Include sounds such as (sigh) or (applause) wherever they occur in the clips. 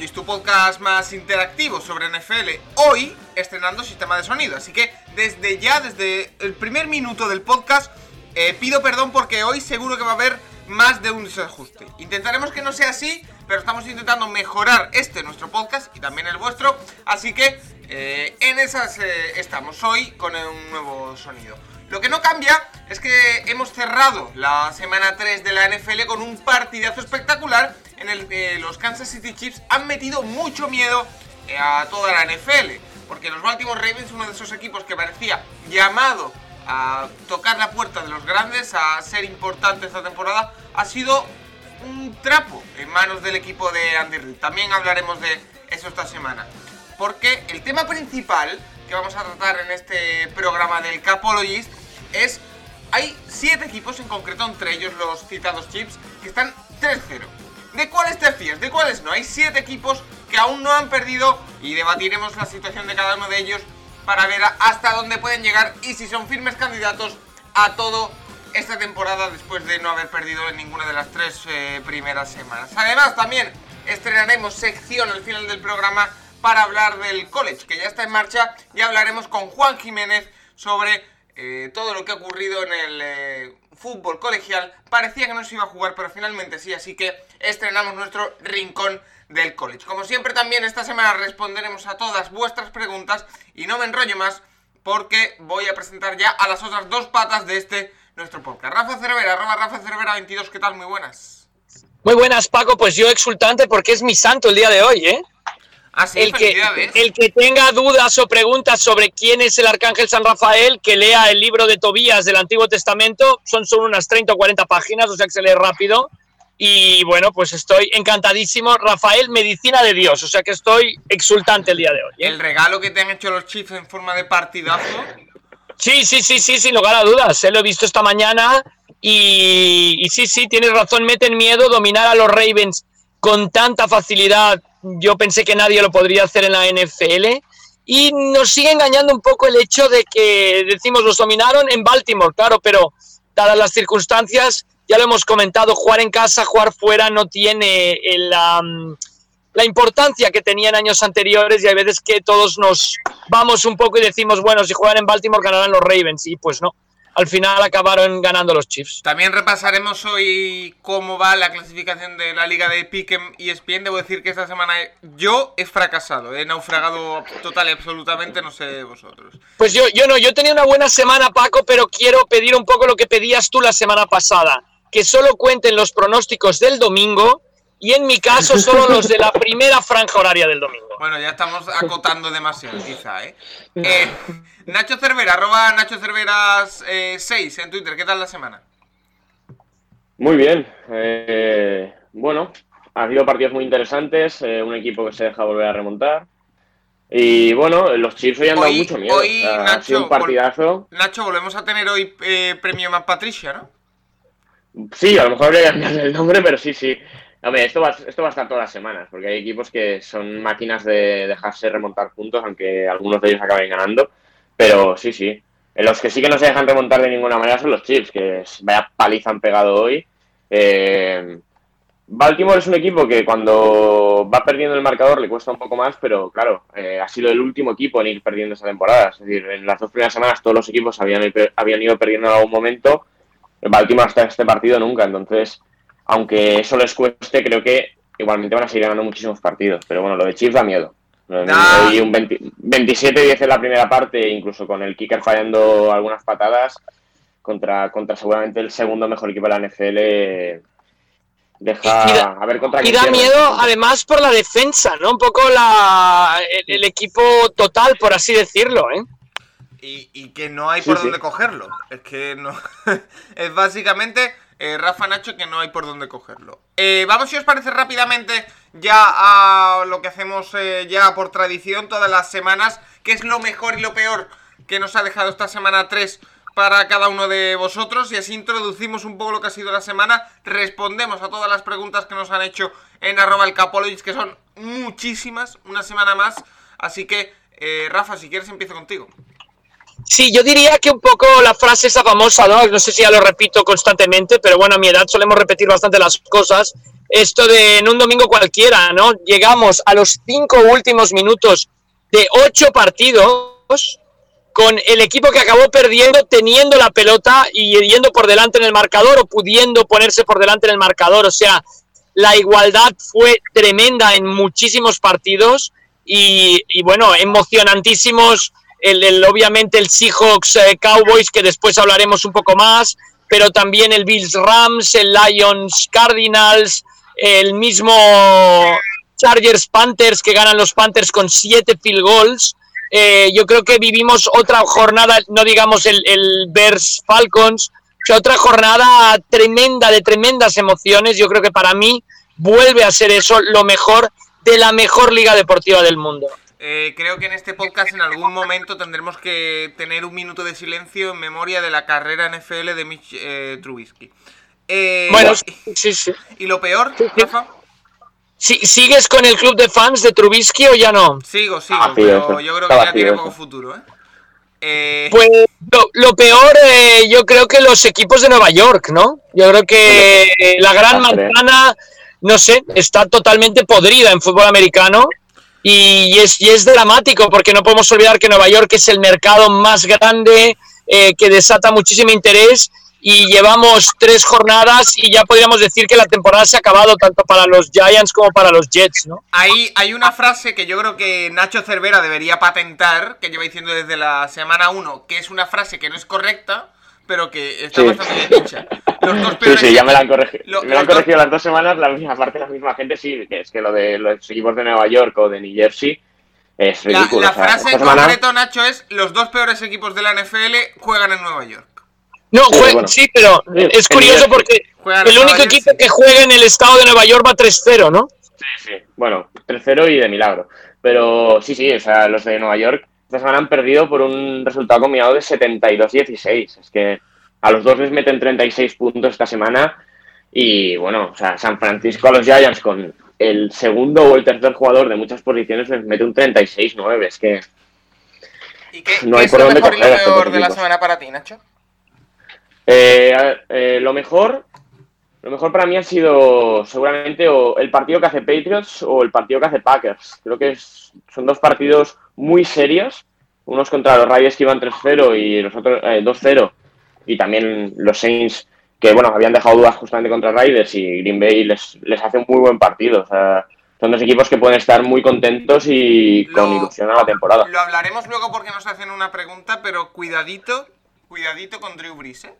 Al Capologist, tu podcast más interactivo sobre NFL. Hoy estrenando sistema de sonido, así que desde ya, desde el primer minuto del podcast, eh, pido perdón porque hoy seguro que va a haber más de un desajuste. Intentaremos que no sea así, pero estamos intentando mejorar este nuestro podcast y también el vuestro, así que eh, en esas eh, estamos hoy con un nuevo sonido. Lo que no cambia es que hemos cerrado la semana 3 de la NFL con un partidazo espectacular en el que los Kansas City Chiefs han metido mucho miedo eh, a toda la NFL. Porque los Baltimore Ravens, uno de esos equipos que parecía llamado a tocar la puerta de los grandes, a ser importante esta temporada, ha sido un trapo en manos del equipo de Andy Reid. También hablaremos de eso esta semana. Porque el tema principal que vamos a tratar en este programa del Capologist es hay siete equipos en concreto, entre ellos los citados Chiefs, que están 3-0. ¿De cuáles te fías? ¿De cuáles no? Hay siete equipos que aún no han perdido y debatiremos la situación de cada uno de ellos para ver hasta dónde pueden llegar y si son firmes candidatos a todo esta temporada después de no haber perdido en ninguna de las tres eh, primeras semanas. Además, también estrenaremos sección al final del programa para hablar del college, que ya está en marcha, y hablaremos con Juan Jiménez sobre eh, todo lo que ha ocurrido en el eh, fútbol colegial. Parecía que no se iba a jugar, pero finalmente sí, así que estrenamos nuestro rincón del college. Como siempre también esta semana responderemos a todas vuestras preguntas y no me enrollo más porque voy a presentar ya a las otras dos patas de este nuestro podcast. Rafa Cervera, arroba Rafa Cervera 22, ¿qué tal? Muy buenas. Muy buenas, Paco. Pues yo exultante porque es mi santo el día de hoy, ¿eh? Ah, sí, el, que, el que tenga dudas o preguntas sobre quién es el arcángel San Rafael, que lea el libro de Tobías del Antiguo Testamento. Son solo unas 30 o 40 páginas, o sea que se lee rápido. Y bueno, pues estoy encantadísimo. Rafael, medicina de Dios. O sea que estoy exultante el día de hoy. ¿eh? El regalo que te han hecho los Chiefs en forma de partidazo. Sí, sí, sí, sí, sin lugar a dudas. ¿eh? Lo he visto esta mañana y, y sí, sí, tienes razón. Meten miedo dominar a los Ravens con tanta facilidad. Yo pensé que nadie lo podría hacer en la NFL. Y nos sigue engañando un poco el hecho de que decimos los dominaron en Baltimore, claro, pero dadas las circunstancias, ya lo hemos comentado, jugar en casa, jugar fuera no tiene el, um, la importancia que tenía en años anteriores y hay veces que todos nos vamos un poco y decimos, bueno, si juegan en Baltimore ganarán los Ravens y pues no. Al final acabaron ganando los Chiefs. También repasaremos hoy cómo va la clasificación de la liga de Pick'em y ESPN. Debo decir que esta semana yo he fracasado, he naufragado total y absolutamente, no sé vosotros. Pues yo, yo no, yo tenía una buena semana, Paco, pero quiero pedir un poco lo que pedías tú la semana pasada. Que solo cuenten los pronósticos del domingo y en mi caso solo los de la primera franja horaria del domingo. Bueno, ya estamos acotando demasiado, quizá, ¿eh? eh Nacho Cervera, arroba Nacho Cerveras 6 en Twitter. ¿Qué tal la semana? Muy bien. Eh, bueno, ha habido partidos muy interesantes. Eh, un equipo que se deja volver a remontar. Y bueno, los Chiefs hoy han dado Hoy- mucho miedo. hoy, ha Nacho, sido un partidazo. Nacho, volvemos a tener hoy eh, premio más Patricia, ¿no? Sí, a lo mejor habría que cambiarle el nombre, pero sí, sí. Hombre, esto va, esto va a estar todas las semanas, porque hay equipos que son máquinas de dejarse remontar puntos, aunque algunos de ellos acaben ganando. Pero sí, sí. Los que sí que no se dejan remontar de ninguna manera son los Chiefs, que vaya paliza han pegado hoy. Eh, Baltimore es un equipo que cuando va perdiendo el marcador le cuesta un poco más, pero claro, eh, ha sido el último equipo en ir perdiendo esta temporada. Es decir, en las dos primeras semanas todos los equipos habían, habían ido perdiendo en algún momento. Baltimore hasta este partido nunca, entonces aunque eso les cueste, creo que igualmente van a seguir ganando muchísimos partidos. Pero bueno, lo de Chiefs da miedo. Hoy un 20 27-10 en la primera parte, incluso con el kicker fallando algunas patadas, contra, contra seguramente el segundo mejor equipo de la NFL. Deja Y da- a ver contra Y da miedo además por la defensa, ¿no? Un poco la, el, el equipo total, por así decirlo, ¿eh? Y, y que no hay por Sí, dónde cogerlo. Es que no. (laughs) es básicamente eh, Rafa Nacho que no hay por dónde cogerlo. Eh, vamos, si os parece, rápidamente ya a lo que hacemos eh, ya por tradición todas las semanas. ¿Qué es lo mejor y lo peor que nos ha dejado esta semana 3 para cada uno de vosotros? Y así introducimos un poco lo que ha sido la semana. Respondemos a todas las preguntas que nos han hecho en arroba el que son muchísimas, una semana más. Así que, eh, Rafa, si quieres empiezo contigo. Sí, yo diría que un poco la frase esa famosa, ¿no? No sé si ya lo repito constantemente, pero bueno, a mi edad solemos repetir bastante las cosas. Esto de en un domingo cualquiera, ¿no? Llegamos a los cinco últimos minutos de ocho partidos con el equipo que acabó perdiendo teniendo la pelota y yendo por delante en el marcador o pudiendo ponerse por delante en el marcador. O sea, la igualdad fue tremenda en muchísimos partidos y, y bueno, emocionantísimos. El, obviamente el Seahawks eh, Cowboys, que después hablaremos un poco más, pero también el Bills Rams, el Lions Cardinals, el mismo Chargers Panthers, que ganan los Panthers con siete field goals. Eh, yo creo que vivimos otra jornada, no digamos el, el Bears Falcons, otra jornada tremenda, de tremendas emociones. Yo creo que para mí vuelve a ser eso lo mejor de la mejor liga deportiva del mundo. Eh, creo que en este podcast en algún momento tendremos que tener un minuto de silencio en memoria de la carrera NFL de Mitch eh, Trubisky. Eh, Bueno, y, sí, sí. y lo peor. Rafa? Sí, ¿Sigues con el club de fans de Trubisky o ya no? Sigo, sigo, Ah, sí, pero eso. yo creo que Está ya tiene poco futuro, ¿eh? Eh, Pues lo, lo peor, eh, yo creo que los equipos de Nueva York, ¿no? Yo creo que eh, la gran manzana, no sé, está totalmente podrida en fútbol americano y es, y es dramático porque no podemos olvidar que Nueva York es el mercado más grande eh, que desata muchísimo interés y llevamos tres jornadas y ya podríamos decir que la temporada se ha acabado tanto para los Giants como para los Jets, ¿no? Hay, hay una frase que yo creo que Nacho Cervera debería patentar, que lleva diciendo desde la semana 1, que es una frase que no es correcta, pero que está Sí. bastante bien dicha. Los dos Sí, peores sí, ya me la han corregido. Lo- me la han dos- corregido las dos semanas, la misma parte, la misma gente, sí, que es que lo de los equipos de Nueva York o de New Jersey es La, ridículo. la o sea, frase en semana- concreto, Nacho, es los dos peores equipos de la NFL juegan en Nueva York. No, Sí, bueno. sí, pero es curioso porque Juegan el único equipo que juega en el estado de Nueva York va 3-0, ¿no? Sí, sí. Bueno, 3-0 y de milagro. Pero sí, sí, o sea, los de Nueva York esta semana han perdido por un resultado combinado de 72-16. Es que a los dos les meten 36 puntos esta semana. Y bueno, o sea, San Francisco a los Giants con el segundo o el tercer jugador de muchas posiciones les mete un 36-9. Es que ¿Y qué, No hay es por lo dónde mejor y lo dos de la semana para ti, Nacho? Eh, eh, lo mejor lo mejor para mí ha sido seguramente o el partido que hace Patriots o el partido que hace Packers. Creo que es- son dos partidos muy serios, unos contra los Raiders que iban 3-0 y los otros eh, 2-0 y también los Saints que bueno, habían dejado dudas justamente contra Raiders y Green Bay les, les hace un muy buen partido. O sea, son dos equipos que pueden estar muy contentos y con ilusión a la temporada. Lo hablaremos luego porque nos hacen una pregunta, pero cuidadito, cuidadito con Drew Brees, ¿eh?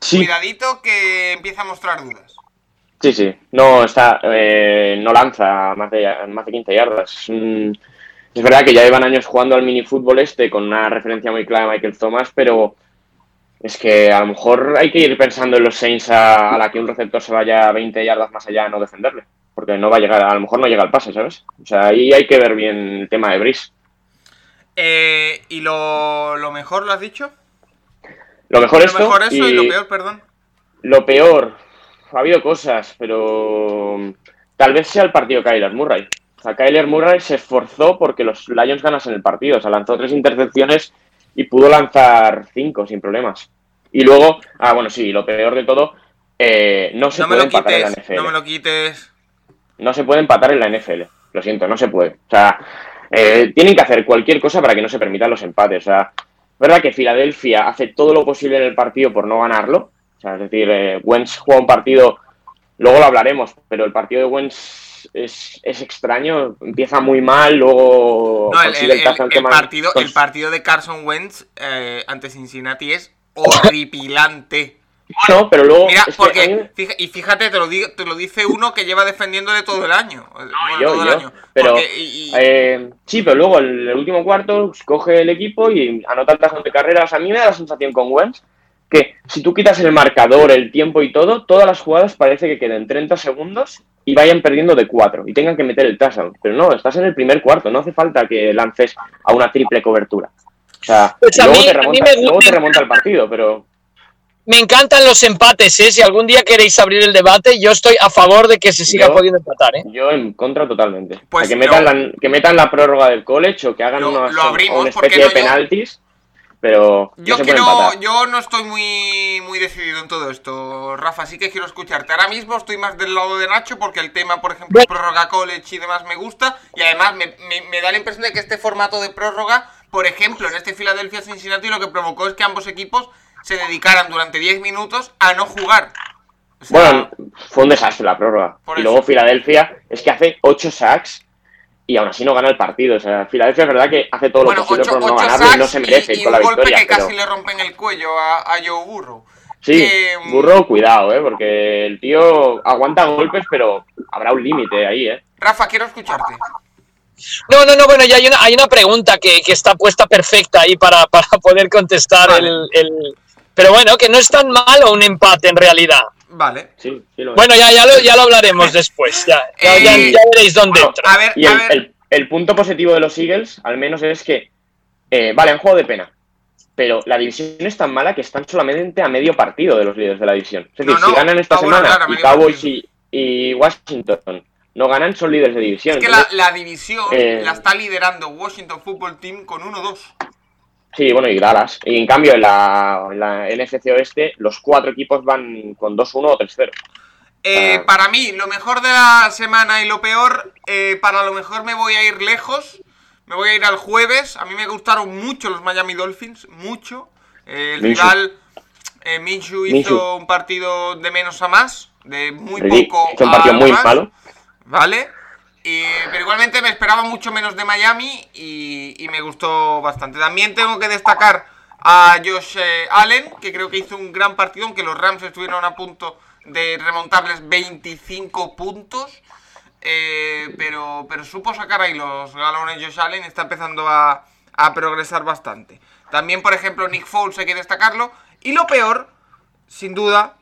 Sí, Cuidadito que empieza a mostrar dudas. Sí, sí. No, está, eh, no lanza más de, más de 15 yardas. Es, un- es verdad que ya llevan años jugando al minifútbol este con una referencia muy clara a Michael Thomas, pero es que a lo mejor hay que ir pensando en los Saints a, a la que un receptor se vaya 20 yardas más allá a no defenderle. Porque no va a llegar, a lo mejor no llega al pase, ¿sabes? O sea, ahí hay que ver bien el tema de Brice. Eh, ¿Y lo, lo mejor lo has dicho? Lo mejor Lo esto mejor eso y... y- lo peor, perdón. Lo peor, ha habido cosas, pero tal vez sea el partido Kyler Murray. O sea, Kyler Murray se esforzó porque los Lions ganasen el partido. O sea, lanzó tres intercepciones y pudo lanzar cinco sin problemas. Y luego, ah, bueno, sí, lo peor de todo, eh, no se No puede empatar en la NFL. no me lo quites. No se puede empatar en la NFL. Lo siento, no se puede. O sea, eh, tienen que hacer cualquier cosa para que no se permitan los empates. O sea, es verdad que Filadelfia hace todo lo posible en el partido por no ganarlo. O sea, es decir, eh, Wentz juega un partido, luego lo hablaremos, pero el partido de Wentz es, es extraño, empieza muy mal, luego No, el, partido, el partido de Carson Wentz eh, ante Cincinnati es horripilante. No, pero luego. Mira, porque, mí- y fíjate, te lo, digo, te lo dice uno que lleva defendiéndole todo el año. Bueno, yo, todo el yo, año. pero Porque- y- y- eh, sí, pero luego el, el último cuarto coge el equipo y anota el touchdown de carreras. A mí me da la sensación con Wentz que si tú quitas el marcador, el tiempo y todo, todas las jugadas parece que queden 30 segundos y vayan perdiendo de 4 y tengan que meter el touchdown. Pero no, estás en el primer cuarto, no hace falta que lances a una triple cobertura. O sea, Pues a luego, mí- te a mí remonta, me luego gusta- te remonta el partido, pero Me encantan los empates, ¿eh? Si algún día queréis abrir el debate, yo estoy a favor de que se siga Yo- pudiendo empatar, ¿eh? yo en contra totalmente. Pues O sea, que, metan la, que metan la prórroga del college o que hagan Lo- una, lo abrimos, una porque especie no de yo- penaltis, pero no Yo puede quiero, yo no estoy muy, muy decidido en todo esto, Rafa, sí que quiero escucharte. Ahora mismo estoy más del lado de Nacho porque el tema, por ejemplo, Bueno. prórroga college y demás me gusta y además me, me- me da la impresión de que este formato de prórroga, por ejemplo, en este Philadelphia Cincinnati lo que provocó es que ambos equipos se dedicaran durante 10 minutos a no jugar. O sea, Bueno, fue un desastre la prórroga. Y eso. luego Filadelfia es que hace 8 sacks y aún así no gana el partido. O sea, Filadelfia es verdad que hace todo lo bueno, posible 8, por no ganarlo y no se merece y, y con un la golpe victoria. que pero- casi le rompen el cuello a, a Joe Burrow. Sí, Eh, burro, cuidado, ¿eh? Porque el tío aguanta golpes, pero habrá un límite ahí, ¿eh? Rafa, quiero escucharte. No, no, no, bueno, ya hay una, hay una pregunta que, que está puesta perfecta ahí para, para poder contestar Vale. el, el- Pero bueno, que no es tan malo un empate en realidad. Vale. Sí, sí lo es. Bueno, ya, ya, lo, ya lo hablaremos después. Ya, ya, Eh, ya veréis dónde bueno, entra. A ver, Y a el, ver. el- el punto positivo de los Eagles, al menos, es que, eh, vale, han jugado de pena, pero la división es tan mala que están solamente a medio partido de los líderes de la división. Es decir, No, no, si ganan esta semana y Cowboys y, y Washington no ganan, son líderes de división. Es que la división eh, la está liderando Washington Football Team con 1-2. Sí, bueno, y Dallas. Y en cambio, en la, en la NFC Oeste, los cuatro equipos van con 2-1 o 3-0. Eh, Ah. Para mí, lo mejor de la semana y lo peor, eh, para lo mejor me voy a ir lejos. Me voy a ir al jueves. A mí me gustaron mucho los Miami Dolphins, mucho. Eh, el Minshew. rival eh, Minshew hizo Minshew. un partido de menos a más, de muy poco Hizo un a partido algo muy más, malo. ¿Vale? Pero igualmente me esperaba mucho menos de Miami y, me gustó bastante. También tengo que destacar a Josh eh, Allen, que creo que hizo un gran partido, aunque los Rams estuvieron a punto de remontarles 25 puntos. Eh, pero, pero supo sacar ahí los galones Josh Allen está empezando a, a progresar bastante. También, por ejemplo, Nick Foles hay que destacarlo. Y lo peor, sin duda,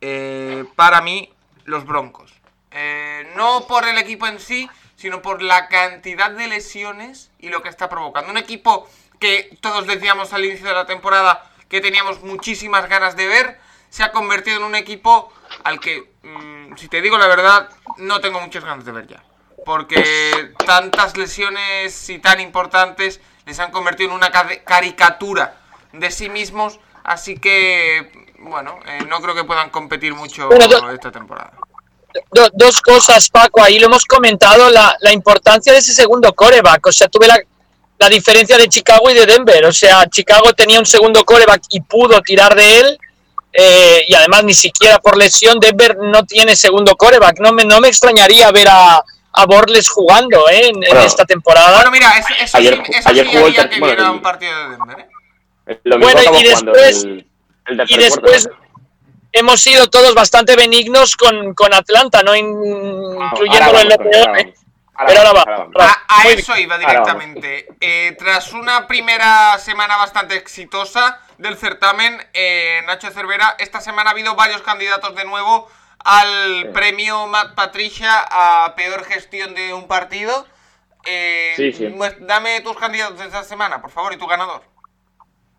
eh, para mí, los Broncos. Eh, no por el equipo en sí, sino por la cantidad de lesiones y lo que está provocando. Un equipo que todos decíamos al inicio de la temporada que teníamos muchísimas ganas de ver, se ha convertido en un equipo al que, mm, si te digo la verdad, no tengo muchas ganas de ver ya. Porque tantas lesiones y tan importantes les han convertido en una caricatura de sí mismos. Así que, bueno, eh, no creo que puedan competir mucho esta temporada. Do- dos cosas, Paco, ahí lo hemos comentado, la, la importancia de ese segundo coreback. O sea, tuve la, la diferencia de Chicago y de Denver. O sea, Chicago tenía un segundo coreback y pudo tirar de él. eh, y además ni siquiera por lesión Denver no tiene segundo coreback. No me, no me extrañaría ver a, a Borles jugando eh, en, esta temporada. Bueno, mira, eso, eso Ayer sí, eso ayer sí jugó el que bueno, un partido de Denver, ¿eh? Lo mismo Bueno, y después- el, el tercer y después cuarto. Hemos sido todos bastante benignos con, con Atlanta, no incluyéndolo en lo peor. eh. Pero ahora va, A, a eso iba directamente. Eh, tras una primera semana bastante exitosa del certamen, eh, Nacho Cervera, esta semana ha habido varios candidatos de nuevo al Sí. premio Matt Patricia a peor gestión de un partido. Eh, Sí, sí. Dame tus candidatos de esta semana, por favor, y tu ganador.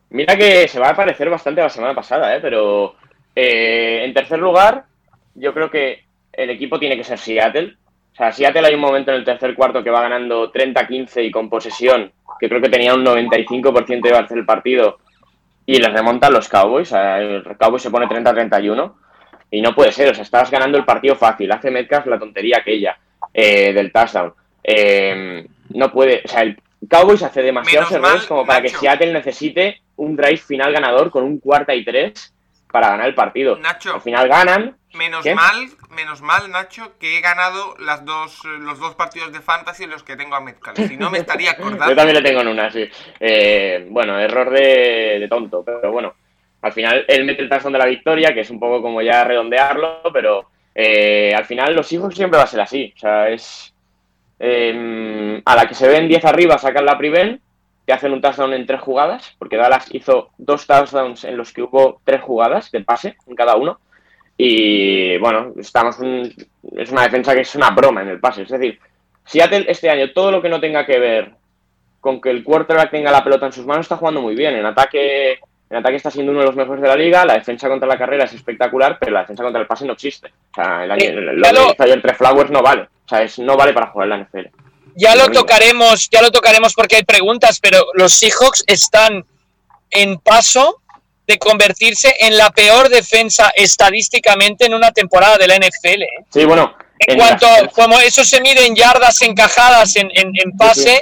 Mira que se va a parecer bastante a la semana pasada, ¿eh? pero eh, en tercer lugar, yo creo que el equipo tiene que ser Seattle. O sea, Seattle hay un momento en el tercer cuarto que va ganando 30-15 y con posesión, que creo que tenía un 95% de hacer el partido, y les remontan los Cowboys. O sea, el Cowboys se pone 30-31 y no puede ser. O sea, estabas ganando el partido fácil. Hace Metcalf la tontería aquella eh, del touchdown. Eh, no puede. O sea, el Cowboys hace demasiados errores como para Nacho. que Seattle necesite un drive final ganador con un cuarta y tres para ganar el partido. Nacho. Al final ganan. Menos ¿Qué? mal, menos mal, Nacho, que he ganado las dos, eh, los dos partidos de fantasy en los que tengo a Metcalf. Si no me estaría (laughs) acordando. Yo también le tengo en una, sí. Eh, bueno, error de, de tonto, pero bueno. al final él mete el tazón de la victoria, que es un poco como ya redondearlo, pero eh, al final los hijos siempre va a ser así. O sea, es em, a la que se ven 10 arriba, sacan la priven, te hacen un touchdown en tres jugadas, porque Dallas hizo dos touchdowns en los que hubo tres jugadas de pase en cada uno. Y bueno, estamos es una defensa que es una broma en el pase. Es decir, Seattle este año todo lo que no tenga que ver con que el quarterback tenga la pelota en sus manos está jugando muy bien. En ataque, en ataque está siendo uno de los mejores de la liga. La defensa contra la carrera es espectacular, pero la defensa contra el pase no existe. O sea, el año, lo que hizo ayer entre Flowers no vale. O sea, es, no vale para jugar en la NFL. Ya lo tocaremos, ya lo tocaremos porque hay preguntas, pero los Seahawks están en paso de convertirse en la peor defensa estadísticamente en una temporada de la NFL. ¿eh? Sí, bueno. En, cuanto, como eso se mide en yardas encajadas en, pase,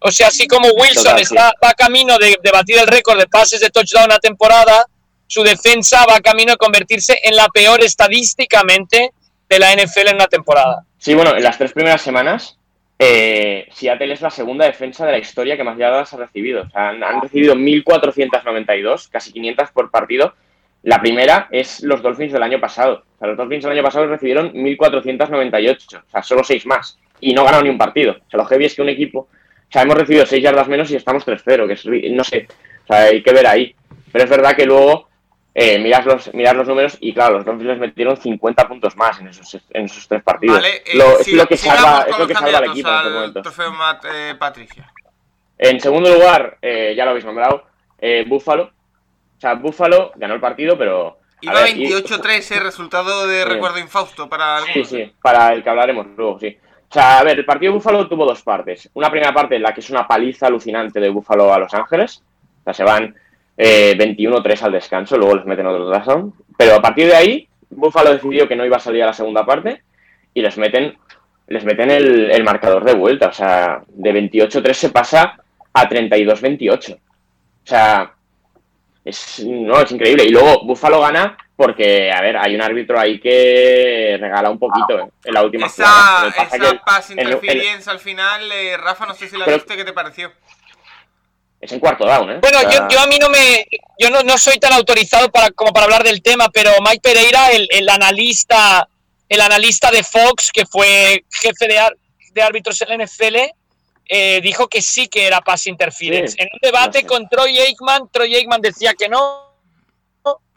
o sea, así como Wilson está, va camino de, de, batir el récord de pases de touchdown a temporada, su defensa va camino de convertirse en la peor estadísticamente de la NFL en una temporada. Sí, bueno, en las tres primeras semanas eh, Seattle es la segunda defensa de la historia que más yardas ha recibido. O sea, han, recibido 1.492, casi 500 por partido. La primera es los Dolphins del año pasado. O sea, los Dolphins del año pasado recibieron 1.498, o sea, solo 6 más. Y no ganaron ni un partido. O sea, lo heavy es que un equipo... O sea, hemos recibido 6 yardas menos y estamos 3-0, que es, no sé, o sea, hay que ver ahí. Pero es verdad que luego eh, miras, los, los números y claro, los Dolphins les metieron 50 puntos más en esos, en esos tres partidos. Vale, eh, es, lo que salva, es lo que salva al equipo en este momento. Trofeo Matt, eh, Patricia. En segundo lugar, eh, ya lo habéis nombrado, eh, Buffalo. O sea, Buffalo ganó el partido, pero... Iba 28-3, eh, resultado de recuerdo infausto para algunos. Sí, sí, para el que hablaremos luego, sí. O sea, a ver, el partido de Buffalo tuvo dos partes. Una primera parte en la que es una paliza alucinante de Buffalo a Los Ángeles. O sea, se van eh, 21-3 al descanso, luego les meten otro touchdown. Pero a partir de ahí, Buffalo decidió que no iba a salir a la segunda parte y les meten, les meten el, marcador de vuelta. O sea, de 28-3 se pasa a 32-28. O sea, es, no, es increíble. Y luego Buffalo gana porque, a ver, hay un árbitro ahí que regala un poquito eh, en la última Esa, esa al final, eh, Rafa, no sé si la viste, ¿qué te pareció? Es en cuarto down, ¿eh? Bueno, yo, a mí no me. Yo no, soy tan autorizado para, como para hablar del tema, pero Mike Pereira, el, analista el analista de Fox, que fue jefe de, de árbitros en la NFL, eh, dijo que sí que era pass interference. en un debate con Troy Aikman, Troy Aikman decía que no,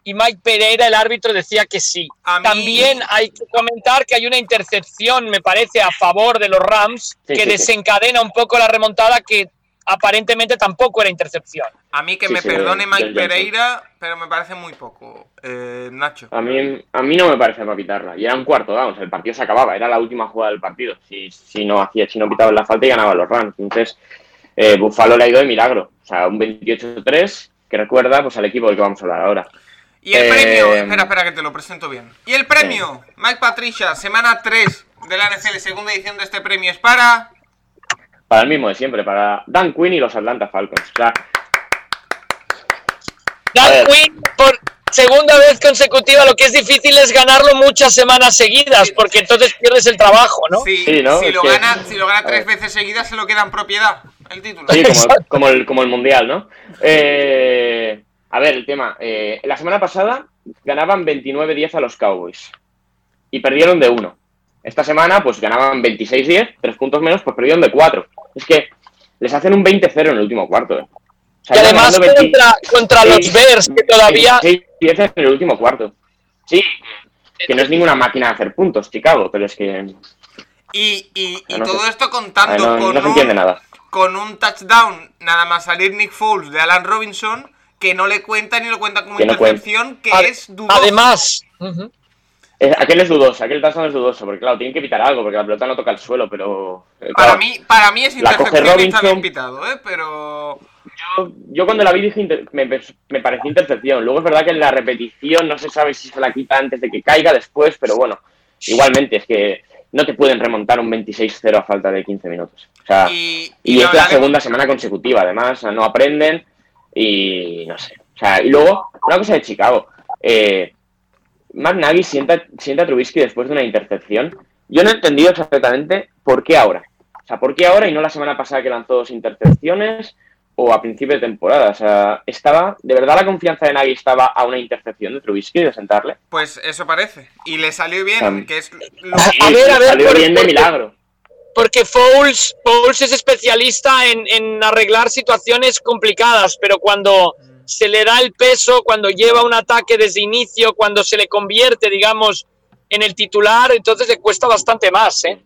y Mike Pereira, el árbitro, decía que sí. También hay que comentar que hay una intercepción, me parece, a favor de los Rams, que desencadena un poco la remontada que aparentemente tampoco era intercepción. A mí que me perdone Mike Pereira, pero me parece muy poco, eh, Nacho. A mí, a mí no me parece para pitarla. Y era un cuarto, vamos, el partido se acababa, era la última jugada del partido. Si, si no hacía, si no pitaba la falta y ganaba los Rams. Entonces, eh, Buffalo le ha ido de milagro. O sea, un 28-3 que recuerda pues al equipo del que vamos a hablar ahora. Y el premio, eh, espera, espera que te lo presento bien. Y el premio, Mike Patricia, semana 3 de la NFL, segunda edición de este premio es para para el mismo de siempre, para Dan Quinn y los Atlanta Falcons. Dan Quinn por segunda vez consecutiva, lo que es difícil es ganarlo muchas semanas seguidas, porque entonces pierdes el trabajo, ¿no? Sí, Si, lo gana, si lo gana tres veces seguidas, se lo queda en propiedad el título. Sí, como, el, como el Mundial, ¿no? Eh, a ver, el tema. Eh, la semana pasada ganaban 29-10 a los Cowboys y perdieron de uno. Esta semana, pues ganaban 26-10, tres puntos menos, pues perdieron de cuatro. Es que les hacen un 20-0 en el último cuarto. ¿eh? y además contra, los Bears, que todavía... Sí, en el último cuarto. Sí, que no es ninguna máquina de hacer puntos, Chicago, pero es que... Y, y, todo esto contando con, un, nada. con un touchdown, nada más salir Nick Foles de Alan Robinson, que no le cuenta ni lo cuenta como intercepción, que es dudoso. Además, aquel es dudoso, aquel touchdown es dudoso, porque claro, tienen que pitar algo, porque la pelota no toca el suelo, pero... Eh, para, mí, para mí es intercepción está bien pitado, ¿eh? Pero... Yo, yo cuando la vi dije, me, me, pareció intercepción. Luego es verdad que en la repetición no se sabe si se la quita antes de que caiga, después, pero bueno, igualmente es que no te pueden remontar un 26-0 a falta de 15 minutos. O sea, y, es la segunda semana consecutiva, además, no aprenden y no sé. O sea, y luego, una cosa de Chicago. Eh, Matt Nagy sienta, sienta a Trubisky después de una intercepción. Yo no he entendido exactamente por qué ahora. O sea, ¿por qué ahora y no la semana pasada que lanzó dos intercepciones? o a principio de temporada. O sea, estaba, de verdad la confianza de Nagy estaba a una intercepción de Trubisky de sentarle. Pues eso parece. Y le salió bien, que es lo A Sí, ver, a ver, salió por- bien de milagro. Porque Fouls, Fouls es especialista en, en arreglar situaciones complicadas, pero cuando se le da el peso, cuando lleva un ataque desde inicio, cuando se le convierte, digamos, en el titular, entonces le cuesta bastante más. ¿eh?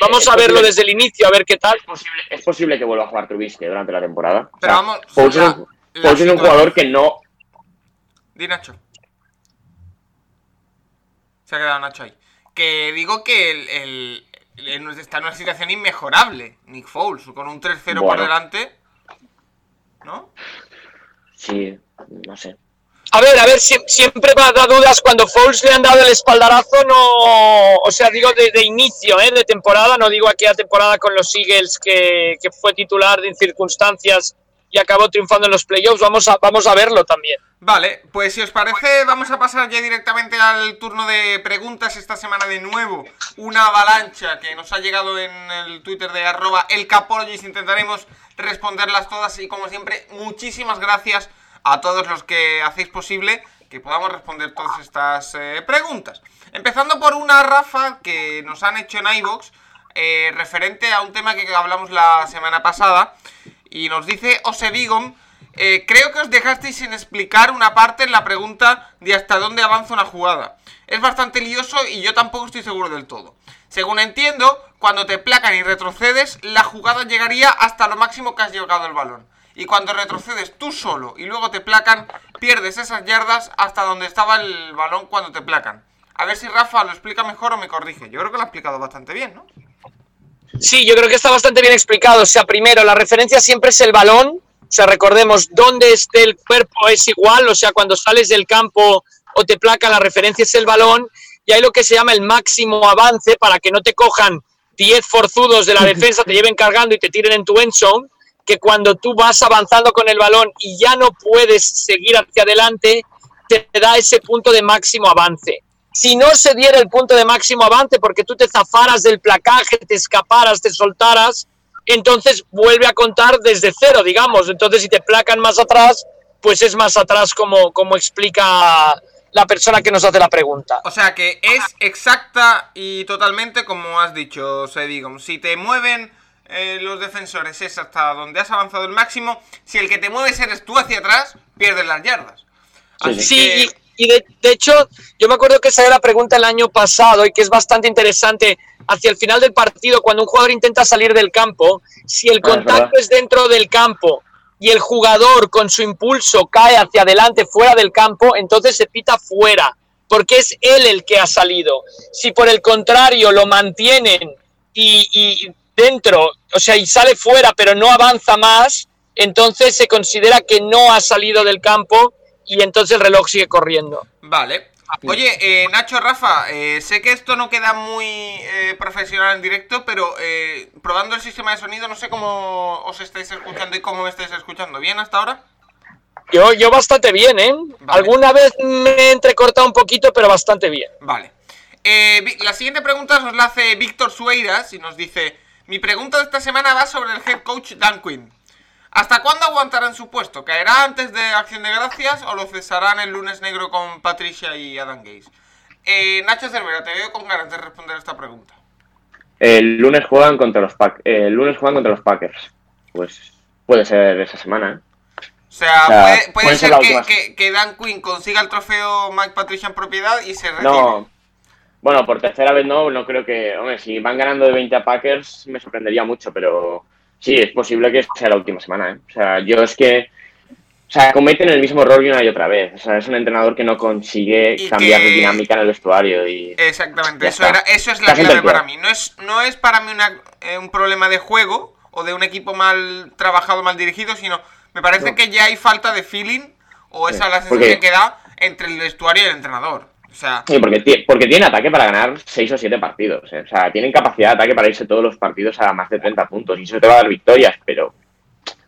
Vamos es a verlo posible- desde el inicio, a ver qué tal. Es posible, es posible que vuelva a jugar Trubisky durante la temporada. O Pero sea, vamos, la- es un- la Foles es un situación- jugador que no. Di Nacho. Se ha quedado Nacho ahí. Que digo que el, el- el- está en una situación inmejorable. Nick Foles, con un 3-0 por delante. ¿No? Sí, no sé. A ver, a ver, sie- siempre me da dudas cuando Fouls le han dado el espaldarazo, no, o sea, digo de, de inicio, ¿eh? de temporada, no digo aquella temporada con los Eagles que, que fue titular en circunstancias y acabó triunfando en los playoffs, vamos a, vamos a verlo también. Vale, pues si os parece, vamos a pasar ya directamente al turno de preguntas. Esta semana de nuevo, una avalancha que nos ha llegado en el Twitter de arroba elcapologist. Intentaremos responderlas todas y como siempre, muchísimas gracias a todos los que hacéis posible que podamos responder todas estas eh, preguntas. Empezando por una Rafa que nos han hecho en iVoox, eh, referente a un tema que hablamos la semana pasada. Y nos dice Osedigom, eh, creo que os dejasteis sin explicar una parte en la pregunta de hasta dónde avanza una jugada. Es bastante lioso y yo tampoco estoy seguro del todo. Según entiendo, cuando te placan y retrocedes, la jugada llegaría hasta lo máximo que has llegado el balón. Y cuando retrocedes tú solo y luego te placan, pierdes esas yardas hasta donde estaba el balón cuando te placan. A ver si Rafa lo explica mejor o me corrige. Yo creo que lo ha explicado bastante bien, ¿no? Sí, yo creo que está bastante bien explicado. O sea, primero, la referencia siempre es el balón. O sea, recordemos, dónde esté el cuerpo es igual. O sea, cuando sales del campo o te placa, la referencia es el balón. Y hay lo que se llama el máximo avance para que no te cojan 10 forzudos de la defensa, te lleven cargando y te tiren en tu end zone. Que cuando tú vas avanzando con el balón y ya no puedes seguir hacia adelante, te da ese punto de máximo avance. Si no se diera el punto de máximo avance porque tú te zafaras del placaje, te escaparas, te soltaras, entonces vuelve a contar desde cero, digamos. Entonces, si te placan más atrás, pues es más atrás como, como explica la persona que nos hace la pregunta. O sea que es exacta y totalmente como has dicho, Sedigom. Si te mueven eh, los defensores es hasta donde has avanzado el máximo. Si el que te mueves eres tú hacia atrás, pierdes las yardas. Sí, Así Sí, que- y, y de, de hecho, yo me acuerdo que esa era la pregunta el año pasado y que es bastante interesante. Hacia el final del partido, cuando un jugador intenta salir del campo, si el Ah, es contacto es dentro del campo y el jugador con su impulso cae hacia adelante fuera del campo, entonces se pita fuera, porque es él el que ha salido. Si por el contrario lo mantienen y, y dentro, o sea, y sale fuera pero no avanza más, entonces se considera que no ha salido del campo y entonces el reloj sigue corriendo. Vale. Oye, eh, Nacho, Rafa, eh, sé que esto no queda muy eh, profesional en directo, pero probando el sistema de sonido, no sé cómo os estáis escuchando y cómo me estáis escuchando. ¿Bien hasta ahora? Yo, yo bastante bien, ¿eh? Vale. Alguna vez me he entrecortado un poquito, pero bastante bien. Vale. La siguiente pregunta nos la hace Víctor Sueiras y nos dice: Mi pregunta de esta semana va sobre el head coach Dan Quinn. ¿Hasta cuándo aguantará en su puesto? ¿Caerá antes de Acción de Gracias o lo cesarán el lunes negro con Patricia y Adam Gaze? Eh, Nacho Cervera, te veo con ganas de responder esta pregunta. El lunes juegan contra los Pack, el lunes juegan contra los Packers. Pues puede ser esa semana, ¿eh? O sea, O sea, puede, ser que- que Dan Quinn consiga el trofeo Mike Patricia en propiedad y se retire. No. Bueno, por tercera vez no, no creo que. Hombre, si van ganando de 20 a Packers, me sorprendería mucho, pero sí, es posible que sea la última semana, ¿eh? O sea, yo es que. O sea, cometen el mismo error una y otra vez. O sea, es un entrenador que no consigue Y cambiar que- de dinámica en el vestuario. Y... Exactamente, eso, era, eso es la Está clave para mí. No es, no es para mí una- eh, un problema de juego o de un equipo mal trabajado, mal dirigido, sino me parece No. que ya hay falta de feeling o esa Sí, es la sensación que da entre el vestuario y el entrenador. O sea, Sí, porque, porque tiene ataque para ganar 6 o 7 partidos. ¿eh? O sea, tienen capacidad de ataque para irse todos los partidos a más de 30 puntos. Y eso te va a dar victorias, pero.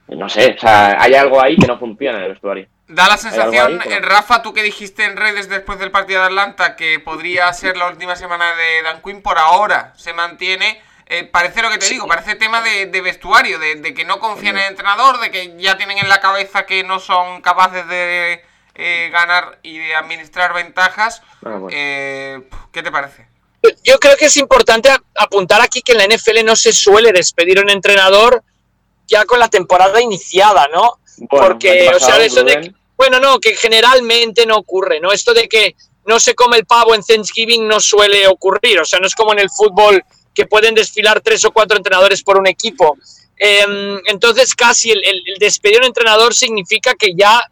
No sé, o sea, hay algo ahí que no funciona en el vestuario. da la sensación, ahí, pero- eh, Rafa, tú que dijiste en redes después del partido de Atlanta que podría ser la última semana de Dan Quinn, por ahora se mantiene. eh, parece lo que te digo, parece tema de, vestuario, de, que no confían en el entrenador, de que ya tienen en la cabeza que no son capaces de eh, ganar y de administrar ventajas. Ah, eh, ¿Qué te parece? Yo creo que es importante apuntar aquí que en la NFL no se suele despedir a un entrenador ya con la temporada iniciada, ¿no? Porque, o sea, eso de que, bueno, no, que generalmente no ocurre, ¿no? Esto de que no se come el pavo en Thanksgiving no suele ocurrir, o sea, no es como en el fútbol que pueden desfilar tres o cuatro entrenadores por un equipo. Em, entonces, casi el, despedir a un entrenador significa que ya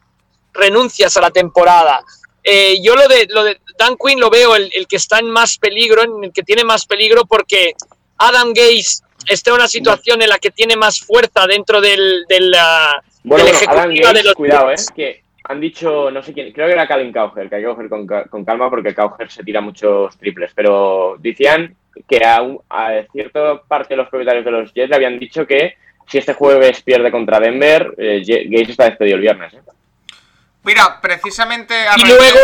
renuncias a la temporada. Eh, yo lo de, lo de Dan Quinn lo veo el, que está en más peligro, en el que tiene más peligro, porque Adam Gaze está en una situación en la que tiene más fuerza dentro del, del, bueno, Adam Gaze, Cuidado, eh, que han dicho, no sé quién, creo que era Calvin Cauger, que hay que coger con, con calma porque Cauger se tira muchos triples, pero decían que a, a cierta parte de los propietarios de los Jets le habían dicho que si este jueves pierde contra Denver, eh, Gates está despedido el viernes. ¿eh? Mira, precisamente y luego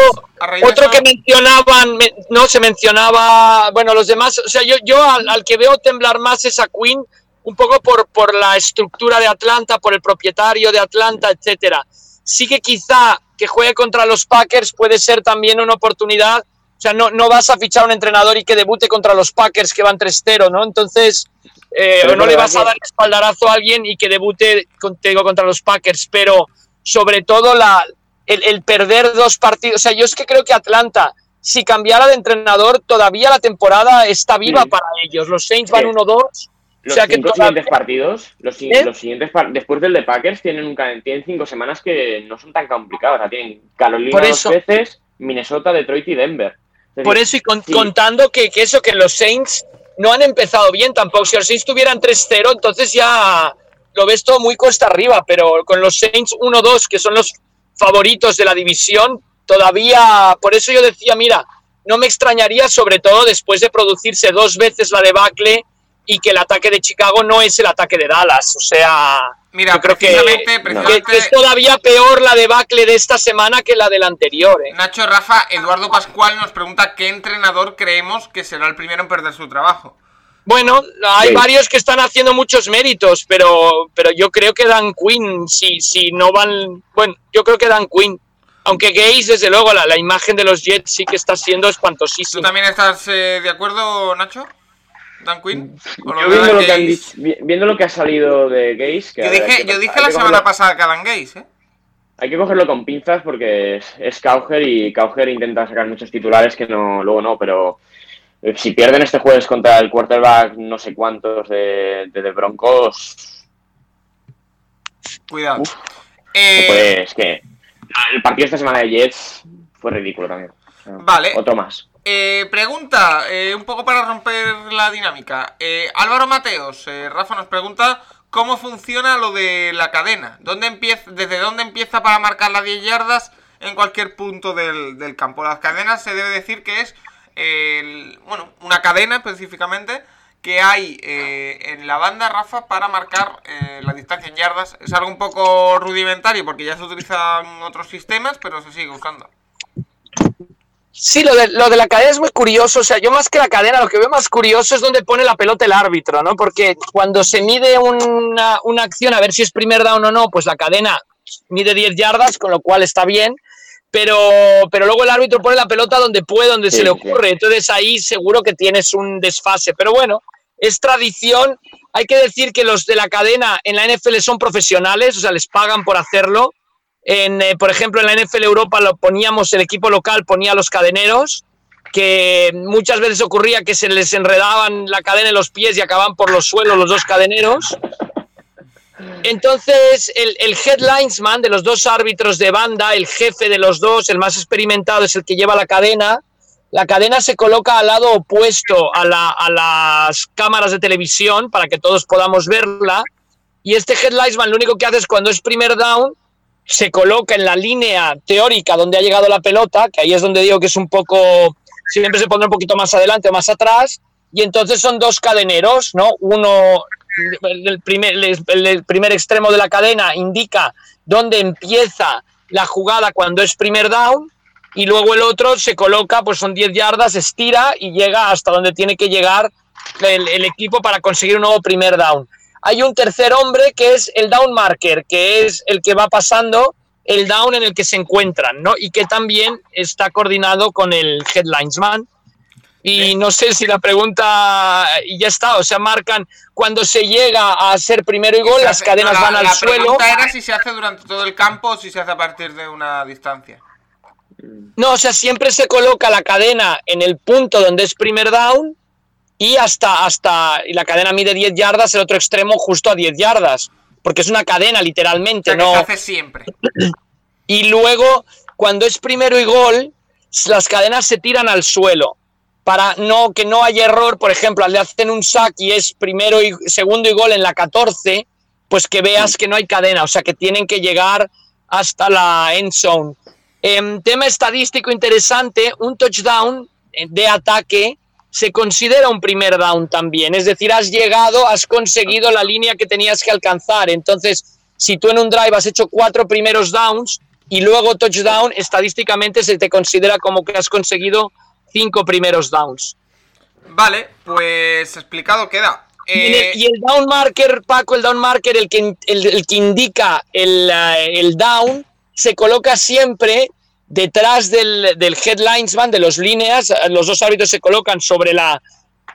otro que mencionaban, no se mencionaba, bueno, los demás, o sea, yo, yo al, que veo temblar más es a Quinn, un poco por, por la estructura de Atlanta, por el propietario de Atlanta, etcétera. Sí que quizá que juegue contra los Packers puede ser también una oportunidad o sea, no, no vas a fichar a un entrenador y que debute contra los Packers que van 3-0, ¿no? Entonces, eh, no le vas a dar espaldarazo a alguien y que debute contigo contra los Packers, pero sobre todo la, el, perder dos partidos. O sea, yo es que creo que Atlanta, si cambiara de entrenador, todavía la temporada está viva para ellos. Los Saints van 1-2. Los o sea cinco siguientes partidos, los, ¿Eh? los, siguientes después del de Packers tienen, un, tienen cinco semanas que no son tan complicadas. O sea, tienen Carolina dos veces, Minnesota, Detroit y Denver. Por eso, y contando que, eso, que los Saints no han empezado bien tampoco. Si los Saints tuvieran 3-0, entonces ya lo ves todo muy cuesta arriba, pero con los Saints 1-2, que son los favoritos de la división, todavía, por eso yo decía, mira, no me extrañaría, sobre todo después de producirse dos veces la debacle y que el ataque de Chicago no es el ataque de Dallas. O sea, Mira, creo que, es todavía peor la debacle de esta semana que la del anterior. ¿eh? Nacho Rafa, Eduardo Pascual nos pregunta qué entrenador creemos que será el primero en perder su trabajo. Bueno, hay varios que están haciendo muchos méritos, pero, pero yo creo que Dan Quinn, si, si no van. Bueno, yo creo que Dan Quinn. Aunque Gaze, desde luego, la, la imagen de los Jets sí que está siendo espantosísima. ¿Tú también estás eh, de acuerdo, Nacho? Dan Quinn? viendo, lo que ha salido de Gaze. yo dije, yo dije la semana pasada que Dan Gaze, ¿eh? Hay que cogerlo con pinzas porque es, es Cauger y Cauger intenta sacar muchos titulares que no luego no, pero si pierden este jueves contra el quarterback no sé cuántos de, de, Broncos. Cuidado. Eh, pues que el partido esta semana de Jets fue ridículo también. Vale. Otro más. Eh, pregunta, eh, un poco para romper la dinámica. Eh, Álvaro Mateos, Rafa nos pregunta cómo funciona lo de la cadena. ¿Dónde empieza, ¿Desde dónde empieza para marcar las 10 yardas en cualquier punto del, campo? Las cadenas se debe decir que es bueno, una cadena específicamente que hay en la banda, Rafa, para marcar la distancia en yardas. Es algo un poco rudimentario porque ya se utilizan otros sistemas, pero se sigue usando. Sí, lo de, lo de la cadena es muy curioso. O sea, yo más que la cadena, lo que veo más curioso es donde pone la pelota el árbitro, ¿no? Porque cuando se mide una, una acción a ver si es primer down o no, pues la cadena mide 10 yardas, con lo cual está bien. Pero, pero luego el árbitro pone la pelota donde puede, donde se le ocurre. Entonces ahí seguro que tienes un desfase. Pero bueno, es tradición. Hay que decir que los de la cadena en la NFL son profesionales, o sea, les pagan por hacerlo. En, eh, por ejemplo, en la NFL Europa lo poníamos, el equipo local ponía los cadeneros, que muchas veces ocurría que se les enredaban la cadena en los pies y acababan por los suelos los dos cadeneros. Entonces, el, el headlinesman de los dos árbitros de banda, el jefe de los dos, el más experimentado, es el que lleva la cadena. La cadena se coloca al lado opuesto a, la, a las cámaras de televisión para que todos podamos verla. Y este headlinesman lo único que hace es cuando es primer down, se coloca en la línea teórica donde ha llegado la pelota, que ahí es donde digo que es un poco, siempre se pondrá un poquito más adelante o más atrás, y entonces son dos cadeneros, ¿no? Uno, el primer, el primer extremo de la cadena indica dónde empieza la jugada cuando es primer down, y luego el otro se coloca, pues son 10 yardas, estira y llega hasta donde tiene que llegar el, equipo para conseguir un nuevo primer down. Hay un tercer hombre que es el down marker, que es el que va pasando el down en el que se encuentran, ¿no? Y que también está coordinado con el headlinesman. Y no sé si la pregunta y ya está, o sea, marcan cuando se llega a ser primero y gol, las cadenas no, la- van al la suelo. pregunta era si se hace durante todo el campo o si se hace a partir de una distancia. No, o sea, siempre se coloca la cadena en el punto donde es primer down y hasta, hasta y la cadena mide 10 yardas, el otro extremo justo a 10 yardas, porque es una cadena O literalmente, sea, que no. se hace siempre. (clears throat) Y luego, cuando es primero y gol, las cadenas se tiran al suelo. Para no, que no haya error, por ejemplo, le hacen un sack y es primero y segundo y gol en la 14, pues que veas que no hay cadena, o sea que tienen que llegar hasta la end zone. Em, tema estadístico interesante, un touchdown eh, de ataque se considera un primer down también, es decir, has llegado, has conseguido la línea que tenías que alcanzar. Entonces, si tú en un drive has hecho cuatro primeros downs y luego touchdown, estadísticamente se te considera como que has conseguido cinco primeros downs. Vale, pues explicado queda. Y el- Eh, y el down marker, Paco, el down marker, el que, el, el que indica el, eh, el down, se coloca siempre detrás del, del headlinesman, de los líneas. Los dos árbitros se colocan sobre la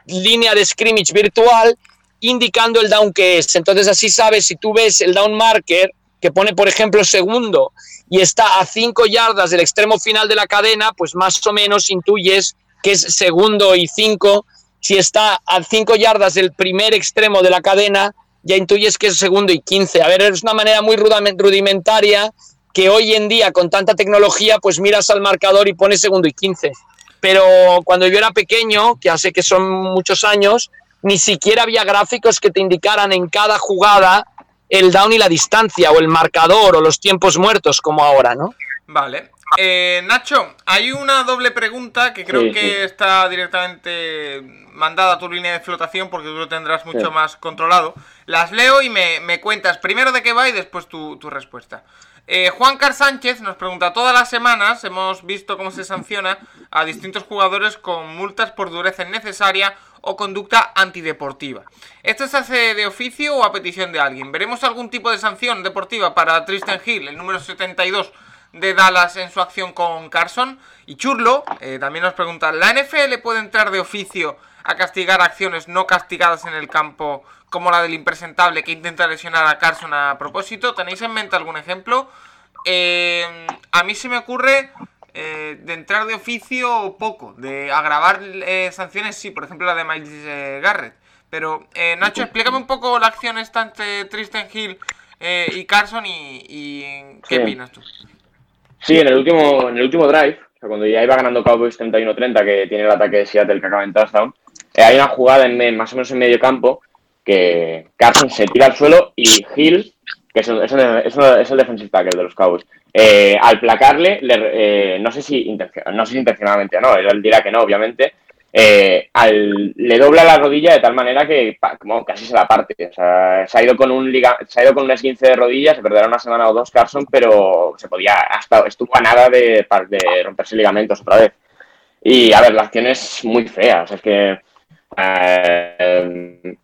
línea de scrimmage virtual, indicando el down que es. Entonces, así sabes, si tú ves el down marker, que pone, por ejemplo, segundo, y está a 5 yardas del extremo final de la cadena, pues más o menos intuyes que es segundo y 5. Si está a 5 yardas del primer extremo de la cadena, ya intuyes que es segundo y 15. A ver, es una manera muy rudimentaria que hoy en día, con tanta tecnología, pues miras al marcador y pones segundo y 15. Pero cuando yo era pequeño, que hace que son muchos años, ni siquiera había gráficos que te indicaran en cada jugada el down y la distancia, o el marcador, o los tiempos muertos, como ahora, ¿no? Vale. Eh, Nacho, hay una doble pregunta que creo Sí, que sí. está directamente mandada a tu línea de flotación porque tú lo tendrás mucho Sí. más controlado. Las leo y me, me cuentas primero de qué va y después tu, tu respuesta. Eh, Juan Car Sánchez nos pregunta, todas las semanas hemos visto cómo se sanciona a distintos jugadores con multas por dureza innecesaria o conducta antideportiva. ¿Esto se hace de oficio o a petición de alguien? ¿Veremos algún tipo de sanción deportiva para Tristan Hill, el número 72 de Dallas en su acción con Carson? Y Churlo eh, también nos pregunta, ¿la NFL puede entrar de oficio a castigar acciones no castigadas en el campo como la del impresentable que intenta lesionar a Carson a propósito? ¿Tenéis en mente algún ejemplo? Eh, a mí se me ocurre eh, de entrar de oficio poco, de agravar eh, sanciones sí, por ejemplo la de Miles eh, Garrett. Pero eh, Nacho, explícame un poco la acción esta entre Tristan Hill eh, y Carson y, y qué Sí. opinas tú. Sí, en el último, en el último drive, o sea, cuando ya iba ganando Cowboys 31-30, que tiene el ataque de Seattle que acaba en touchdown, hay una jugada en, más o menos en medio campo que Carson se tira al suelo y Hill, que es, es, es es el defensive tackle de los Cowboys, eh, al placarle, le- eh, no, sé si no sé si intencionadamente o no, él dirá que no, obviamente, eh, al- le dobla la rodilla de tal manera que como casi se la parte. O sea, se ha ido con un liga, se ha ido con un esguince de rodilla, se perderá una semana o dos Carson, pero se podía, hasta estuvo a nada de, de romperse ligamentos otra vez. Y a ver, la acción es muy fea, o sea, es que eh,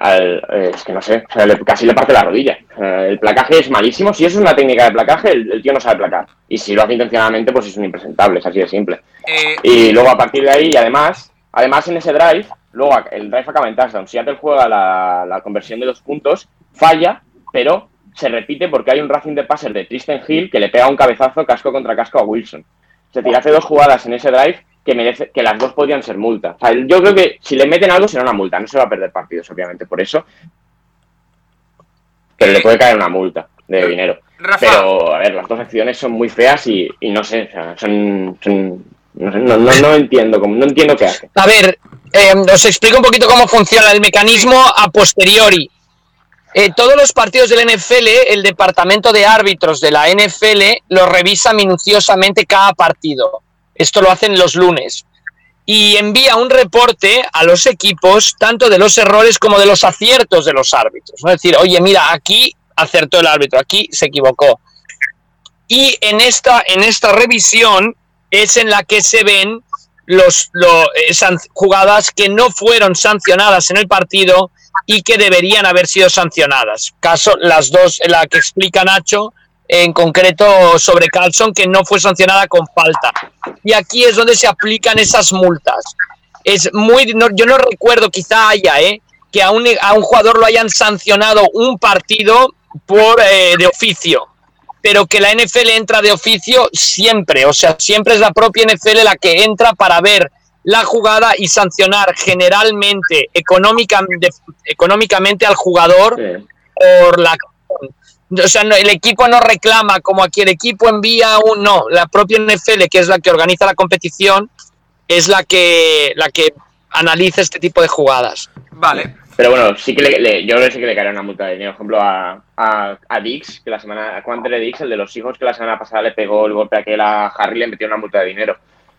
al- eh, es que no sé, o sea, le- casi le parte la rodilla. El placaje es malísimo. Si eso es una técnica de placaje, el, el tío no sabe placar. Y si lo hace intencionadamente, pues es un impresentable, es así de simple. Eh, Y luego a partir de ahí, y además, además en ese drive, luego el drive acaba en touchdown. Seattle juega la, la conversión de dos puntos, falla, pero se repite porque hay un racing de passer de Tristan Hill que le pega un cabezazo casco contra casco a Wilson. Se tira hace dos jugadas en ese drive que merece, que las dos podrían ser multa. O sea, yo creo que si le meten algo será una multa, no se va a perder partidos, obviamente, por eso. Pero le puede caer una multa de dinero. Rafa, Pero, a ver, las dos acciones son muy feas y, y no sé, o sea, son, son- no, sé, no, no, no entiendo cómo, no entiendo qué hace. A ver, eh, os explico un poquito cómo funciona el mecanismo a posteriori. Eh, todos los partidos del NFL, el departamento de árbitros de la NFL lo revisa minuciosamente cada partido. Esto lo hacen los lunes. Y envía un reporte a los equipos, tanto de los errores como de los aciertos de los árbitros. ¿no? Es decir, oye, mira, aquí acertó el árbitro, aquí se equivocó. Y en esta, en esta revisión es en la que se ven los, eh, jugadas que no fueron sancionadas en el partido y que deberían haber sido sancionadas. Caso las dos, la que explica Nacho, en concreto sobre Carlson, que no fue sancionada con falta. Y aquí es donde se aplican esas multas. Es muy, yo no recuerdo, quizá haya, ¿eh? que a un, a un jugador lo hayan sancionado un partido por eh, de oficio pero que la NFL entra de oficio siempre, o sea, siempre es la propia NFL la que entra para ver la jugada y sancionar generalmente económicamente, económicamente al jugador por la... O sea, el equipo no reclama como aquí el equipo envía un... No, la propia NFL, que es la que organiza la competición, es la que, la que analiza este tipo de jugadas. Vale, pero bueno, sí que le, yo creo que sí que le caería una multa de dinero. Por ejemplo, a, a, Dix, que la semana, a Quantre Dix, el de los hijos, que la semana pasada le pegó el golpe a aquel a Harry, le metió una multa de dinero,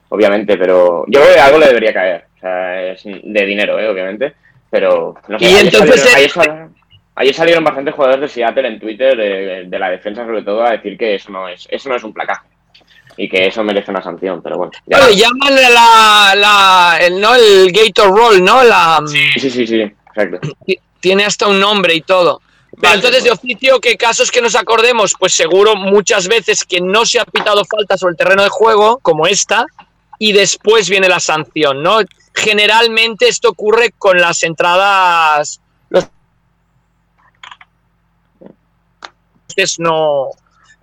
obviamente. Pero yo creo que algo le debería caer. O sea, es de dinero, ¿eh? obviamente. Pero no sé, y entonces salieron, ayer, salieron, bastantes jugadores de Seattle en Twitter, de, la defensa sobre todo, a decir que eso no es, eso no es un placaje y que eso merece una sanción, pero bueno. Ya llaman la, la, el, ¿no? el Gator Roll, ¿no? La, sí, sí, sí, sí. Tiene hasta un nombre y todo. Pero entonces, de oficio, ¿qué casos que nos acordemos? Pues seguro muchas veces que no se ha pitado falta sobre el terreno de juego, como esta, y después viene la sanción, ¿no? Generalmente esto ocurre con las entradas. No,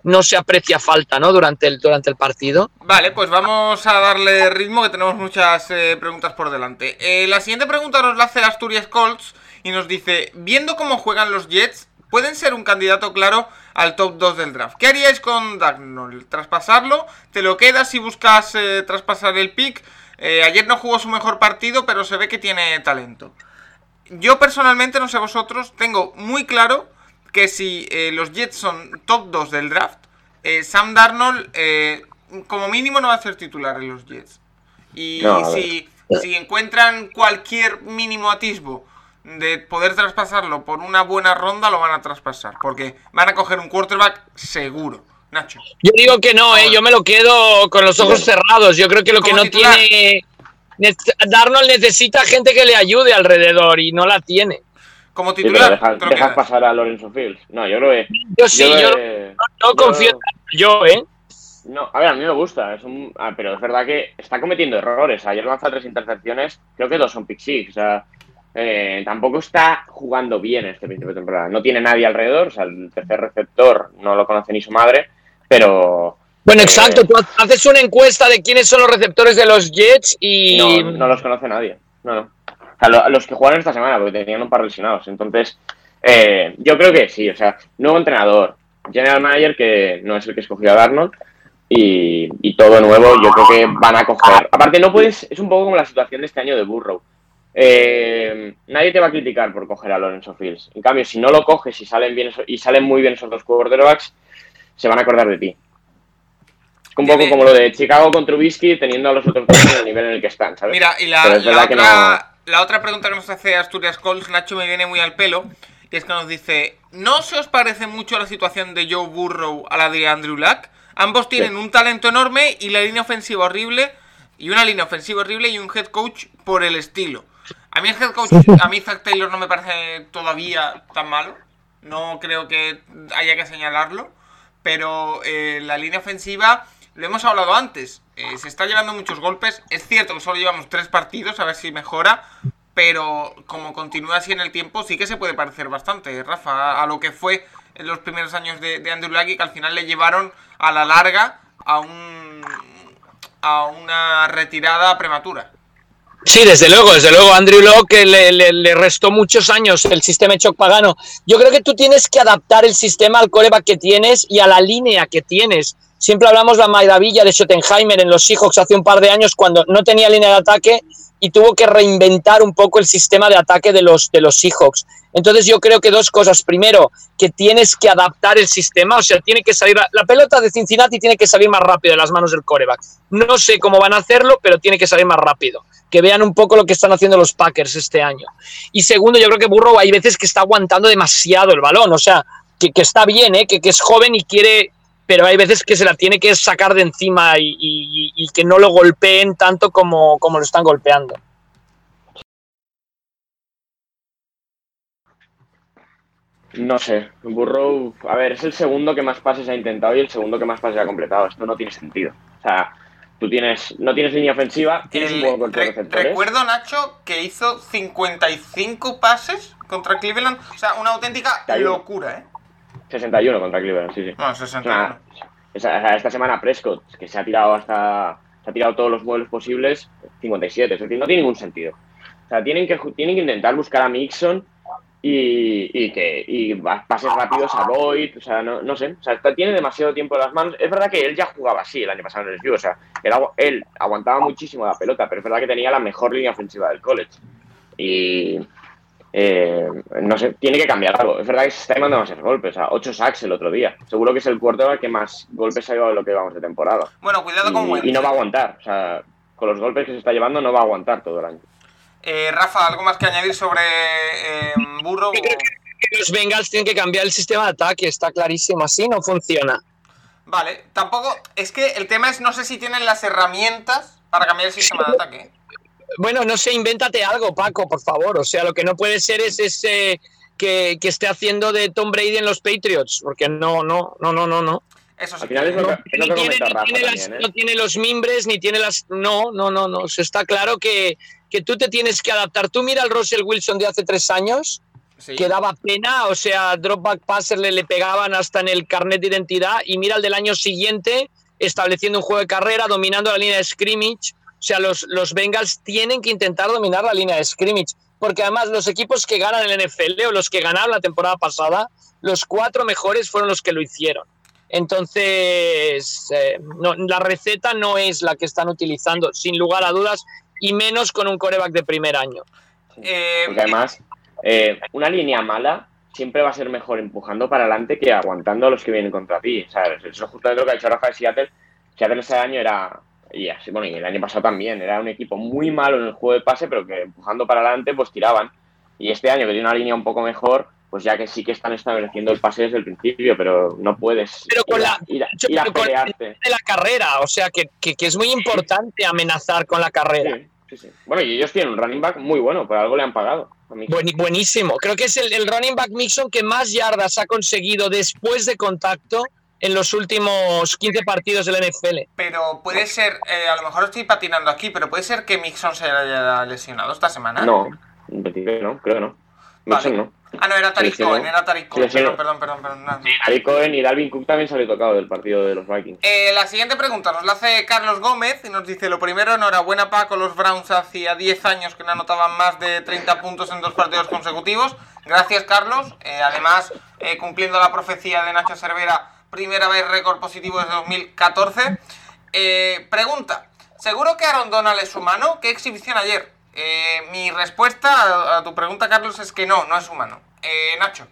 no se aprecia falta, ¿no? Durante el, durante el partido. Vale, pues vamos a darle ritmo que tenemos muchas eh, preguntas por delante. Eh, la siguiente pregunta nos la hace Asturias Colts y nos dice, viendo cómo juegan los Jets, pueden ser un candidato claro al top 2 del draft. ¿Qué haríais con Dagnall? ¿Traspasarlo? ¿Te lo quedas si buscas eh, traspasar el pick? ayer no jugó su mejor partido, pero se ve que tiene talento. Yo personalmente, no sé vosotros, tengo muy claro que si eh, los Jets son top 2 del draft, eh, Sam Darnold eh, como mínimo no va a ser titular en los Jets. Y si, si, encuentran cualquier mínimo atisbo de poder traspasarlo por una buena ronda, lo van a traspasar. Porque van a coger un quarterback seguro. Nacho. Yo digo que no, eh, yo me lo quedo con los ojos cerrados. Yo creo que lo que no tiene... Darnold necesita gente que le ayude alrededor y no la tiene como titular. dejas, pasar a Lorenzo Fields. No, yo creo que. Yo sí, yo, no, confío yo, ¿eh? No, a ver, a mí me gusta, es un, ah, pero es verdad que está cometiendo errores. Ayer lanza tres intercepciones, creo que dos son pick six. O sea, eh, tampoco está jugando bien este principio de temporada. No tiene nadie alrededor, o sea, el tercer receptor no lo conoce ni su madre, pero. Bueno, eh, exacto, tú haces una encuesta de quiénes son los receptores de los Jets y. No, no los conoce nadie. No, no los que jugaron esta semana, porque tenían un par lesionados. Entonces, eh, yo creo que sí, o sea, nuevo entrenador, general manager que no es el que escogió a Darnold, y, todo nuevo, yo creo que van a coger. Aparte, no puedes, es un poco como la situación de este año de Burrow. Eh, nadie te va a criticar por coger a Lorenzo Fields. En cambio, si no lo coges y salen bien y salen muy bien esos dos quarterbacks, se van a acordar de ti. Un poco como lo de Chicago con Trubisky teniendo a los otros dos en el nivel en el que están, ¿sabes? Mira, y la, la la otra pregunta que nos hace Asturias Colts, Nacho, me viene muy al pelo. Y es que nos dice: ¿No se os parece mucho la situación de Joe Burrow a la de Andrew Luck? Ambos tienen un talento enorme y la línea ofensiva horrible. Y una línea ofensiva horrible y un head coach por el estilo. A mí el head coach, a mí Zach Taylor no me parece todavía tan malo. No creo que haya que señalarlo. Pero eh, la línea ofensiva lo hemos hablado antes, eh, se está llevando muchos golpes. Es cierto que solo llevamos tres partidos, a ver si mejora. Pero como continúa así en el tiempo, sí que se puede parecer bastante, Rafa, a, lo que fue en los primeros años de, Andrew Luck, que al final le llevaron a la larga a un a una retirada prematura. Sí, desde luego, desde luego. Andrew Locke le, le, restó muchos años el sistema Choc Pagano. Yo creo que tú tienes que adaptar el sistema al coreback que tienes y a la línea que tienes. Siempre hablamos la maravilla de Schottenheimer en los Seahawks hace un par de años cuando no tenía línea de ataque y tuvo que reinventar un poco el sistema de ataque de los, de los Seahawks. Entonces yo creo que dos cosas. Primero, que tienes que adaptar el sistema, o sea, tiene que salir la, pelota de Cincinnati tiene que salir más rápido de las manos del coreback. No sé cómo van a hacerlo, pero tiene que salir más rápido. Que vean un poco lo que están haciendo los Packers este año. Y segundo, yo creo que Burrow hay veces que está aguantando demasiado el balón, o sea, que, está bien, ¿eh? que, que es joven y quiere pero hay veces que se la tiene que sacar de encima y, y- y que no lo golpeen tanto como, como lo están golpeando. No sé, Burrow, a ver, es el segundo que más pases ha intentado y el segundo que más pases ha completado. Esto no tiene sentido. O sea, tú tienes, no tienes línea ofensiva, tienes un El- buen golpe de re- receptores. recuerdo, Nacho, que hizo 55 pases contra Cleveland. O sea, una auténtica 61. locura, ¿eh? 61 contra Cleveland, sí, sí. Bueno, Es 61. una- esa- esa- esta semana Prescott, que se ha tirado hasta se ha tirado todos los vuelos posibles, 57. Es decir, no tiene ningún sentido. O sea, tienen que, tienen que intentar buscar a Mixon y, y que y pases rápidos a Boyd. O sea, no, no sé. O sea, tiene demasiado tiempo en las manos. Es verdad que él ya jugaba así el año pasado en el SU. O sea, él, él aguantaba muchísimo la pelota, pero es verdad que tenía la mejor línea ofensiva del college. Y. eh, no sé, tiene que cambiar algo. Es verdad que se está llevando demasiados golpes. O sea, 8 sacks el otro día. Seguro que es el quarterback que más golpes ha llevado de lo que vamos de temporada. Bueno, cuidado con Wentz. y no va a aguantar. O sea, con los golpes que se está llevando, no va a aguantar todo el año. Eh, Rafa, ¿algo más que añadir sobre eh, que los Bengals tienen que cambiar el sistema de ataque, está clarísimo, así no funciona. Vale, tampoco. Es que el tema es, no sé si tienen las herramientas para cambiar el sistema de ataque. Bueno, no sé, invéntate algo, Paco, por favor. O sea, lo que no puede ser es ese que, que esté haciendo de Tom Brady en los Patriots, porque no, no, no, no, no, no. Eso sí. Al final es lo No, que, es lo ni que tiene, comenta ni Rafa tiene las- también, ¿eh? no tiene los mimbres, ni tiene las... No, no, no, no. O sea, está claro que, que tú te tienes que adaptar. Tú mira al Russell Wilson de hace tres años, Sí. que daba pena, o sea, dropback passer le, le pegaban hasta en el carnet de identidad, y mira el del año siguiente, estableciendo un juego de carrera, dominando la línea de scrimmage. O sea, los, los Bengals tienen que intentar dominar la línea de scrimmage, porque además los equipos que ganan el NFL o los que ganaron la temporada pasada, los cuatro mejores fueron los que lo hicieron. Entonces, eh, no, la receta no es la que están utilizando, sin lugar a dudas, y menos con un coreback de primer año. Eh, Porque además, eh, una línea mala siempre va a ser mejor empujando para adelante que aguantando a los que vienen contra ti. O sea, eso es justamente lo que ha hecho Rafa de Seattle. Seattle ese año era, y así, bueno, y el año pasado también, era un equipo muy malo en el juego de pase, pero que empujando para adelante, pues tiraban. Y este año que tiene una línea un poco mejor, pues ya que sí que están estableciendo el pase desde el principio, pero no puedes Pero con ir, a- la- ir a, yo- ir a pero con- pelearte. de la carrera, o sea que, que- que es muy importante amenazar con la carrera. Sí, sí, sí. Bueno, y ellos tienen un running back muy bueno, por algo le han pagado. a. Buen- buenísimo. Creo que es el, el running back Mixon que más yardas ha conseguido después de contacto en los últimos 15 partidos del NFL. pero puede ser, eh, a lo mejor estoy patinando aquí, pero puede ser que Mixon se haya lesionado esta semana. No, en principio no, creo que no. Vale. Mixon no. Ah, no, era Tariq Cohen, no. era Tariq Cohen. sí, Perdón, no. perdón, perdón, perdón. nada. Ari Cohen y Dalvin Cook también salió tocado del partido de los Vikings. Eh, la siguiente pregunta nos la hace Carlos Gómez y nos dice, lo primero, enhorabuena Paco, los Browns hacía 10 años que no anotaban más de 30 puntos en dos partidos consecutivos. Gracias Carlos, Eh, además eh, cumpliendo la profecía de Nacho Cervera, primera vez récord positivo desde 2014. Eh, pregunta, ¿seguro que Aaron Donald es humano? ¿Qué exhibición ayer? Eh, mi respuesta a, tu pregunta Carlos es que no, no es humano. Eh, Nacho.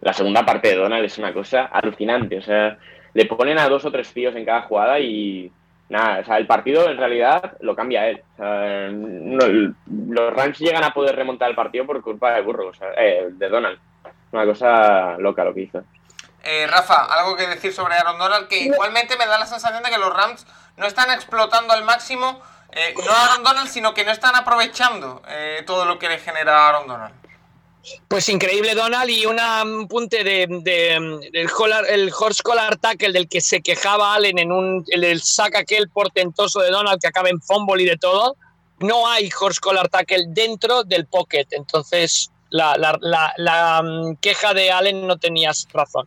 La segunda parte de Donald es una cosa alucinante. O sea, le ponen a dos o tres tíos en cada jugada y nada, o sea, el partido en realidad lo cambia él. O sea, no- los Rams llegan a poder remontar el partido por culpa de Burro, o sea, eh, de Donald. Una cosa loca lo que hizo. Eh, Rafa, algo que decir sobre Aaron Donald, que igualmente me da la sensación de que los Rams no están explotando al máximo, eh, no a Aaron Donald, sino que no están aprovechando eh, todo lo que le genera Aaron Donald. Pues increíble Donald y una, un punte de, de- del Collar- el horse collar tackle del que se quejaba Allen en un el, el sack aquel portentoso de Donald que acaba en fumble y de todo. No hay horse collar tackle dentro del pocket, entonces la, la- la- la, mm, queja de Allen no tenías razón.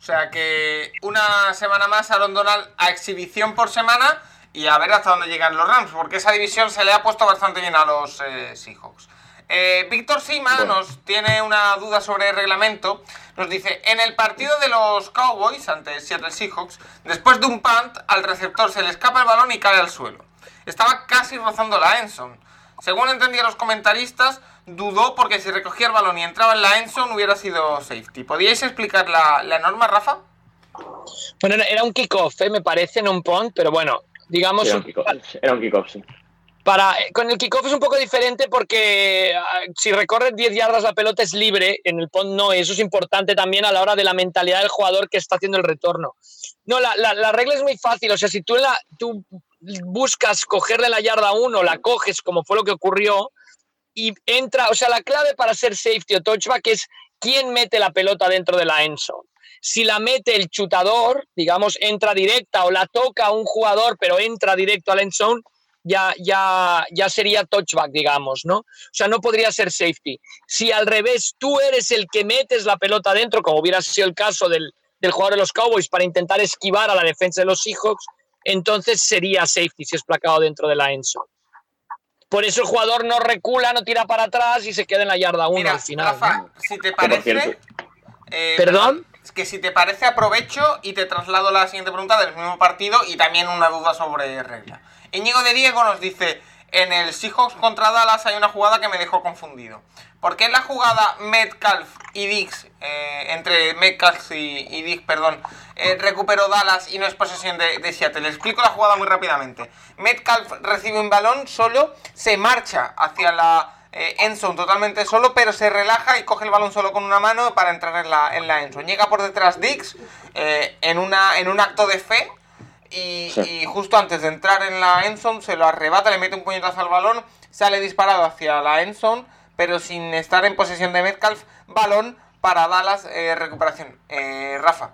O sea que una semana más Aaron Donald a exhibición por semana y a ver hasta dónde llegan los Rams, porque esa división se le ha puesto bastante bien a los eh, Seahawks. Eh, Víctor Sima Bueno. nos tiene una duda sobre el reglamento. Nos dice, en el partido de los Cowboys ante Seattle Seahawks, después de un punt, al receptor se le escapa el balón y cae al suelo. Estaba casi rozando la Enson. Según entendía los comentaristas, dudó porque si recogía el balón y entraba en la Enson hubiera sido safety. ¿Podríais explicar la, la norma, Rafa? Bueno, era- un kickoff, ¿eh? me parece, en un punt, pero bueno, digamos... Era un kickoff, era un kickoff, sí. Para, con el kickoff es un poco diferente porque ah, si recorre 10 yardas la pelota es libre, en el punt no, eso es importante también a la hora de la mentalidad del jugador que está haciendo el retorno. No, la, la, la regla es muy fácil, o sea, si tú, la, tú buscas cogerle la yarda 1, la coges como fue lo que ocurrió y entra, o sea, la clave para ser safety o touchback es quién mete la pelota dentro de la end zone. Si la mete el chutador, digamos, entra directa o la toca un jugador pero entra directo al end zone, ya, ya, ya sería touchback, digamos, ¿no? O sea, no podría ser safety. Si al revés tú eres el que metes la pelota dentro, como hubiera sido el caso del, del jugador de los Cowboys para intentar esquivar a la defensa de los Seahawks, entonces sería safety si es placado dentro de la end zone. Por eso el jugador no recula, no tira para atrás y se queda en la yarda 1 al final. Rafa, ¿no? si te parece. Eh, ¿Perdón? Es que si te parece, aprovecho y te traslado la siguiente pregunta del mismo partido y también una duda sobre regla. Íñigo de Diego nos dice: En el Seahawks contra Dallas hay una jugada que me dejó confundido. ¿Por qué en la jugada Metcalf y Dix, eh, entre Metcalf y, y Dix, perdón, eh, recuperó Dallas y no es posesión de, Seattle? Le explico la jugada muy rápidamente. Metcalf recibe un balón solo, se marcha hacia la eh, endzone totalmente solo, pero se relaja y coge el balón solo con una mano para entrar en la, en la endzone. Llega por detrás Dix eh, en, una, en un acto de fe y, Sí. y justo antes de entrar en la endzone se lo arrebata, le mete un puñetazo al balón, sale disparado hacia la endzone, pero sin estar en posesión de Metcalf, balón para Dallas, eh, recuperación. Eh, Rafa.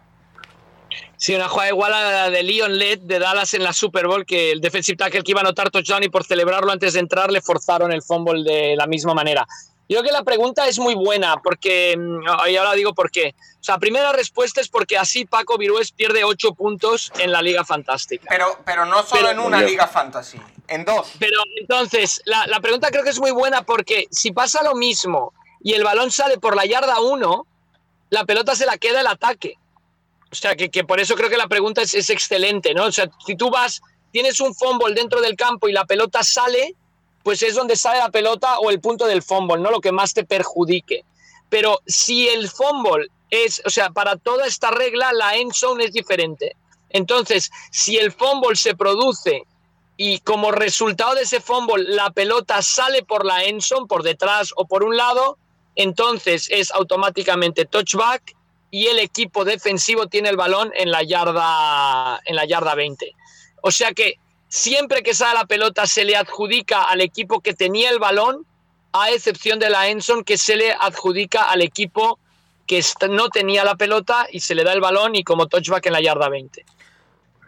Sí, una jugada igual a la de Leon Led de Dallas en la Super Bowl, que el defensive tackle que iba a anotar touchdown y por celebrarlo antes de entrar le forzaron el fumble de la misma manera. Yo creo que la pregunta es muy buena, porque, mm, y ahora digo por qué. O sea, primera respuesta es porque así Paco Virués pierde 8 puntos en la Liga Fantástica. Pero, pero no solo Pero- en una Dios. liga fantasy, en dos. Pero entonces, la, la pregunta creo que es muy buena porque si pasa lo mismo y el balón sale por la yarda 1, la pelota se la queda el ataque. O sea, que, que por eso creo que la pregunta es, es excelente, ¿no? O sea, si tú vas, tienes un fumble dentro del campo y la pelota sale, pues es donde sale la pelota o el punto del fumble, ¿no? Lo que más te perjudique. Pero si el fumble es, o sea, para toda esta regla, la end zone es diferente. Entonces, si el fumble se produce y como resultado de ese fumble la pelota sale por la end zone, por detrás o por un lado, entonces es automáticamente touchback y el equipo defensivo tiene el balón en la yarda en la yarda 20. O sea que siempre que sale la pelota se le adjudica al equipo que tenía el balón, a excepción de la Enson que se le adjudica al equipo que no tenía la pelota y se le da el balón y como touchback en la yarda 20.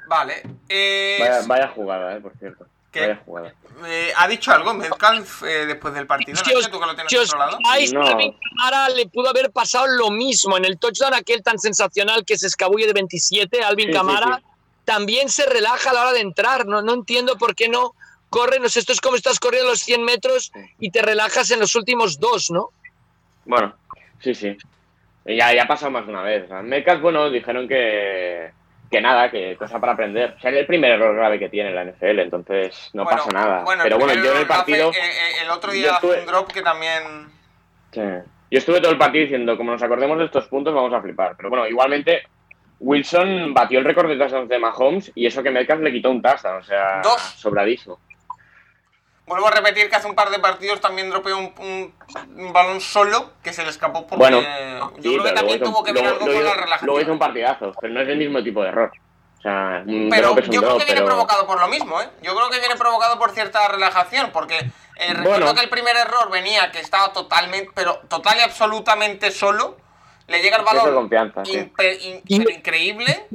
Vale. Eh, Vaya, vaya jugada, eh, por cierto. ¿Qué? Vaya jugada. eh, ¿Ha dicho algo Metcalf eh, después del partido? Si os, Nacho, tú que lo tienes si os No. a Alvin Kamara le pudo haber pasado lo mismo en el touchdown aquel tan sensacional que se escabulle de 27, Alvin Sí, sí. También se relaja a la hora de entrar, no, no entiendo por qué no corre, no sé, esto es como estás corriendo los 100 metros y te relajas en los últimos dos, ¿no? Bueno, sí, sí. Ya, ya ha pasado más de una vez. Sea, Metcalf, bueno, dijeron que, que nada, que cosa para aprender. O sea, es el primer error grave que tiene la NFL, entonces no Bueno, pasa nada. bueno, Pero bueno, yo en el lo hace, partido... eh, eh, el otro día hace estuve- un drop que también. Sí. Yo estuve todo el partido diciendo, como nos acordemos de estos puntos, vamos a flipar. Pero bueno, igualmente, Wilson batió el récord de touchdowns de Mahomes y eso que Metcalf le quitó un touchdown, o sea, Dos. sobradísimo. Vuelvo a repetir que hace un par de partidos también dropeó un, un- un balón solo que se le escapó porque. Bueno, yo Sí, creo que también tuvo que ver algo con la relajación. Luego hizo un partidazo, pero no es el mismo tipo de error. O sea, un Pero yo creo que viene pero... provocado por lo mismo, ¿eh? Yo creo que viene provocado por cierta relajación, porque eh, recuerdo Bueno. que el primer error venía que estaba totalmente, pero total y absolutamente solo. Le llega el balón impe- in- pero increíble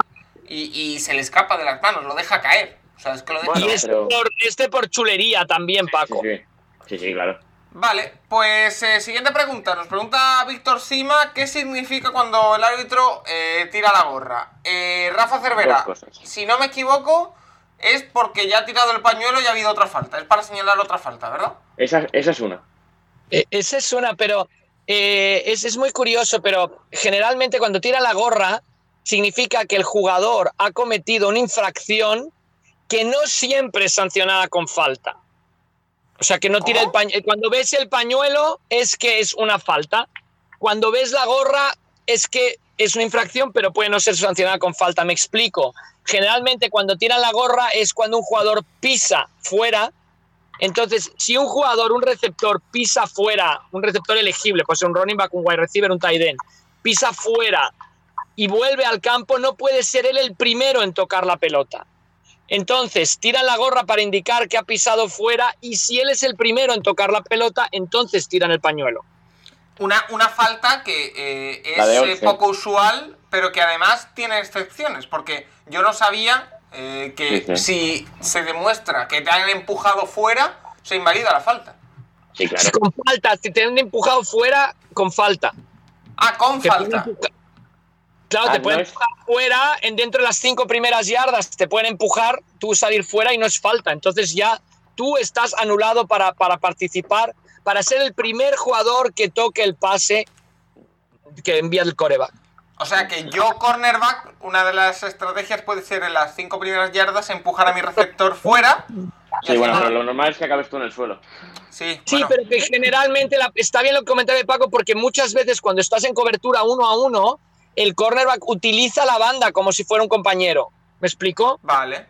y, y se le escapa de las manos, lo deja caer. O sea, es que lo deja Bueno, y este, pero- por, este por chulería también, Paco. sí, sí, sí, claro. Vale, pues eh, siguiente pregunta. Nos pregunta Víctor Sima qué significa cuando el árbitro eh, tira la gorra. Eh, Rafa Cervera, si no me equivoco, es porque ya ha tirado el pañuelo y ha habido otra falta. Es para señalar otra falta, ¿verdad? Esa, esa es una. Eh, Esa es una, pero eh, es, es muy curioso, pero generalmente cuando tira la gorra significa que el jugador ha cometido una infracción que no siempre es sancionada con falta. O sea, que no tira el pañuelo. Cuando ves el pañuelo es que es una falta. Cuando ves la gorra es que es una infracción, pero puede no ser sancionada con falta. Me explico. Generalmente cuando tiran la gorra es cuando un jugador pisa fuera Entonces, si un jugador, un receptor, pisa fuera, un receptor elegible, pues un running back, un wide receiver, un tight end, pisa fuera y vuelve al campo, no puede ser él el primero en tocar la pelota. Entonces, tiran la gorra para indicar que ha pisado fuera y si él es el primero en tocar la pelota, entonces tiran el pañuelo. Una, una falta que eh, es eh, poco usual, pero que además tiene excepciones, porque yo no sabía eh, que si se demuestra que te han empujado fuera, se invalida la falta. Sí, claro. Con falta, si te han empujado fuera, con falta. Ah, con falta. Claro, te ah, pueden empujar fuera, en dentro de las cinco primeras yardas, te pueden empujar, tú salir fuera y no es falta. Entonces ya tú estás anulado para, para participar, para ser el primer jugador que toque el pase que envía el coreback. O sea que yo, cornerback, una de las estrategias puede ser en las cinco primeras yardas empujar a mi receptor fuera. Sí, bueno, pero lo normal es que acabes tú en el suelo. Sí, sí pero que generalmente está bien lo que comentaba Paco, porque muchas veces cuando estás en cobertura uno a uno, el cornerback utiliza la banda como si fuera un compañero. ¿Me explico? Vale.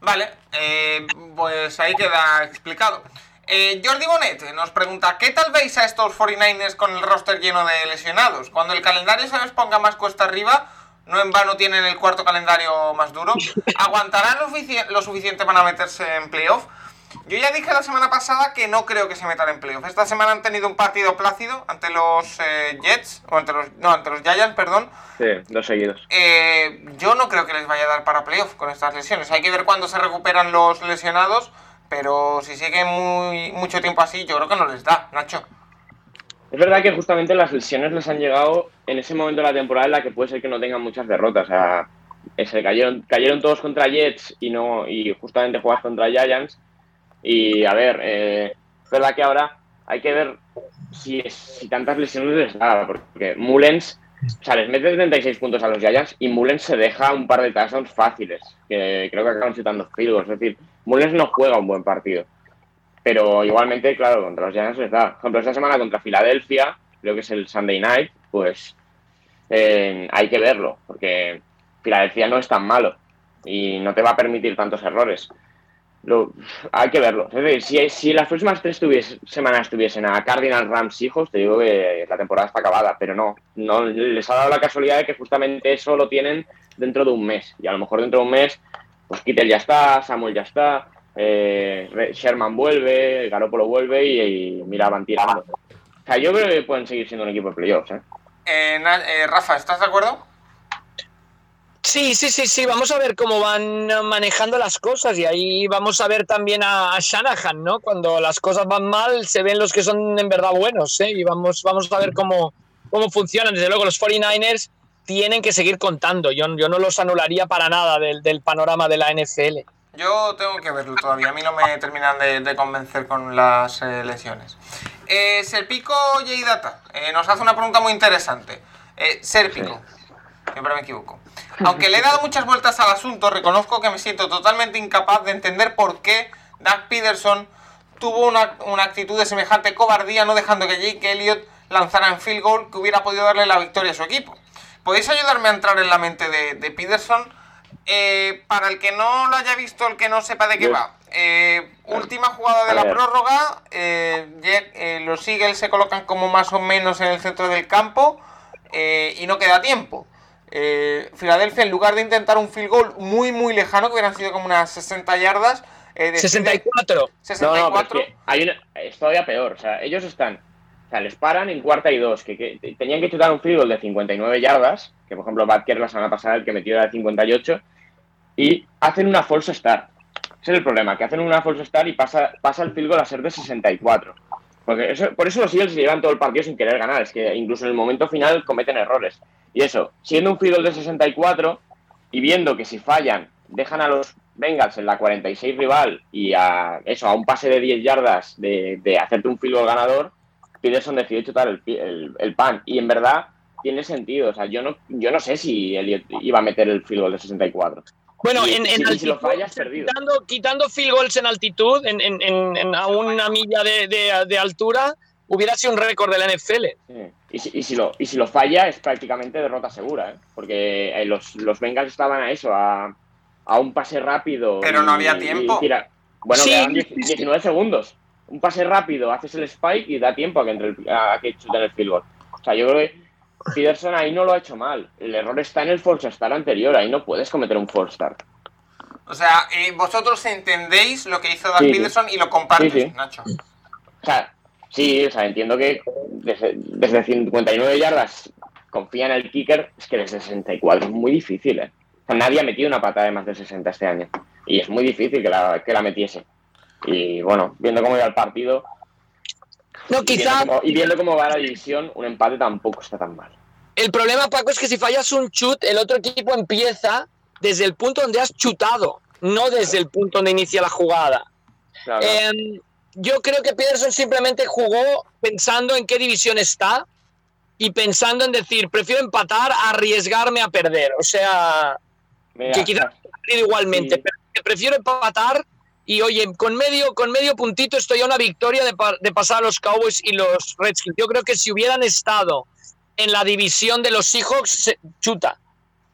Vale, eh, pues ahí queda explicado. Eh, Jordi Bonet nos pregunta, ¿qué tal veis a estos 49ers con el roster lleno de lesionados? Cuando el calendario se les ponga más cuesta arriba, no en vano tienen el cuarto calendario más duro, (laughs) ¿aguantarán lo, lo suficiente para meterse en playoff? Yo ya dije la semana pasada que no creo que se metan en playoff. Esta semana han tenido un partido plácido ante los eh, Jets, o ante los, no, ante los Giants, perdón. Sí, dos seguidos. Eh, yo no creo que les vaya a dar para playoff con estas lesiones. Hay que ver cuándo se recuperan los lesionados, pero si sigue muy, mucho tiempo así, yo creo que no les da, Nacho. Es verdad que justamente las lesiones les han llegado en ese momento de la temporada en la que puede ser que no tengan muchas derrotas. O sea, cayeron, cayeron todos contra Jets y no y justamente juegas contra Giants y a ver, eh, es verdad que ahora hay que ver si, si tantas lesiones les da, porque Mullens, o sea, les mete 36 puntos a los Giants y Mullens se deja un par de touchdowns fáciles, que creo que acaban chutando field Es decir, Mullens no juega un buen partido. Pero igualmente, claro, contra los Giants les da. Por ejemplo, esta semana contra Filadelfia, creo que es el Sunday night, pues eh, hay que verlo, porque Filadelfia no es tan malo y no te va a permitir tantos errores hay que verlo. si, si las próximas tres semanas tuviesen a Cardinal Rams hijos, te digo que la temporada está acabada, pero no, no les ha dado la casualidad de que justamente eso lo tienen dentro de un mes. Y a lo mejor dentro de un mes, pues Kittel ya está, Samuel ya está, eh, Sherman vuelve, Garoppolo vuelve y, mira, van tirando. O sea, yo creo que pueden seguir siendo un equipo de playoffs. ¿eh? Eh, Rafa, ¿estás de acuerdo? Sí, sí, sí, sí, vamos a ver cómo van manejando las cosas y ahí vamos a ver también a, Shanahan, ¿no? Cuando las cosas van mal se ven los que son en verdad buenos, ¿eh? Y vamos, vamos a ver cómo, cómo funcionan. Desde luego los 49ers tienen que seguir contando, yo, yo no los anularía para nada del, panorama de la NFL. Yo tengo que verlo todavía, a mí no me terminan de, convencer con las eh, lesiones. Eh, Serpico J Data eh, nos hace una pregunta muy interesante. Eh, Serpico, siempre me equivoco. Aunque le he dado muchas vueltas al asunto, reconozco que me siento totalmente incapaz de entender por qué Doug Peterson tuvo una, actitud de semejante cobardía no dejando que Jake Elliott lanzara en field goal que hubiera podido darle la victoria a su equipo. ¿Podéis ayudarme a entrar en la mente de, Peterson? Eh, para el que no lo haya visto, el que no sepa de qué va. Eh, última jugada de la prórroga. Eh, los Eagles se colocan como más o menos en el centro del campo y no queda tiempo. Eh, Filadelfia, en lugar de intentar un field goal muy, muy lejano, que hubieran sido como unas 60 yardas. Eh, 64. 64. No, no, hay una, es todavía peor. O sea, ellos están. O sea, les paran en cuarta y dos. Que, tenían que chutar un field goal de 59 yardas. Que por ejemplo, Batker la semana pasada, el que metió era de 58. Y hacen una false start. Ese es el problema, que hacen una false start y pasa, pasa el field goal a ser de 64. Porque eso, por eso los Eagles se llevan todo el partido sin querer ganar. Es que incluso en el momento final cometen errores. Y eso, siendo un field de 64 y viendo que si fallan, dejan a los Bengals en la 46 rival y a eso, a un pase de 10 yardas de, de hacerte un field ganador, Peterson decidió chutar el, el, pan. Y en verdad tiene sentido. O sea, yo no, yo no sé si Elliot iba a meter el field goal de 64. Bueno, en, altitud, si lo fallas, quitando, quitando, field goals en altitud, en, en a una milla de, de, de altura, hubiera sido un récord de la NFL. Y, si, y, si lo, y si lo falla es prácticamente derrota segura, ¿eh? porque eh, los, los Bengals estaban a eso, a, a un pase rápido. Pero no había tiempo. Bueno, Sí. quedan 10 19 segundos. Un pase rápido, haces el spike y da tiempo a que, entre el, a que chuten el field goal. O sea, yo creo que Peterson ahí no lo ha hecho mal. El error está en el false start anterior. Ahí no puedes cometer un false start. O sea, eh, vosotros entendéis lo que hizo Dan Sí. Peterson y lo compartes, Sí, sí. Nacho. O sea, sí, o sea, entiendo que desde, desde 59 yardas confía en el kicker. Es que desde 64 es muy difícil, ¿eh? O sea, nadie ha metido una patada de más de 60 este año. Y es muy difícil que la, que la metiese. Y bueno, viendo cómo iba el partido No, y quizá viendo, cómo, y viendo cómo va la división, un empate tampoco está tan mal. el problema, Paco, es que si fallas un chut, el otro equipo empieza desde el punto donde has chutado, no desde el punto donde inicia la jugada. Claro. Eh, yo creo que Peterson simplemente jugó pensando en qué división está y pensando en decir, prefiero empatar a arriesgarme a perder. O sea, Mira, que quizás igualmente, Sí. pero que prefiero empatar y oye, con medio, con medio puntito estoy a una victoria de, pa- de pasar a los Cowboys y los Redskins. Yo creo que si hubieran estado en la división de los Seahawks, se- chuta.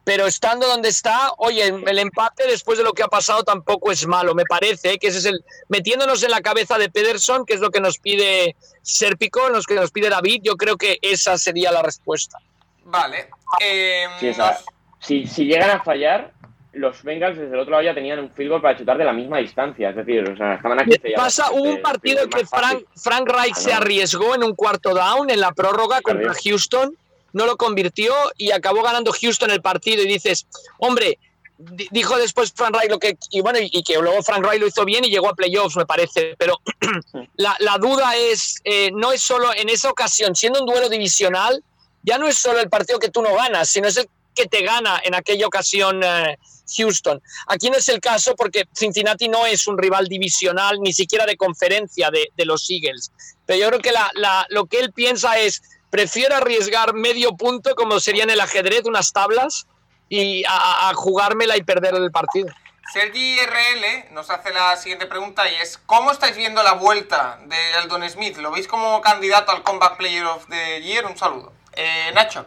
Pero estando donde está, oye, el empate después de lo que ha pasado tampoco es malo, me parece, ¿eh? que ese es el metiéndonos en la cabeza de Pederson, que es lo que nos pide Serpico, lo que nos pide David, yo creo que esa sería la respuesta. Vale. Eh, Sí, nos- si, si llegan a fallar, los Bengals desde el otro lado ya tenían un field goal para chutar de la misma distancia. Es decir, o sea, estaban aquí. Pasa, hubo un partido que Frank, Frank Reich se arriesgó en un cuarto down en la prórroga contra Houston, no lo convirtió y acabó ganando Houston el partido. Y dices, hombre, di- dijo después Frank Reich lo que. Y bueno, y, que luego Frank Reich lo hizo bien y llegó a playoffs, me parece. Pero (clears throat) la, la duda es, eh, no es solo en esa ocasión, siendo un duelo divisional, ya no es solo el partido que tú no ganas, sino es el que te gana en aquella ocasión eh, Houston. Aquí no es el caso porque Cincinnati no es un rival divisional, ni siquiera de conferencia de, de los Eagles. Pero yo creo que la, lo que él piensa es, prefiero arriesgar medio punto, como sería en el ajedrez, unas tablas, y a, jugármela y perder el partido. Sergi RL nos hace la siguiente pregunta y es ¿Cómo estáis viendo la vuelta de Eldon Smith? ¿Lo veis como candidato al Comeback Player of the Year? Un saludo. Eh, Nacho.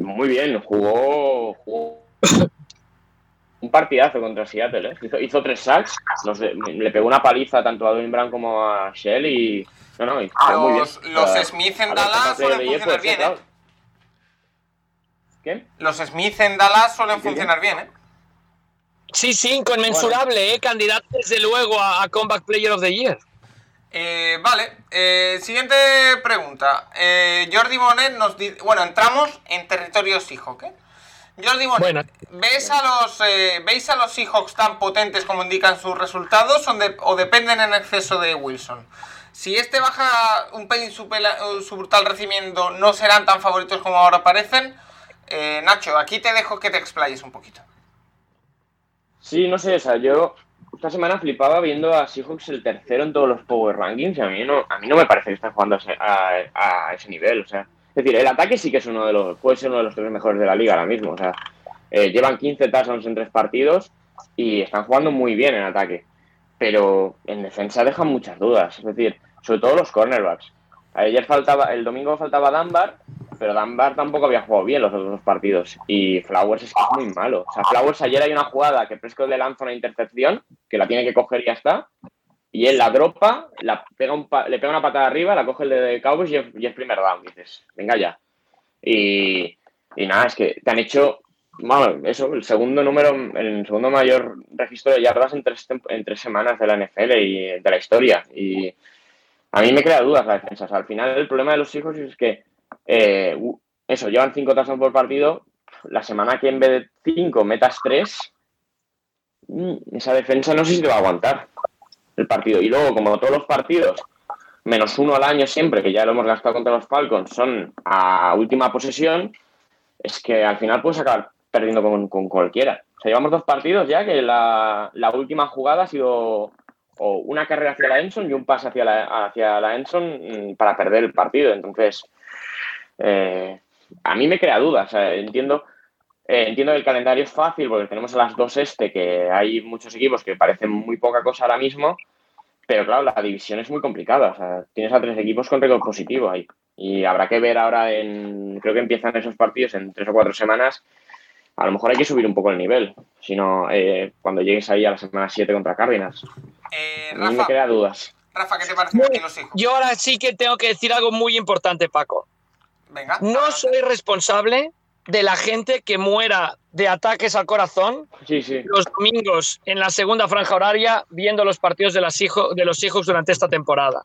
Muy bien, jugó, jugó un partidazo contra Seattle. ¿eh? Hizo, hizo tres sacks, los le pegó una paliza tanto a Dwayne Brown como a Shell y. No, no, y jugó muy bien. Los, los Smith en Dallas suelen funcionar bien, ¿eh? claro. ¿Qué? Los Smith en Dallas suelen Sí, sí. funcionar bien, ¿eh? Sí, sí, inconmensurable, ¿eh? candidato desde luego a, a Comeback Player of the Year. Eh, vale, eh, siguiente pregunta. Eh, Jordi Bonet nos dice. Bueno, entramos en territorio Seahawk, ¿eh? Jordi Bonet, Bueno. ¿ves a los, eh, ¿veis a los Seahawks tan potentes como indican sus resultados o, de- o dependen en exceso de Wilson? Si este baja un pelín su, pela- su brutal recibimiento, ¿no serán tan favoritos como ahora parecen? Eh, Nacho, aquí te dejo que te explayes un poquito. Sí, no sé, o sea, yo esta semana flipaba viendo a Seahawks el tercero en todos los Power Rankings y a mí no, a mí no me parece que están jugando a ese, a- a ese nivel, o sea, es decir, el ataque sí que es uno de los, puede ser uno de los tres mejores de la liga ahora mismo, o sea, eh, llevan 15 touchdowns en tres partidos y están jugando muy bien en ataque, pero en defensa dejan muchas dudas, es decir, sobre todo los cornerbacks. Ayer faltaba, el domingo faltaba Dunbar, pero Dunbar tampoco había jugado bien los otros dos partidos. Y Flowers es muy malo. O sea, Flowers ayer hay una jugada que Prescott le lanza una intercepción, que la tiene que coger y ya está. Y él la dropa, la pega le pega una patada arriba, la coge el de Cowboys y es, y es primer down. Dices, venga ya. Y, y nada, es que te han hecho, bueno, eso, el segundo número, el segundo mayor registro de yardas en tres, en tres semanas de la NFL y de la historia. Y a mí me crea dudas la defensa. Al final el problema de los hijos es que eh, eso, llevan cinco touchdowns por partido. La semana que en vez de cinco metas tres, mm, esa defensa no sé si te va a aguantar el partido. Y luego, como todos los partidos, menos uno al año siempre, que ya lo hemos gastado contra los Falcons, son a última posesión, es que al final puedes acabar perdiendo con, cualquiera. O sea, llevamos dos partidos ya que la última jugada ha sido o una carrera hacia la Enson y un pase hacia la, hacia la Enson mm, para perder el partido. Entonces, eh, a mí me crea dudas. Entiendo, eh, entiendo que el calendario es fácil porque tenemos a las dos este, que hay muchos equipos que parecen muy poca cosa ahora mismo, pero claro, la división es muy complicada. Tienes a tres equipos con récord positivo ahí. Y habrá que ver ahora en. Creo que empiezan esos partidos en tres o cuatro semanas. A lo mejor hay que subir un poco el nivel. Si no, eh, cuando llegues ahí a la semana 7 contra Cardinals. Eh, A mí me Rafa, queda dudas. Rafa, ¿qué te parece a ti los hijos? Yo ahora sí que tengo que decir algo muy importante, Paco. Venga. No adelante. soy responsable de la gente que muera de ataques al corazón Sí, sí. los domingos en la segunda franja horaria viendo los partidos de, las hijo- de los Seahawks durante esta temporada.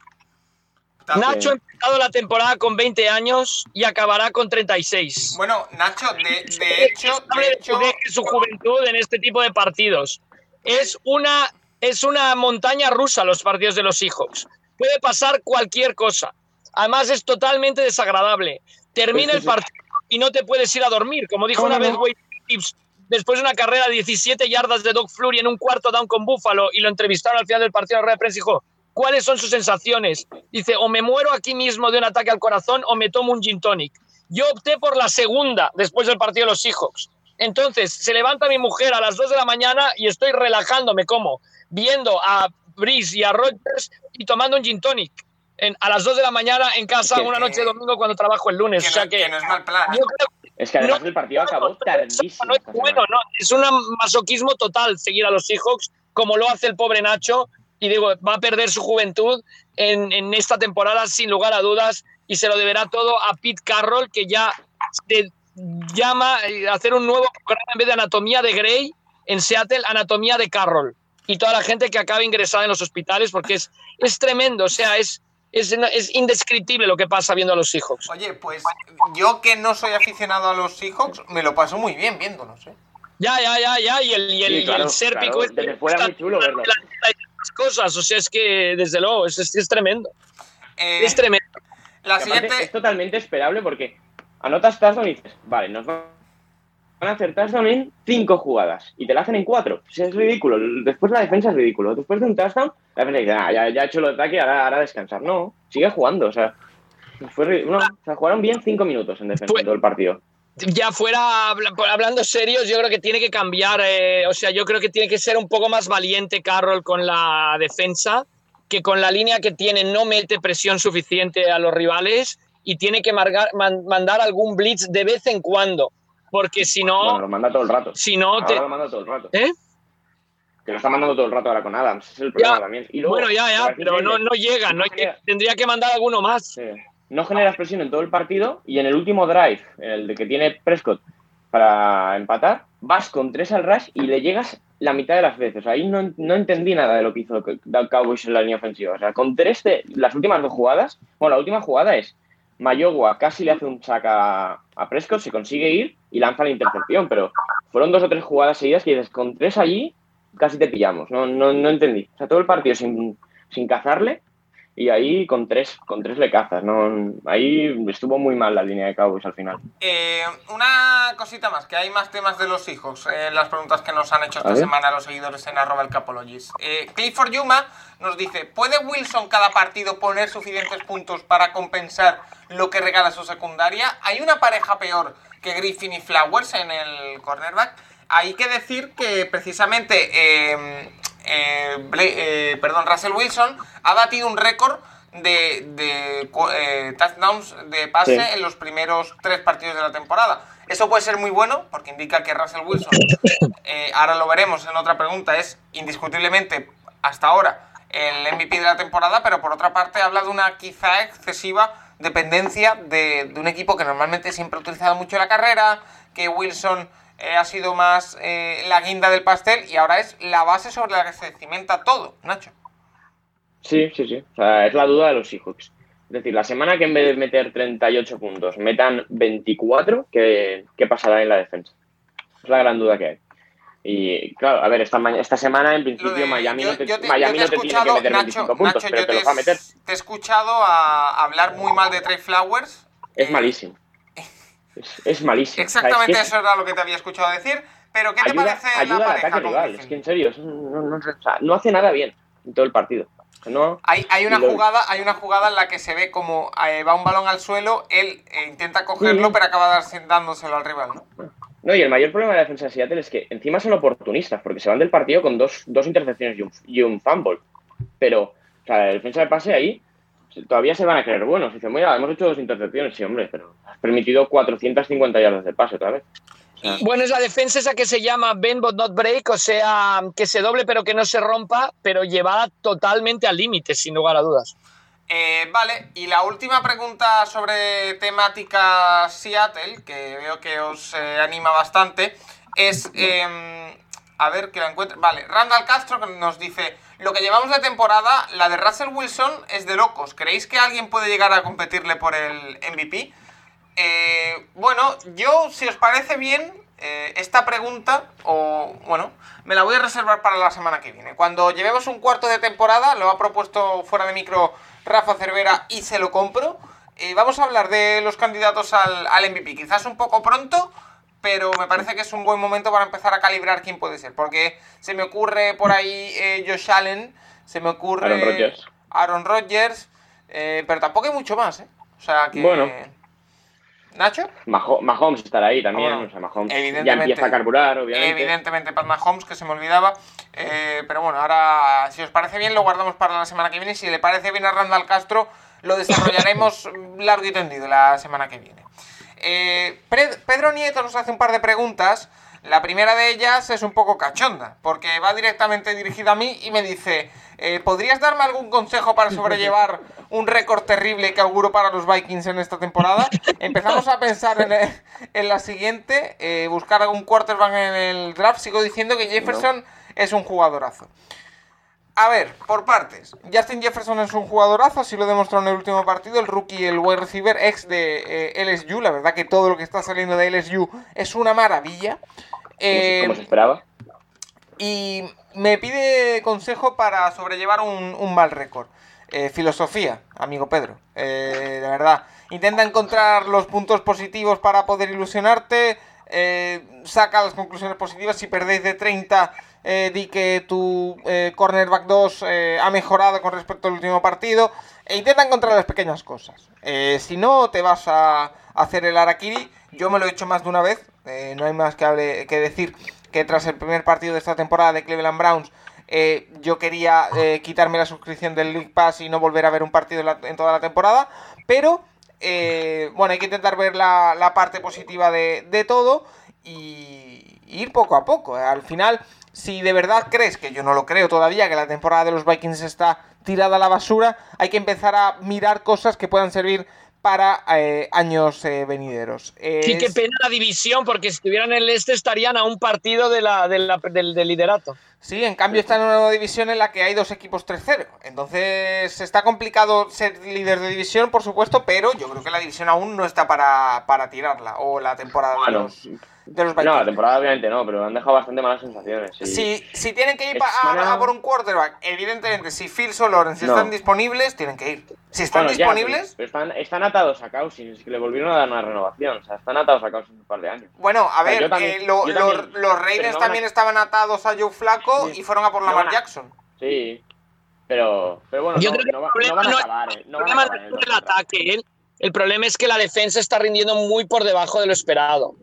Nacho ha empezado la temporada con 20 años y acabará con 36. Bueno, Nacho, de, de hecho, de hecho, de su juventud en este tipo de partidos. Es una, es una montaña rusa los partidos de los Seahawks. Puede pasar cualquier cosa. Además es totalmente desagradable. Termina Pues el partido y no te puedes ir a dormir. Como dijo No, una no, vez no. Wade Phillips, después de una carrera de 17 yardas de Doug Flurry en un cuarto down con Buffalo y lo entrevistaron al final del partido en la rueda de prensa y dijo, ¿cuáles son sus sensaciones? Dice, o me muero aquí mismo de un ataque al corazón o me tomo un gin tonic. Yo opté por la segunda después del partido de los Seahawks. Entonces, se levanta mi mujer a las 2 de la mañana y estoy relajándome como viendo a Brice y a Rodgers y tomando un gin tonic en- a las 2 de la mañana en casa Que- una noche de domingo cuando trabajo el lunes. que o sea que, que no es mal plan. yo creo Es que además No, el partido acabó tardísimo. no es bueno, no, es un masoquismo total seguir a los Seahawks, como lo hace el pobre Nacho, y digo, va a perder su juventud en, en esta temporada sin lugar a dudas, y se lo deberá todo a Pete Carroll, que ya se llama eh, a hacer un nuevo programa en vez de Anatomía de Grey en Seattle, Anatomía de Carroll, y toda la gente que acaba ingresada en los hospitales, porque es, es tremendo, o sea, es, es, es indescriptible lo que pasa viendo a los Seahawks. Oye, pues yo que no soy aficionado a los Seahawks, me lo paso muy bien viéndolos, ¿eh? Ya, ya, ya, ya, y el, y el, Sí, y el claro, sérpico claro, este desde fuera está muy chulo verlo. la- las cosas, o sea, es que desde luego es, es, es tremendo, Eh, es tremendo. la siguiente, Es totalmente esperable porque anotas touchdown y dices, vale, nos van a hacer touchdown en cinco jugadas y te la hacen en cuatro. O sea, es ridículo. Después la defensa es ridículo. Después de un touchdown, la defensa dice, ah, ya, ya he hecho el ataque, ahora, ahora descansar. No, sigue jugando. O sea, fue ri- no, o sea, jugaron bien cinco minutos en defensa en todo el partido. Ya fuera, habla- hablando serios, yo creo que tiene que cambiar, eh, o sea, yo creo que tiene que ser un poco más valiente Carroll con la defensa, que con la línea que tiene no mete presión suficiente a los rivales y tiene que margar- man- mandar algún blitz de vez en cuando, porque si no, Bueno, lo manda todo el rato. si no Ahora te... lo manda todo el rato. ¿Eh? Que lo está mandando todo el rato ahora con Adams. Es el problema Ya. también. Y luego, Bueno, ya, ya, pero no, no llega, no, tendría que mandar alguno más. Sí. No generas presión en todo el partido y en el último drive, el de que tiene Prescott para empatar, vas con tres al rush y le llegas la mitad de las veces. Ahí no, no entendí nada de lo que hizo Doug Cowboys en la línea ofensiva. O sea, con tres de las últimas dos jugadas, bueno, la última jugada es Mayowa casi le hace un sack a, a Prescott, se consigue ir y lanza la intercepción, pero fueron dos o tres jugadas seguidas que dices, con tres allí casi te pillamos. No, no, no entendí. O sea, todo el partido sin, sin cazarle y ahí con tres, con tres le cazas, ¿no? Ahí estuvo muy mal la línea de Cowboys al final. eh, una cosita más, que hay más temas de los Seahawks, eh, las preguntas que nos han hecho esta semana los seguidores en arroba el Capologist. Eh, Clifford Yuma nos dice, ¿puede Wilson cada partido poner suficientes puntos para compensar lo que regala su secundaria? Hay una pareja peor que Griffin y Flowers en el cornerback. Hay que decir que precisamente eh, eh, eh, perdón, Russell Wilson ha batido un récord de, eh, touchdowns de pase Sí. en los primeros tres partidos de la temporada. Eso puede ser muy bueno porque indica que Russell Wilson, (coughs) eh, ahora lo veremos en otra pregunta, es indiscutiblemente hasta ahora el MVP de la temporada, pero por otra parte habla de una quizá excesiva dependencia de, de un equipo que normalmente siempre ha utilizado mucho la carrera, que Wilson eh, ha sido más eh, la guinda del pastel y ahora es la base sobre la que se cimenta todo, Nacho. Sí, sí, sí. O sea, es la duda de los Seahawks. Es decir, la semana que en vez de meter 38 puntos metan 24, ¿qué, qué pasará en la defensa? Es la gran duda que hay. Y claro, a ver, esta, esta semana en principio de- Miami yo- no te, te- Miami yo no te te tiene que meter Nacho, 25 puntos, Nacho, pero te te, los va a meter. te he escuchado a hablar muy mal de Trey Flowers. Es Eh, malísimo. Es, es malísimo. O sea, es Exactamente que es- eso era lo que te había escuchado decir. Pero ¿qué te ayuda, parece ayuda la al pareja ataque rival. Es que en serio, no, hace nada bien en todo el partido. No, Hay, hay una lo- jugada, hay una jugada en la que se ve como eh, va un balón al suelo, él eh, intenta cogerlo, Sí. pero acaba dándoselo al rival, ¿no? No, y el mayor problema de la defensa de Seattle es que encima son oportunistas, porque se van del partido con dos, dos intercepciones y un, y un fumble. Pero, o sea, la defensa de pase ahí todavía se van a creer buenos. Dicen, mira, hemos hecho dos intercepciones, sí, hombre, pero has permitido 450 yardas de pase otra vez. Bueno, es la defensa esa que se llama bend but not break, o sea, que se doble pero que no se rompa, pero llevada totalmente al límite, sin lugar a dudas. Eh, vale, y la última pregunta sobre temática Seattle, que veo que os eh, anima bastante, es... a ver que la encuentro. Vale, Randall Castro nos dice: Lo que llevamos de temporada, la de Russell Wilson es de locos. ¿Creéis que alguien puede llegar a competirle por el MVP? Eh, bueno, yo, si os parece bien, eh, esta pregunta, o bueno, me la voy a reservar para la semana que viene. Cuando llevemos un cuarto de temporada, lo ha propuesto fuera de micro Rafa Cervera y se lo compro. Eh, vamos a hablar de los candidatos al, al MVP. Quizás un poco pronto pero me parece que es un buen momento para empezar a calibrar quién puede ser. Porque se me ocurre por ahí eh, Josh Allen, se me ocurre Aaron Rodgers, Aaron Rodgers eh, pero tampoco hay mucho más, ¿eh? O sea que... Bueno. ¿Nacho? Mahomes estará ahí también, Bueno, o sea, Mahomes evidentemente. ya empieza a carburar, obviamente. Evidentemente Pat Mahomes, que se me olvidaba. Eh, pero bueno, ahora, si os parece bien, lo guardamos para la semana que viene. Si le parece bien a Randall Castro, lo desarrollaremos (laughs) largo y tendido la semana que viene. Eh, Pedro Nieto nos hace un par de preguntas. La primera de ellas es un poco cachonda, porque va directamente dirigida a mí y me dice, eh, ¿podrías darme algún consejo para sobrellevar un récord terrible que auguro para los Vikings en esta temporada? Empezamos a pensar en, el- en la siguiente, eh, buscar algún quarterback en el draft. Sigo diciendo que Jefferson es un jugadorazo. A ver, por partes. Justin Jefferson es un jugadorazo, así lo demostró en el último partido. El rookie, el wide receiver, ex de eh, LSU. La verdad que todo lo que está saliendo de LSU es una maravilla. Como, Eh, se- como se esperaba. y me pide consejo para sobrellevar un, un mal récord. Eh, filosofía, amigo Pedro. Eh, de verdad. Intenta encontrar los puntos positivos para poder ilusionarte. saca las conclusiones positivas. Si perdéis de 30, eh, di que tu eh, cornerback 2 eh, ha mejorado con respecto al último partido. E intenta encontrar las pequeñas cosas. Eh, si no, te vas a hacer el Arakiri. Yo me lo he hecho más de una vez. eh, no hay más que, decir que tras el primer partido de esta temporada de Cleveland Browns, yo quería quitarme la suscripción del League Pass y no volver a ver un partido en, toda la temporada. Pero, bueno, hay que intentar ver la, parte positiva de todo y ir poco a poco. Al final, si de verdad crees, que yo no lo creo todavía, que la temporada de los Vikings está tirada a la basura, hay que empezar a mirar cosas que puedan servir para eh, años eh, venideros. Sí, qué Es- pena la división, porque si estuvieran en el este estarían a un partido de la, de la- del, del liderato. Sí, en cambio está en una nueva división en la que hay dos equipos 3-0. Entonces está complicado ser líder de división, por supuesto, pero yo creo que la división aún no está para, para tirarla. O la temporada de los, de los No, la temporada obviamente no, pero han dejado bastante malas sensaciones. Si, si tienen que ir pa- a, por un quarterback, evidentemente, si Fields o Lawrence No. están disponibles, tienen que ir. Si están Bueno, ya, disponibles, pero están, están atados a Cousins, que le volvieron a dar una renovación. O sea, están atados a Cousins un par de años. bueno, a ver, también- eh, lo- yo lo- también, los Raiders no van a- también estaban atados a Joe Flaco Sí. y fueron a por Lamar a- Jackson. Sí, pero, pero bueno, Yo no, creo que no el va- problema no van a acabar. eh, El problema es el el ataque, ¿eh? el problema es que la defensa está rindiendo muy por debajo de lo esperado.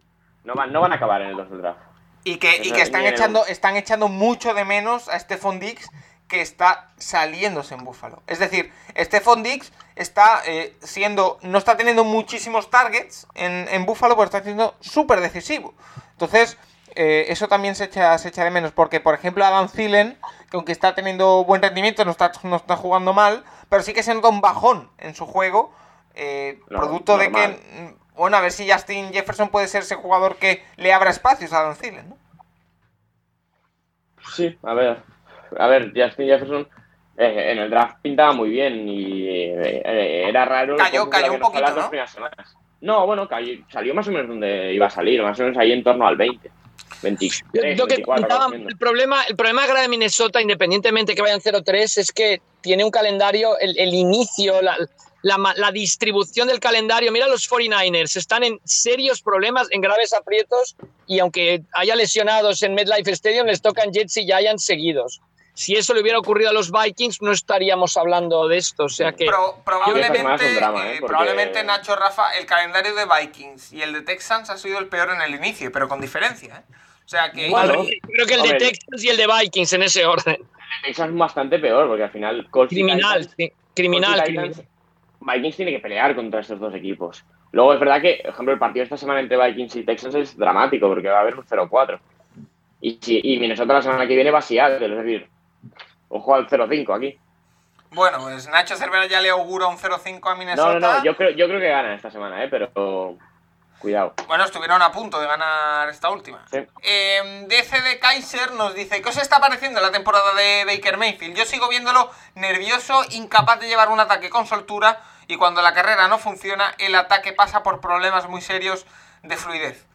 No van, no van a acabar en el 2 del draft. Y que, y que están, el- echando, están echando mucho de menos a Stephon Diggs que está saliéndose en Buffalo. Es decir, Stephon Diggs está eh, siendo. no está teniendo muchísimos targets en, en Buffalo, pero está siendo súper decisivo. Entonces, eh, eso también se echa, se echa de menos. Porque, por ejemplo, Adam Thielen, que aunque está teniendo buen rendimiento, no está, no está jugando mal, pero sí que se nota un bajón en su juego. eh, No, producto de que. Bueno, a ver si Justin Jefferson puede ser ese jugador que le abra espacios a Adam Thielen, ¿no? Sí, a ver. A ver, Justin Jefferson eh, en el draft pintaba muy bien y eh, eh, era raro. Cayó- cayó un poquito, ¿no? bueno, cayó- salió más o menos donde iba a salir, más o menos ahí en torno al 20. 23, Lo que 24, comentaba, cogiendo. el problema, el problema grave de Minnesota, independientemente que vayan 0-3, es que tiene un calendario, el, el inicio, la, la la distribución del calendario. Mira los 49ers, están en serios problemas, en graves aprietos, y aunque haya lesionados en MetLife Stadium, les tocan Jets y Giants seguidos. Si eso le hubiera ocurrido a los Vikings, no estaríamos hablando de esto. O sea que. Pro- probablemente, drama, ¿eh? eh, Porque- probablemente Nacho Rafa, el calendario de Vikings y el de Texans ha sido el peor en el inicio, pero con diferencia. ¿eh? O sea que. Bueno, creo que el de. Texans y el de Vikings en ese orden. Texas es bastante peor, porque al final. Colts y Criminal, Titans- sí, criminal, Colts y criminal. Vikings tiene que pelear contra estos dos equipos. Luego es verdad que, por ejemplo, el partido esta semana entre Vikings y Texans es dramático porque va a haber un 0-4. Y, si, y Minnesota la semana que viene va a Seattle, es decir, ojo al 0-5 aquí. Bueno, pues Nacho Cervera ya le augura un 0-5 a Minnesota. No, no, no, yo creo, yo creo que gana esta semana, ¿eh? pero cuidado. Bueno, estuvieron a punto de ganar esta última. Sí. Eh, DC de Kaiser nos dice, ¿qué os está pareciendo la temporada de Baker Mayfield? Yo sigo viéndolo nervioso, incapaz de llevar un ataque con soltura y cuando la carrera no funciona, el ataque pasa por problemas muy serios de fluidez.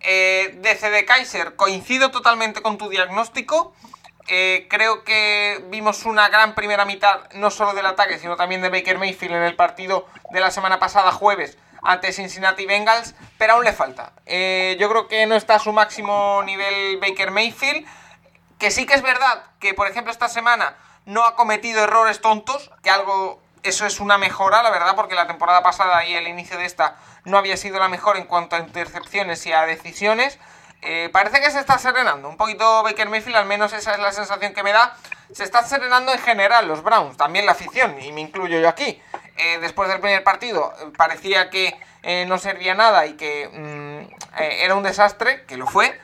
Eh, Kaiser, coincido totalmente con tu diagnóstico. Eh, creo que vimos una gran primera mitad, no solo del ataque, sino también de Baker Mayfield en el partido de la semana pasada, jueves, ante Cincinnati Bengals, pero aún le falta. Eh, yo creo que no está a su máximo nivel Baker Mayfield, que sí que es verdad que, por ejemplo, esta semana no ha cometido errores tontos, que algo, eso es una mejora, la verdad, porque la temporada pasada y el inicio de esta no había sido la mejor en cuanto a intercepciones y a decisiones. Eh, parece que se está serenando un poquito Baker Mayfield, al menos esa es la sensación que me da. Se está serenando en general los Browns, también la afición, y me incluyo yo aquí. Eh, después del primer partido eh, parecía que no servía nada y que mm, era un desastre, que lo fue.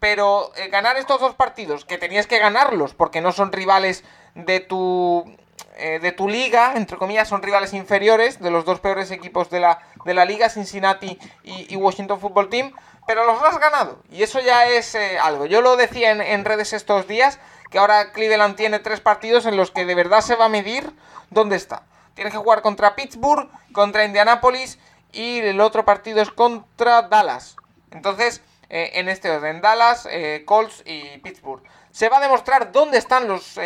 Pero ganar estos dos partidos, que tenías que ganarlos porque no son rivales de tu, eh, de tu liga, entre comillas, son rivales inferiores de los dos peores equipos de la, de la liga, Cincinnati y, Washington Football Team, pero los has ganado. Y eso ya es eh, algo. Yo lo decía en, en redes estos días, que ahora Cleveland tiene tres partidos en los que de verdad se va a medir dónde está. Tienes que jugar contra Pittsburgh, contra Indianapolis y el otro partido es contra Dallas. Entonces, eh, en este orden, Dallas, Colts y Pittsburgh. Se va a demostrar dónde están los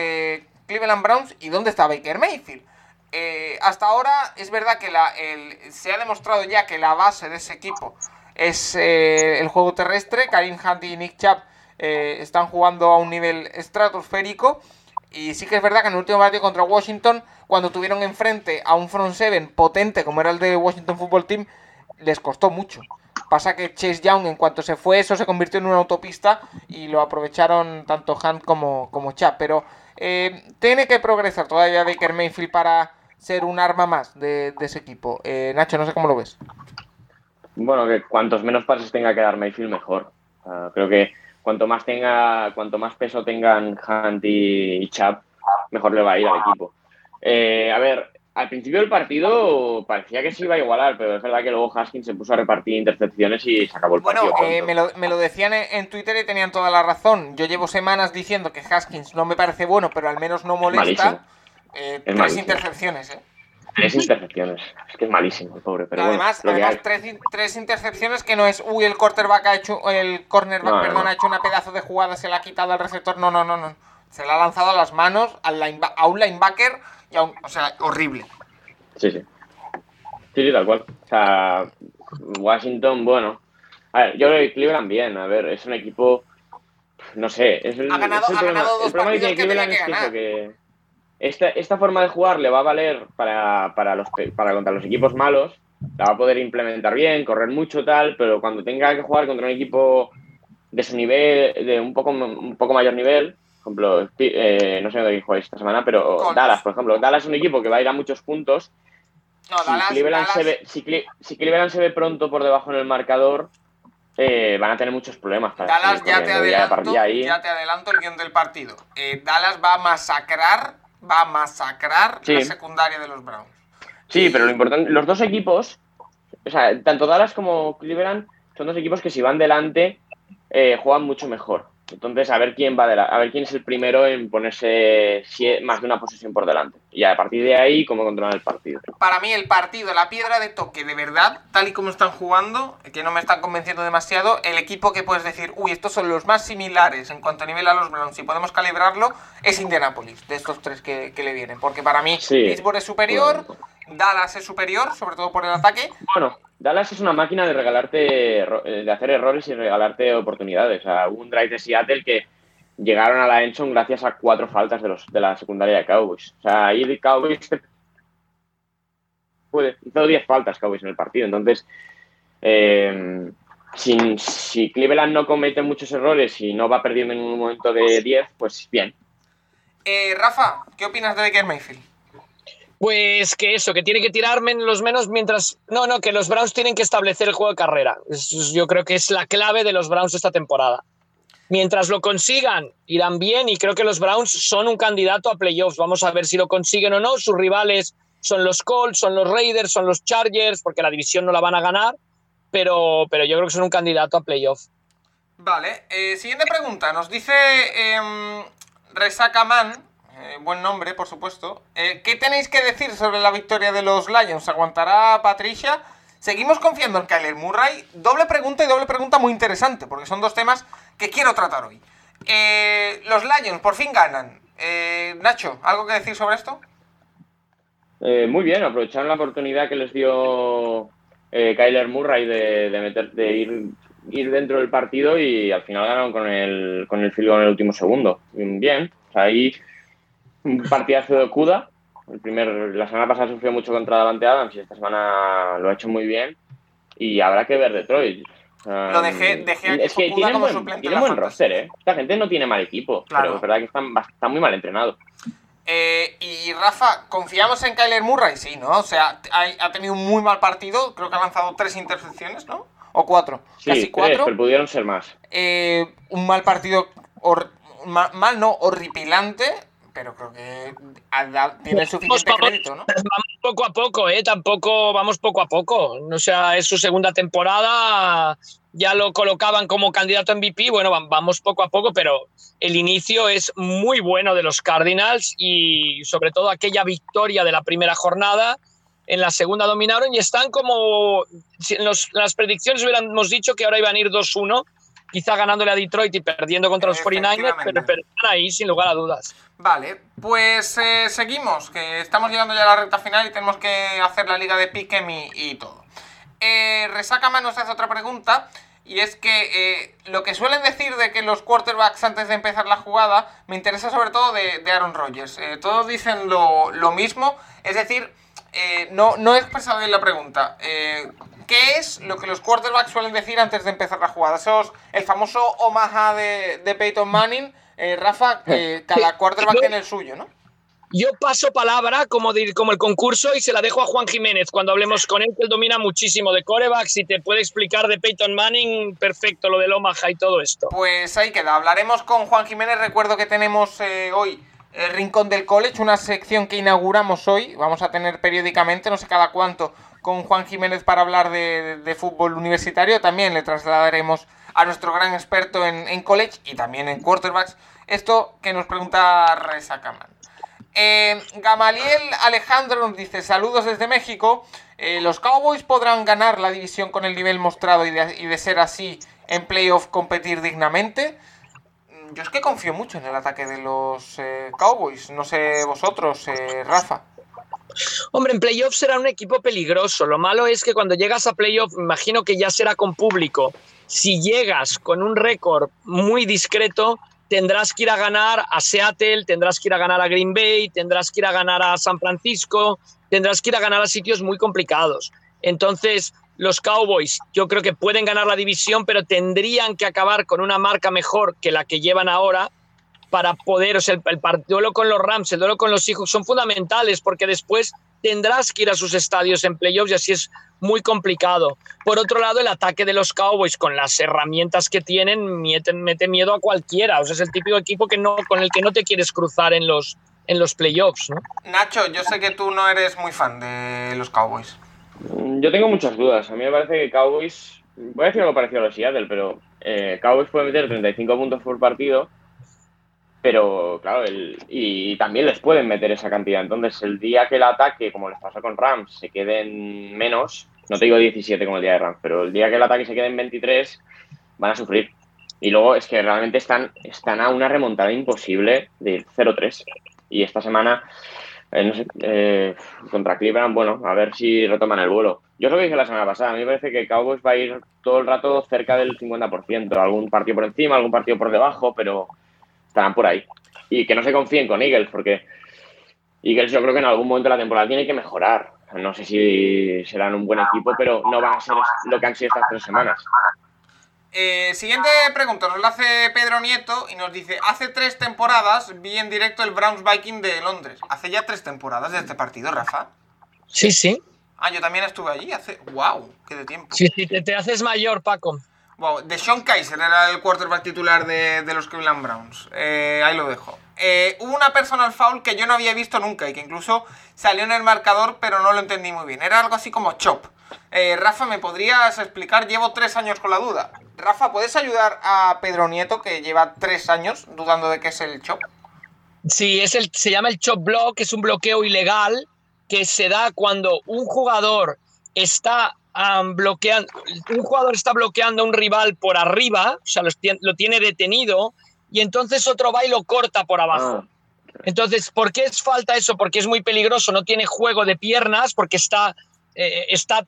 Cleveland Browns y dónde está Baker Mayfield. Eh, hasta ahora es verdad que la, se ha demostrado ya que la base de ese equipo es eh, el juego terrestre. Karim Hunt y Nick Chubb eh, están jugando a un nivel estratosférico. Y sí que es verdad que en el último partido contra Washington, cuando tuvieron enfrente a un front seven potente como era el de Washington Football Team, les costó mucho. Pasa que Chase Young, en cuanto se fue, eso se convirtió en una autopista y lo aprovecharon tanto Hunt como, como Chubb. Pero eh, tiene que progresar todavía Baker Mayfield para ser un arma más de, ese equipo. Eh, Nacho, no sé cómo lo ves. Bueno, que cuantos menos pases tenga que dar Mayfield, mejor. Creo que cuanto más tenga, cuanto más peso tengan Hunt y, Chubb, mejor le va a ir al equipo. Eh, a ver, al principio del partido parecía que se iba a igualar, pero es verdad que luego Haskins se puso a repartir intercepciones y se acabó el Bueno, partido. eh, pronto. me, lo, me lo decían en, Twitter y tenían toda la razón. Yo llevo semanas diciendo que Haskins no me parece bueno, pero al menos no molesta. Eh, tres malísimo. intercepciones, ¿eh? Tres intercepciones. Es que es malísimo, el pobre. Pero además, bueno, además tres, tres intercepciones que no es, uy, el quarterback ha hecho, el cornerback, No, perdón, no. ha hecho una pedazo de jugada, se la ha quitado al receptor. No, no, no, no. Se la ha lanzado a las manos al a un linebacker y o sea, horrible. Sí, sí. Sí, sí, tal cual. O sea, Washington, bueno. A ver, yo creo que Cleveland bien. A ver, es un equipo. No sé. Es el, Ha ganado- es el ha problema, ganado dos el problema que partidos tiene que tenía que ganar. esta, esta forma de jugar le va a valer para, para, los, para contra los equipos malos. La va a poder implementar bien, correr mucho, tal. Pero cuando tenga que jugar contra un equipo de su nivel, de un poco, un poco mayor nivel, ejemplo, eh, no sé dónde juega esta semana, pero Colts. Dallas, por ejemplo. Dallas es un equipo que va a ir a muchos puntos No, si, Dallas, Cleveland Dallas- se ve, si, Cle- si Cleveland se ve pronto por debajo en el marcador, eh, van a tener muchos problemas. Para Dallas, ya te adelanto, ahí- ya te adelanto el guion del partido. Eh, Dallas va a masacrar, va a masacrar Sí. la secundaria de los Browns. Sí, pero lo importante, los dos equipos, o sea, tanto Dallas como Cleveland son dos equipos que si van delante eh, juegan mucho mejor. Entonces, a ver quién va dela- a ver quién es el primero en ponerse más de una posesión por delante. Y a partir de ahí, cómo controlar el partido. Para mí el partido, la piedra de toque, de verdad, tal y como están jugando, que no me están convenciendo demasiado, el equipo que puedes decir, uy, estos son los más similares en cuanto a nivel a los Browns, si podemos calibrarlo, es Indianapolis, de estos tres que, que le vienen. Porque para mí Sí. Pittsburgh es superior, Dallas es superior, sobre todo por el ataque. Bueno, Dallas es una máquina de regalarte, eh, de hacer errores y regalarte oportunidades. O sea, hubo un drive de Seattle que llegaron a la Enson gracias a cuatro faltas de los de la secundaria de Cowboys. O sea, ahí Cowboys puede, hizo 10 faltas Cowboys en el partido. Entonces, eh, si, si Cleveland no comete muchos errores y no va perdiendo en un momento de 10, pues bien. Eh, Rafa, ¿qué opinas de Baker Mayfield? Pues que eso, que tiene que tirar los menos mientras. No, no, que los Browns tienen que establecer el juego de carrera. yo creo que es la clave de los Browns esta temporada. Mientras lo consigan, irán bien y creo que los Browns son un candidato a playoffs. Vamos a ver si lo consiguen o no. Sus rivales son los Colts, son los Raiders, son los Chargers, porque la división no la van a ganar, pero, pero yo creo que son un candidato a playoffs. Vale, eh, siguiente pregunta. Nos dice eh, Resakaman, eh, buen nombre, por supuesto. Eh, ¿Qué tenéis que decir sobre la victoria de los Lions? ¿Aguantará Patricia? Seguimos confiando en Kyler Murray. Doble pregunta y doble pregunta muy interesante, porque son dos temas que quiero tratar hoy. Eh, los Lions por fin ganan. Eh, Nacho, ¿algo que decir sobre esto? Muy bien, aprovecharon la oportunidad que les dio Kyler Murray de, meter, de ir, dentro del partido y al final ganaron con el, con el en el último segundo. Bien, ahí un partidazo de Cuda. El primer, la semana pasada sufrió mucho contra Davante Adams y esta semana lo ha hecho muy bien. Y habrá que ver Detroit. Lo dejé, dejé es que tiene buen, buen roster, ¿eh? Esta gente no tiene mal equipo, pero es verdad que están, están muy mal entrenados. Eh, y Rafa, ¿confiamos en Kyler Murray? Sí, ¿no? O sea, ha, tenido un muy mal partido, creo que ha lanzado tres intercepciones, ¿no? O cuatro. Sí, casi cuatro. pero pudieron ser más. Eh, un mal partido, mal, no, horripilante pero creo que tiene suficiente crédito, ¿no? Vamos poco a poco, ¿eh? Tampoco vamos poco a poco. O sea, es su segunda temporada, ya lo colocaban como candidato a MVP, bueno, vamos poco a poco, pero el inicio es muy bueno de los Cardinals y sobre todo aquella victoria de la primera jornada. En la segunda dominaron y están como. Si en las predicciones hubiéramos dicho que ahora iban a ir 2-1, quizá ganándole a Detroit y perdiendo contra los 49ers, pero, pero, están ahí sin lugar a dudas. Vale, pues eh, seguimos, que estamos llegando ya a la recta final y tenemos que hacer la liga de Piquem y, todo. Eh, Resacama nos hace otra pregunta y es que eh, lo que suelen decir de que los quarterbacks antes de empezar la jugada me interesa sobre todo de, Aaron Rodgers. Eh, todos dicen lo, mismo, es decir, no, no he expresado bien la pregunta. ¿Qué es lo que los quarterbacks suelen decir antes de empezar la jugada? Eso el famoso Omaha de, de Peyton Manning. Eh, Rafa, eh, (laughs) cada quarterback tiene el suyo, ¿no? Yo paso palabra como, como el concurso y se la dejo a Juan Jiménez cuando hablemos con él, que él domina muchísimo de corebacks y te puede explicar de Peyton Manning perfecto lo del Omaha y todo esto. Pues ahí queda, hablaremos con Juan Jiménez. Recuerdo que tenemos eh, hoy el Rincón del College, una sección que inauguramos hoy. Vamos a tener periódicamente, no sé cada cuánto, con Juan Jiménez para hablar de, fútbol universitario. También le trasladaremos a nuestro gran experto en, college y también en quarterbacks. Esto que nos pregunta Reza Kaman. Eh, Gamaliel Alejandro nos dice: Saludos desde México. Eh, ¿Los Cowboys podrán ganar la división con el nivel mostrado y de, ser así en playoff competir dignamente? Mm, yo es que confío mucho en el ataque de los eh, Cowboys. No sé vosotros, Rafa. Hombre, en playoff será un equipo peligroso. Lo malo es que cuando llegas a playoff, imagino que ya será con público. Si llegas con un récord muy discreto, tendrás que ir a ganar a Seattle, tendrás que ir a ganar a Green Bay, tendrás que ir a ganar a San Francisco, tendrás que ir a ganar a sitios muy complicados. Entonces, los Cowboys yo creo que pueden ganar la división, pero tendrían que acabar con una marca mejor que la que llevan ahora para poder, o sea, el, el, duelo con los Rams, el duelo con los Seahawks son fundamentales porque después tendrás que ir a sus estadios en playoffs y así es muy complicado. Por otro lado, el ataque de los Cowboys con las herramientas que tienen mete, mete miedo a cualquiera. O sea, es el típico equipo que no, con el que no te quieres cruzar en los, en los playoffs. ¿no? Nacho, yo sé que tú no eres muy fan de los Cowboys. Yo tengo muchas dudas. A mí me parece que Cowboys, voy a decir algo parecido a los Seattle, pero eh, Cowboys puede meter 35 puntos por partido pero claro, el, y también les pueden meter esa cantidad. Entonces, el día que el ataque, como les pasó con Rams, se queden menos, no te digo 17 como el día de Rams, pero el día que el ataque se quede en 23, van a sufrir. Y luego es que realmente están, están a una remontada imposible de 0-3. Y esta semana, eh, no sé, eh, contra Cleveland, bueno, a ver si retoman el vuelo. Yo es lo que dije la semana pasada, a mí me parece que Cowboys va a ir todo el rato cerca del 50%, algún partido por encima, algún partido por debajo, pero estarán por ahí. Y que no se confíen con Eagles, porque Eagles yo creo que en algún momento de la temporada tiene que mejorar. No sé si serán un buen equipo, pero no van a ser lo que han sido estas tres semanas. Eh, siguiente pregunta, nos la hace Pedro Nieto y nos dice, hace tres temporadas vi en directo el Browns Viking de Londres. Hace ya tres temporadas de este partido, Rafa. Sí, sí. Ah, yo también estuve allí hace... ¡Wow! ¡Qué de tiempo! Sí, sí, te, te haces mayor, Paco. De Sean Kaiser era el quarterback titular de, de los Cleveland Browns. Eh, ahí lo dejo. Eh, hubo una personal foul que yo no había visto nunca y que incluso salió en el marcador, pero no lo entendí muy bien. Era algo así como chop. Eh, Rafa, ¿me podrías explicar? Llevo tres años con la duda. Rafa, ¿puedes ayudar a Pedro Nieto, que lleva tres años dudando de qué es el chop? Sí, es el, se llama el chop block, es un bloqueo ilegal que se da cuando un jugador está um, bloqueando, un jugador está bloqueando a un rival por arriba, o sea, lo, tiene detenido, y entonces otro va y lo corta por abajo. Ah. Entonces, ¿por qué es falta eso? Porque es muy peligroso, no tiene juego de piernas, porque está, eh, está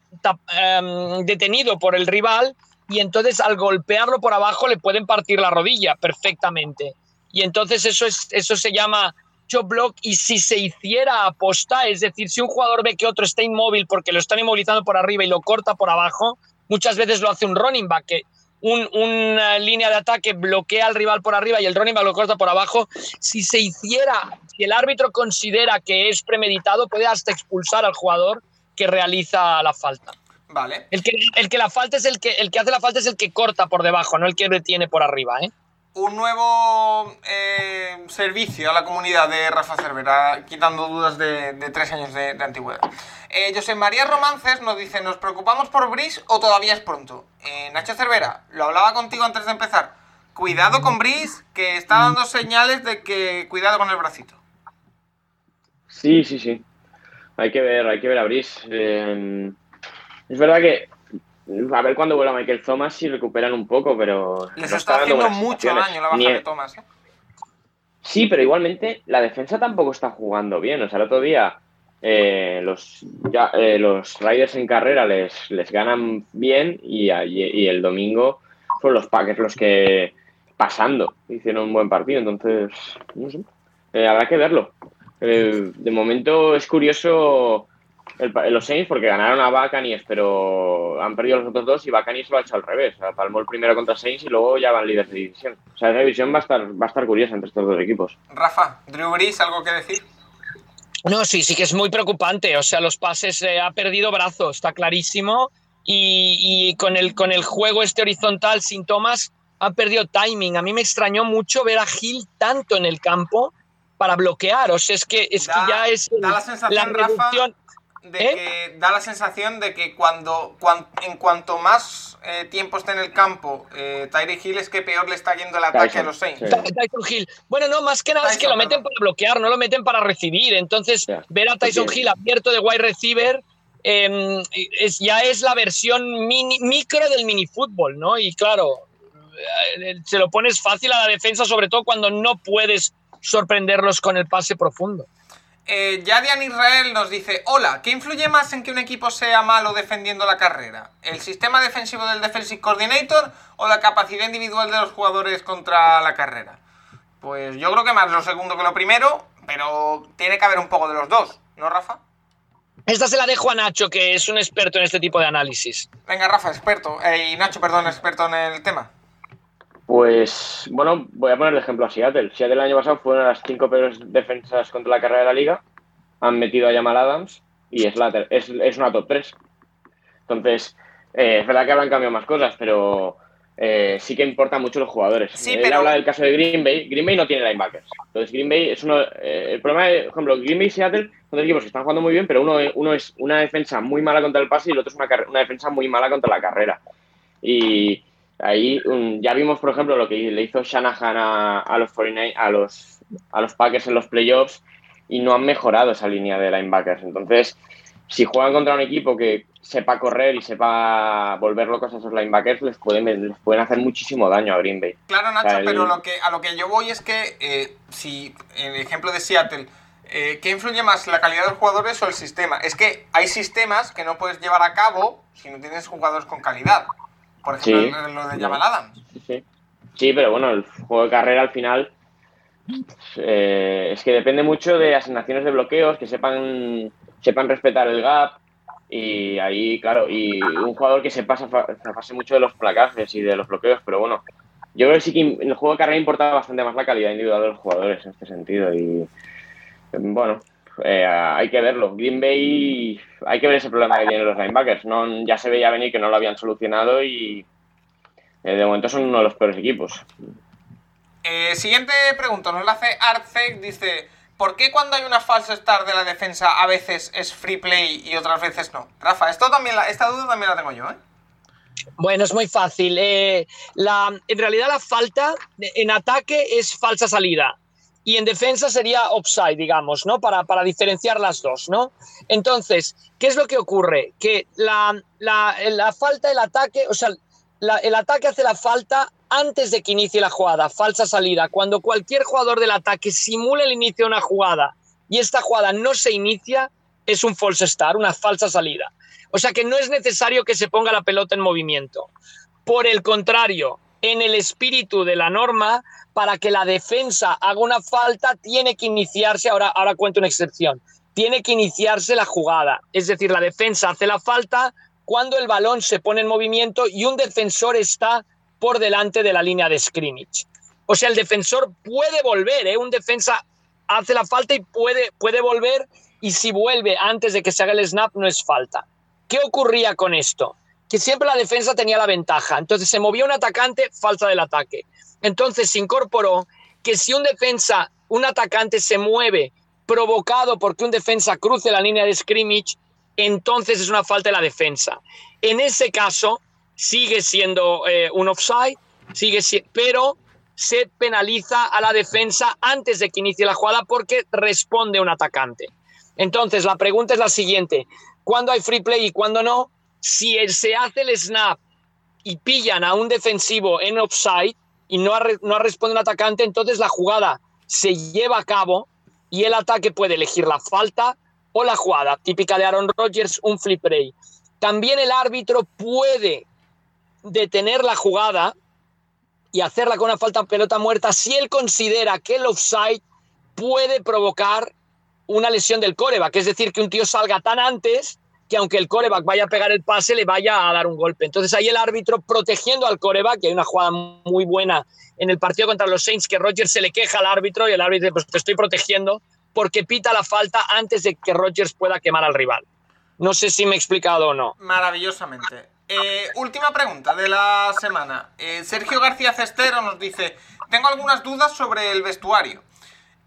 um, detenido por el rival, y entonces al golpearlo por abajo le pueden partir la rodilla perfectamente. Y entonces eso, es, eso se llama block y si se hiciera aposta, es decir, si un jugador ve que otro está inmóvil porque lo están inmovilizando por arriba y lo corta por abajo, muchas veces lo hace un running back, que un, una línea de ataque bloquea al rival por arriba y el running back lo corta por abajo. Si se hiciera, si el árbitro considera que es premeditado, puede hasta expulsar al jugador que realiza la falta. Vale. El que, el que la falta es el que, el que hace la falta es el que corta por debajo, no el que detiene por arriba, ¿eh? Un nuevo eh, servicio a la comunidad de Rafa Cervera, quitando dudas de, tres años de, antigüedad. Eh, José María Romances nos dice, ¿nos preocupamos por Brice o todavía es pronto? Eh, Nacho Cervera, lo hablaba contigo antes de empezar. Cuidado con Brice, que está dando señales de que cuidado con el bracito. Sí, sí, sí. Hay que ver, hay que ver a. Eh, es verdad que a ver cuándo vuelva Michael Thomas si recuperan un poco, pero. Les no está, está haciendo mucho daño la baja Ni... de Thomas. ¿eh? Sí, pero igualmente la defensa tampoco está jugando bien. O sea, el otro día eh, los, ya, eh, los Riders en carrera les, les ganan bien y, y, el domingo fueron los Packers los que pasando hicieron un buen partido. Entonces, no sé. Eh, habrá que verlo. de momento es curioso el, los Saints porque ganaron a Buccaneers, pero han perdido los otros dos y Buccaneers lo ha hecho al revés. O sea, palmó el primero contra Saints y luego ya van líderes de división. O sea, esa división va a estar, va a estar curiosa entre estos dos equipos. Rafa, Drew Brees, ¿algo que decir? No, sí, sí que es muy preocupante. O sea, los pases eh, ha perdido brazo, está clarísimo. Y, y, con, el, con el juego este horizontal sin Thomas ha perdido timing. A mí me extrañó mucho ver a Gil tanto en el campo para bloquear. O sea, es que, es da, que ya es da la, sensación, la reducción. Rafa de ¿Eh? que da la sensación de que cuando, cuan, en cuanto más eh, tiempo esté en el campo eh, Tyreek Hill es que peor le está yendo el ataque Tyson, a los Saints. sí. Tyson Hill. Bueno, no, más que nada Tyson, es que lo meten perdón. para bloquear, no lo meten para recibir. Entonces, ver a Tyson Hill abierto de wide receiver eh, es, ya es la versión mini, micro del minifútbol, ¿no? Y claro, eh, se lo pones fácil a la defensa, sobre todo cuando no puedes sorprenderlos con el pase profundo. Eh, Yadian Israel nos dice, hola, ¿qué influye más en que un equipo sea malo defendiendo la carrera? ¿El sistema defensivo del Defensive Coordinator o la capacidad individual de los jugadores contra la carrera? Pues yo creo que más lo segundo que lo primero, pero tiene que haber un poco de los dos, ¿no, Rafa? Esta se la dejo a Nacho, que es un experto en este tipo de análisis. Venga, Rafa, experto. Eh, y Nacho, perdón, experto en el tema. Pues, bueno, voy a poner de ejemplo a Seattle. Seattle el año pasado fue una de las cinco peores defensas contra la carrera de la liga. Han metido a Jamal Adams y es, la es, es una top 3. Entonces, eh, es verdad que habrán cambiado más cosas, pero eh, sí que importan mucho los jugadores. Sí, Él pero- habla del caso de Green Bay. Green Bay no tiene linebackers. Entonces, Green Bay es uno. eh, el problema, de, por ejemplo, Green Bay y Seattle son dos equipos que están jugando muy bien, pero uno, uno es una defensa muy mala contra el pase y el otro es una, una defensa muy mala contra la carrera. Y ahí um, ya vimos, por ejemplo, lo que le hizo Shanahan a, a los 49 a los, a los Packers en los playoffs y no han mejorado esa línea de linebackers. Entonces, si juegan contra un equipo que sepa correr y sepa volver locos a esos linebackers, les pueden, les pueden hacer muchísimo daño a Green Bay. Claro, Nacho, O sea, el- pero lo que, a lo que yo voy es que, eh, si en el ejemplo de Seattle, eh, ¿qué influye más, la calidad de los jugadores o el sistema? Es que hay sistemas que no puedes llevar a cabo si no tienes jugadores con calidad. Por ejemplo, Sí. lo de Jamal Adams. Sí, sí. Sí, pero bueno, el juego de carrera al final eh, es que depende mucho de asignaciones de bloqueos, que sepan, sepan respetar el gap Y ahí, claro, y un jugador que se pasa se pase mucho de los placajes y de los bloqueos, pero bueno, yo creo que sí que en el juego de carrera importa bastante más la calidad individual de los jugadores en este sentido. Y bueno, eh, hay que verlo. Green Bay, hay que ver ese problema que tienen los linebackers. No, ya se veía venir que no lo habían solucionado y eh, de momento son uno de los peores equipos. Eh, siguiente pregunta, nos la hace Arcec, dice, ¿por qué cuando hay una falsa start de la defensa a veces es free play y otras veces no? Rafa, esto también esta duda también la tengo yo, ¿eh? Bueno, es muy fácil. la, en realidad la falta en ataque es falsa salida y en defensa sería offside, digamos, ¿no? Para, para diferenciar las dos, ¿no? Entonces, ¿qué es lo que ocurre? Que la, la, falta, el ataque, o sea, el ataque hace la falta antes de que inicie la jugada, falsa salida. Cuando cualquier jugador del ataque simula el inicio de una jugada y esta jugada no se inicia, es un false start, una falsa salida. O sea que no es necesario que se ponga la pelota en movimiento. Por el contrario, en el espíritu de la norma, para que la defensa haga una falta, tiene que iniciarse, ahora, ahora cuento una excepción, tiene que iniciarse la jugada. Es decir, la defensa hace la falta cuando el balón se pone en movimiento y un defensor está por delante de la línea de scrimmage. O sea, el defensor puede volver, ¿eh? un defensa hace la falta y puede, puede volver y si vuelve antes de que se haga el snap no es falta. ¿Qué ocurría con esto? Que siempre la defensa tenía la ventaja. Entonces se movía un atacante, falta del ataque. Entonces se incorporó que si un defensa, un atacante se mueve provocado porque un defensa cruce la línea de scrimmage, entonces es una falta de la defensa. En ese caso sigue siendo eh, un offside, sigue pero se penaliza a la defensa antes de que inicie la jugada porque responde un atacante. Entonces la pregunta es la siguiente, ¿cuándo hay free play y cuándo no? Si se hace el snap y pillan a un defensivo en offside y no no respondido un atacante, entonces la jugada se lleva a cabo y el ataque puede elegir la falta o la jugada, típica de Aaron Rodgers, un flip play. También el árbitro puede detener la jugada y hacerla con una falta pelota muerta si él considera que el offside puede provocar una lesión del coreback, es decir, que un tío salga tan antes que aunque el coreback vaya a pegar el pase, le vaya a dar un golpe. Entonces ahí el árbitro protegiendo al coreback, y hay una jugada muy buena en el partido contra los Saints, que Rodgers se le queja al árbitro y el árbitro dice, pues te estoy protegiendo porque pita la falta antes de que Rodgers pueda quemar al rival. No sé si me he explicado o no. Maravillosamente. Eh, última pregunta de la semana. Eh, Sergio García Cestero nos dice, tengo algunas dudas sobre el vestuario.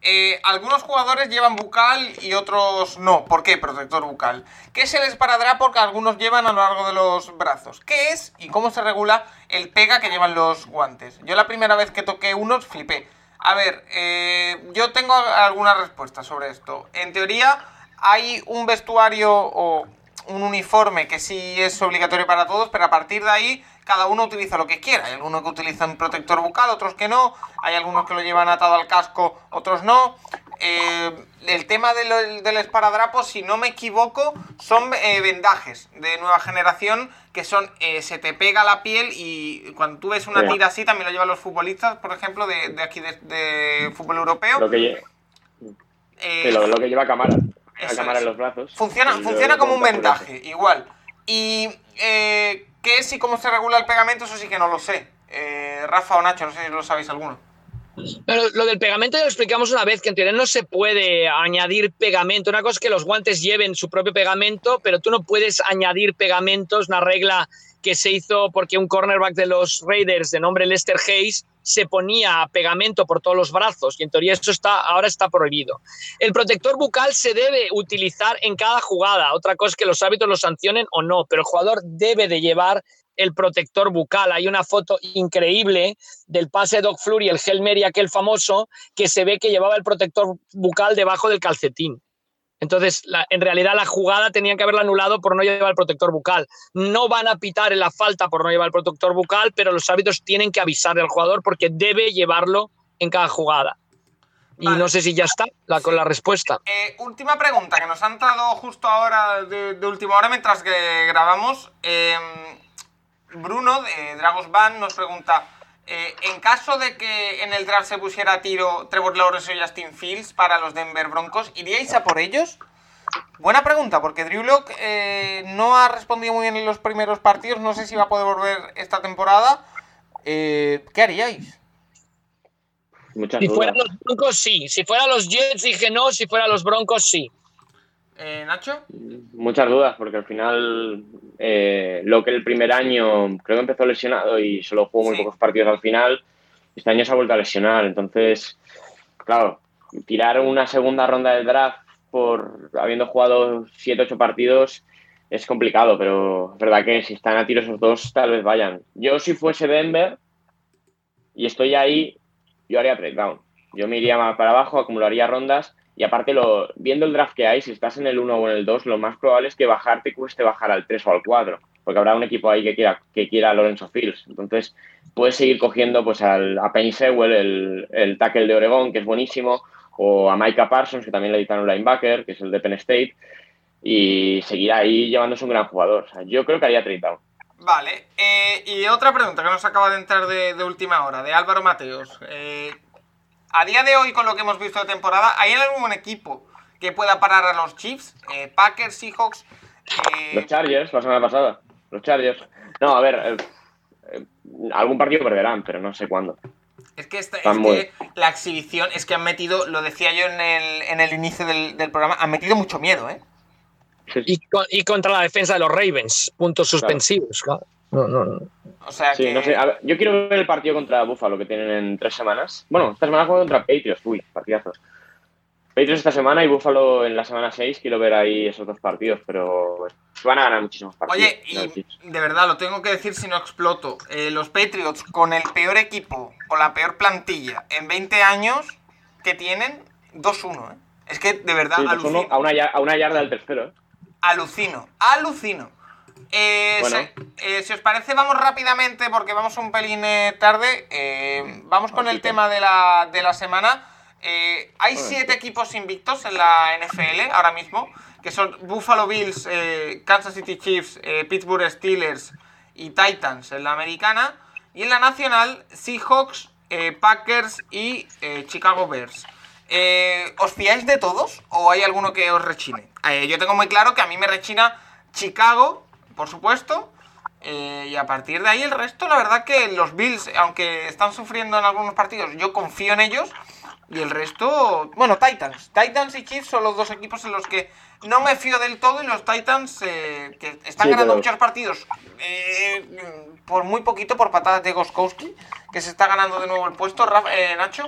Eh, algunos jugadores llevan bucal y otros no. ¿Por qué protector bucal? ¿Qué se les paradrá porque algunos llevan a lo largo de los brazos? ¿Qué es y cómo se regula el pega que llevan los guantes? Yo la primera vez que toqué unos flipé. A ver, eh, yo tengo alguna respuesta sobre esto. En teoría hay un vestuario o un uniforme que sí es obligatorio para todos, pero a partir de ahí cada uno utiliza lo que quiera. Hay algunos que utilizan protector bucal, otros que no. Hay algunos que lo llevan atado al casco, otros no. Eh, el tema del, esparadrapo, si no me equivoco, son eh, vendajes de nueva generación que son, eh, se te pega la piel y cuando tú ves una tira así, también lo llevan los futbolistas, por ejemplo, de, aquí de, fútbol europeo. Lo que, lo, que lleva cámara. cámara en los brazos. Funciona, funciona como un vendaje, igual. Y ¿Qué es y cómo se regula el pegamento? Eso sí que no lo sé. Eh, Rafa o Nacho, no sé si lo sabéis alguno. Pero lo del pegamento ya lo explicamos una vez, que en teoría no se puede añadir pegamento. Una cosa es que los guantes lleven su propio pegamento, pero tú no puedes añadir pegamentos, una regla que se hizo porque un cornerback de los Raiders de nombre Lester Hayes se ponía pegamento por todos los brazos y en teoría esto está, ahora está prohibido. El protector bucal se debe utilizar en cada jugada. Otra cosa es que los hábitos lo sancionen o no, pero el jugador debe de llevar el protector bucal. Hay una foto increíble del pase de Doc Flurry, el Helmer y aquel famoso, que se ve que llevaba el protector bucal debajo del calcetín. Entonces, en realidad la jugada tenían que haberla anulado por no llevar el protector bucal. No van a pitar en la falta por no llevar el protector bucal, pero los árbitros tienen que avisar al jugador porque debe llevarlo en cada jugada. Y no sé si ya está la, con la respuesta. Eh, última pregunta que nos han entrado justo ahora de, última hora mientras que grabamos. Em, Bruno de Dragos Van nos pregunta: eh, en caso de que en el draft se pusiera a tiro Trevor Lawrence o Justin Fields para los Denver Broncos, ¿iríais a por ellos? Buena pregunta, porque Drew Lock eh, no ha respondido muy bien en los primeros partidos. No sé si va a poder volver esta temporada. Eh, ¿Qué haríais? Muchas Si fueran los Broncos, sí. Si fueran los Jets, dije no. Si fueran los Broncos, sí. Eh, Nacho. Muchas dudas, porque al final eh, lo que el primer año creo que empezó lesionado y solo jugó muy Sí. pocos partidos al final. Este año se ha vuelto a lesionar, entonces, claro, tirar una segunda ronda del draft por habiendo jugado 7-8 partidos es complicado, pero es verdad que si están a tiro esos dos, tal vez vayan. Yo, si fuese Denver y estoy ahí, yo haría trade down. Yo me iría más para abajo, acumularía rondas y aparte, lo, viendo el draft que hay, si estás en el 1 o en el 2, lo más probable es que bajar te cueste bajar al 3 o al 4, porque habrá un equipo ahí que quiera, que quiera a Lorenzo Fields. Entonces, puedes seguir cogiendo pues al, a Penny Sewell, el, el tackle de Oregón, que es buenísimo, o a Micah Parsons, que también le editaron un linebacker, que es el de Penn State, y seguir ahí llevándose un gran jugador. O sea, yo creo que haría trade down. Vale. eh, y otra pregunta que nos acaba de entrar de, de última hora, de Álvaro Mateos. Eh, a día de hoy, con lo que hemos visto de temporada, ¿hay algún equipo que pueda parar a los Chiefs? Eh, Packers, Seahawks. eh, Los Chargers, la semana pasada. Los Chargers. No, a ver, eh, eh, algún partido perderán, pero no sé cuándo. Es que, esta- es que la exhibición, es que han metido, lo decía yo en el, en el inicio del, del programa, han metido mucho miedo, ¿eh? Sí, sí. Y, co- y contra la defensa de los Ravens. Puntos suspensivos. claro. No, no, no. O sea Sí, que... no sé. A ver, yo quiero ver el partido contra Buffalo que tienen en tres semanas. Bueno, esta semana juegan contra Patriots. Uy, partidazo. Patriots esta semana y Buffalo en la semana 6. Quiero ver ahí esos dos partidos, pero van a ganar muchísimos partidos. Oye, y de verdad, lo tengo que decir si no exploto. Eh, los Patriots, con el peor equipo, con la peor plantilla en 20 años que tienen, 2-1, ¿eh? Es que, de verdad, Sí, alucino. uno a, una, a una yarda del tercero. ¿eh? Alucino, alucino. Eh, Bueno. se- eh, si os parece, vamos rápidamente porque vamos un pelín eh, tarde. Vamos con el tema de la, de la semana. Hay siete equipos invictos en la NFL ahora mismo, que son Buffalo Bills, Kansas City Chiefs, Pittsburgh Steelers y Titans en la americana. Y en la nacional, Seahawks, Packers y Chicago Bears. ¿Os fiáis de todos o hay alguno que os rechine? Yo tengo muy claro que a mí me rechina Chicago, por supuesto. eh, y a partir de ahí el resto, la verdad que los Bills, aunque están sufriendo en algunos partidos, yo confío en ellos. Y el resto, bueno, Titans. Titans y Chiefs son los dos equipos en los que no me fío del todo. Y los Titans, eh, que están Sí, ganando pero- muchos partidos eh, por muy poquito, por patadas de Goskowski, que se está ganando de nuevo el puesto, Raf- eh, Nacho.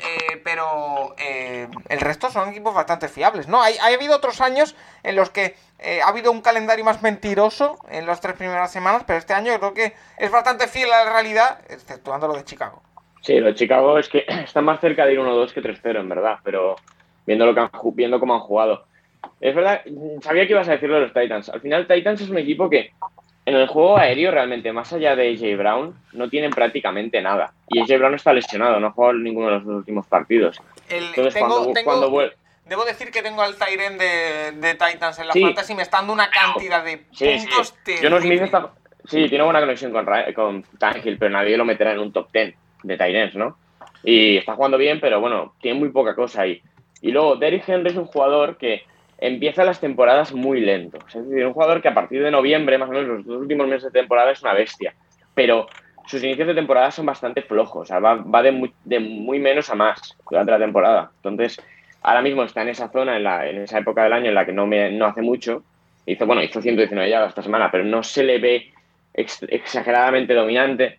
Eh, pero eh, el resto son equipos bastante fiables, ¿no? Hay, ha habido otros años en los que eh, ha habido un calendario más mentiroso en las tres primeras semanas, pero este año creo que es bastante fiel a la realidad, exceptuando lo de Chicago. Sí, los Chicago es que (clears throat) están más cerca de ir 1-2 que 3-0, en verdad, pero viendo, lo que han, viendo cómo han jugado. Es verdad, sabía que ibas a decirlo de los Titans. Al final, Titans es un equipo que en el juego aéreo, realmente, más allá de AJ Brown, no tienen prácticamente nada. Y AJ Brown está lesionado, no ha jugado ninguno de los dos últimos partidos. El- Entonces, tengo- cuando, tengo- cuando Debo decir que tengo al Tyren de, de Titans en la Sí. fantasy, me está dando una cantidad de Sí, sí. puntos Jono Smith terrible. está. Sí, tiene buena conexión con, con Tannehill, pero nadie lo meterá en un top 10 de Tyrants, ¿no? Y está jugando bien, pero bueno, tiene muy poca cosa ahí. Y luego, Derrick Henry es un jugador que empieza las temporadas muy lento. Es decir, un jugador que a partir de noviembre, más o menos los dos últimos meses de temporada, es una bestia. Pero sus inicios de temporada son bastante flojos. O sea, va, va de, muy, de muy menos a más durante la temporada. Entonces, ahora mismo está en esa zona, en, la, en esa época del año en la que no, me, no hace mucho. Hizo, bueno, hizo 119 yardas esta semana, pero no se le ve ex- exageradamente dominante.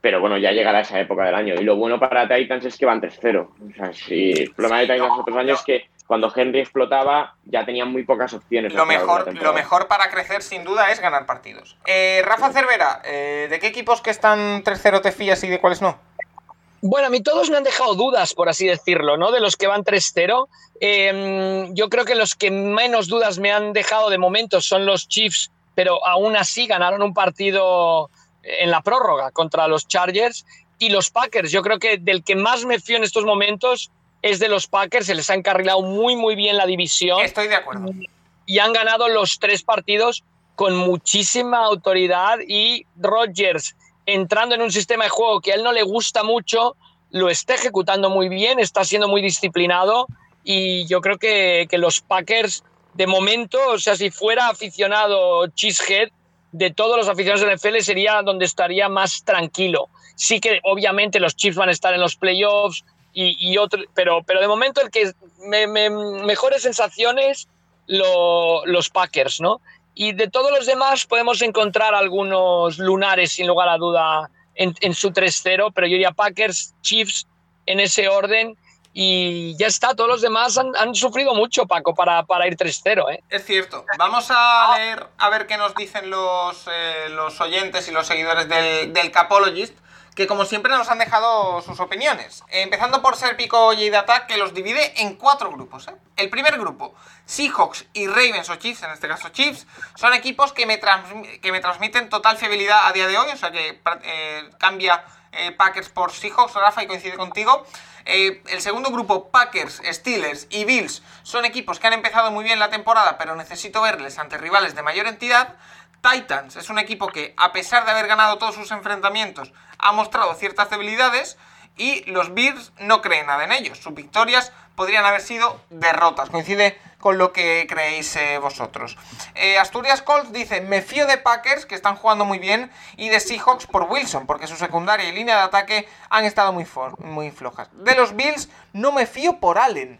Pero bueno, ya llegará esa época del año. Y lo bueno para Titans es que van 3-0. O sea, si el problema de Titans otros años es que cuando Henry explotaba ya tenían muy pocas opciones. Lo mejor, lo mejor para crecer, sin duda, es ganar partidos. Eh, Rafa Cervera, eh, ¿de qué equipos que están 3-0 te fías y de cuáles no? Bueno, a mí todos me han dejado dudas, por así decirlo, ¿no? De los que van 3-0. Eh, yo creo que los que menos dudas me han dejado de momento son los Chiefs, pero aún así ganaron un partido en la prórroga contra los Chargers y los Packers. Yo creo que del que más me fío en estos momentos es de los Packers. Se les ha encarrilado muy, muy bien la división Estoy de acuerdo. y han ganado los tres partidos con muchísima autoridad y Rodgers entrando en un sistema de juego que a él no le gusta mucho, lo está ejecutando muy bien, está siendo muy disciplinado y yo creo que, que los Packers de momento, o sea, si fuera aficionado Cheesehead, de todos los aficionados del NFL sería donde estaría más tranquilo. Sí que obviamente los Chiefs van a estar en los playoffs y, y otro, pero, pero de momento el que me, me- mejores sensaciones lo- los Packers, ¿no? Y de todos los demás podemos encontrar algunos lunares, sin lugar a duda, en, en su 3-0, pero yo diría Packers, Chiefs en ese orden. Y ya está, todos los demás han, han sufrido mucho, Paco, para, para ir 3-0, ¿eh? Es cierto. Vamos a leer a ver qué nos dicen los, eh, los oyentes y los seguidores del, del Capologist, que como siempre nos han dejado sus opiniones. Eh, empezando por Serpico y Attack, que los divide en cuatro grupos. ¿eh? El primer grupo, Seahawks y Ravens o Chiefs, en este caso Chiefs, son equipos que me, que me transmiten total fiabilidad a día de hoy, o sea que eh, cambia Packers por Seahawks, Rafa, y coincide contigo. El segundo grupo, Packers, Steelers y Bills, son equipos que han empezado muy bien la temporada, pero necesito verles ante rivales de mayor entidad. Titans es un equipo que, a pesar de haber ganado todos sus enfrentamientos, ha mostrado ciertas debilidades y los Bills no creen nada en ellos. Sus victorias podrían haber sido derrotas. Coincide con lo que creéis eh, vosotros. Eh, Asturias Colts dice, me fío de Packers, que están jugando muy bien, y de Seahawks por Wilson, porque su secundaria y línea de ataque han estado muy, muy flojas. De los Bills, no me fío por Allen.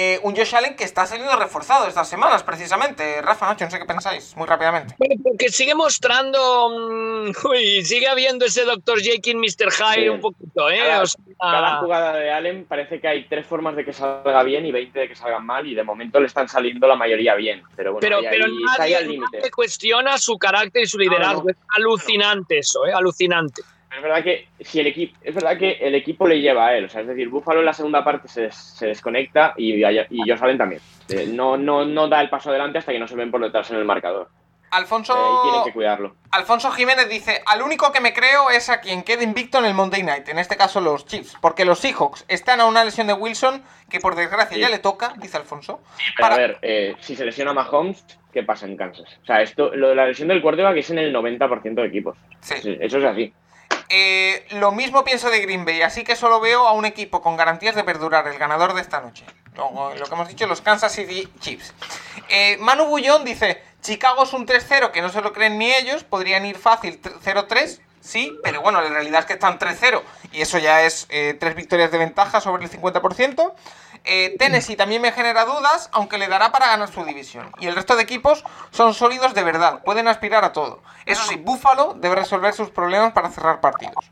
Eh, un Josh Allen que está saliendo reforzado estas semanas, precisamente. Rafa, Nacho, no sé qué pensáis, muy rápidamente. Bueno, Porque sigue mostrando. mm, (laughs) uy, sigue habiendo ese Dr. Jekyll, Mr. Hyde Sí. un poquito, ¿eh? Cada, O sea, cada jugada de Allen parece que hay tres formas de que salga bien y 20 de que salgan mal y de momento le están saliendo la mayoría bien. Pero bueno, pero, ahí- pero ahí está ahí nadie, al límite. nadie cuestiona su carácter y su liderazgo. no. Es alucinante eso, ¿eh? Alucinante. Es verdad que si el equipo, es verdad que el equipo le lleva a él, o sea, es decir, Buffalo en la segunda parte se, des- se desconecta y, y Josh Allen también. Eh, No, no, no da el paso adelante hasta que no se ven por detrás en el marcador. Alfonso... Eh, ahí tienen que cuidarlo. Alfonso Jiménez dice, al único que me creo es a quien quede invicto en el Monday Night, en este caso los Chiefs, porque los Seahawks están a una lesión de Wilson que por desgracia Sí. ya le toca, dice Alfonso. Pero Para- a ver, eh, si se lesiona Mahomes, ¿qué pasa en Kansas? O sea, esto, lo de la lesión del quarterback es en el 90% de equipos. Sí, Eso es así. Eh, lo mismo pienso de Green Bay, así que solo veo a un equipo con garantías de perdurar, el ganador de esta noche. Luego, lo que hemos dicho, los Kansas City Chiefs. Eh, Manu Bullón dice, Chicago es un 3-0 que no se lo creen ni ellos, podrían ir fácil 0-3, sí, pero bueno, la realidad es que están 3-0 y eso ya es eh, tres victorias de ventaja sobre el 50%. Eh, Tennessee también me genera dudas, aunque le dará para ganar su división. Y el resto de equipos son sólidos de verdad, pueden aspirar a todo. Eso sí, Buffalo debe resolver sus problemas para cerrar partidos.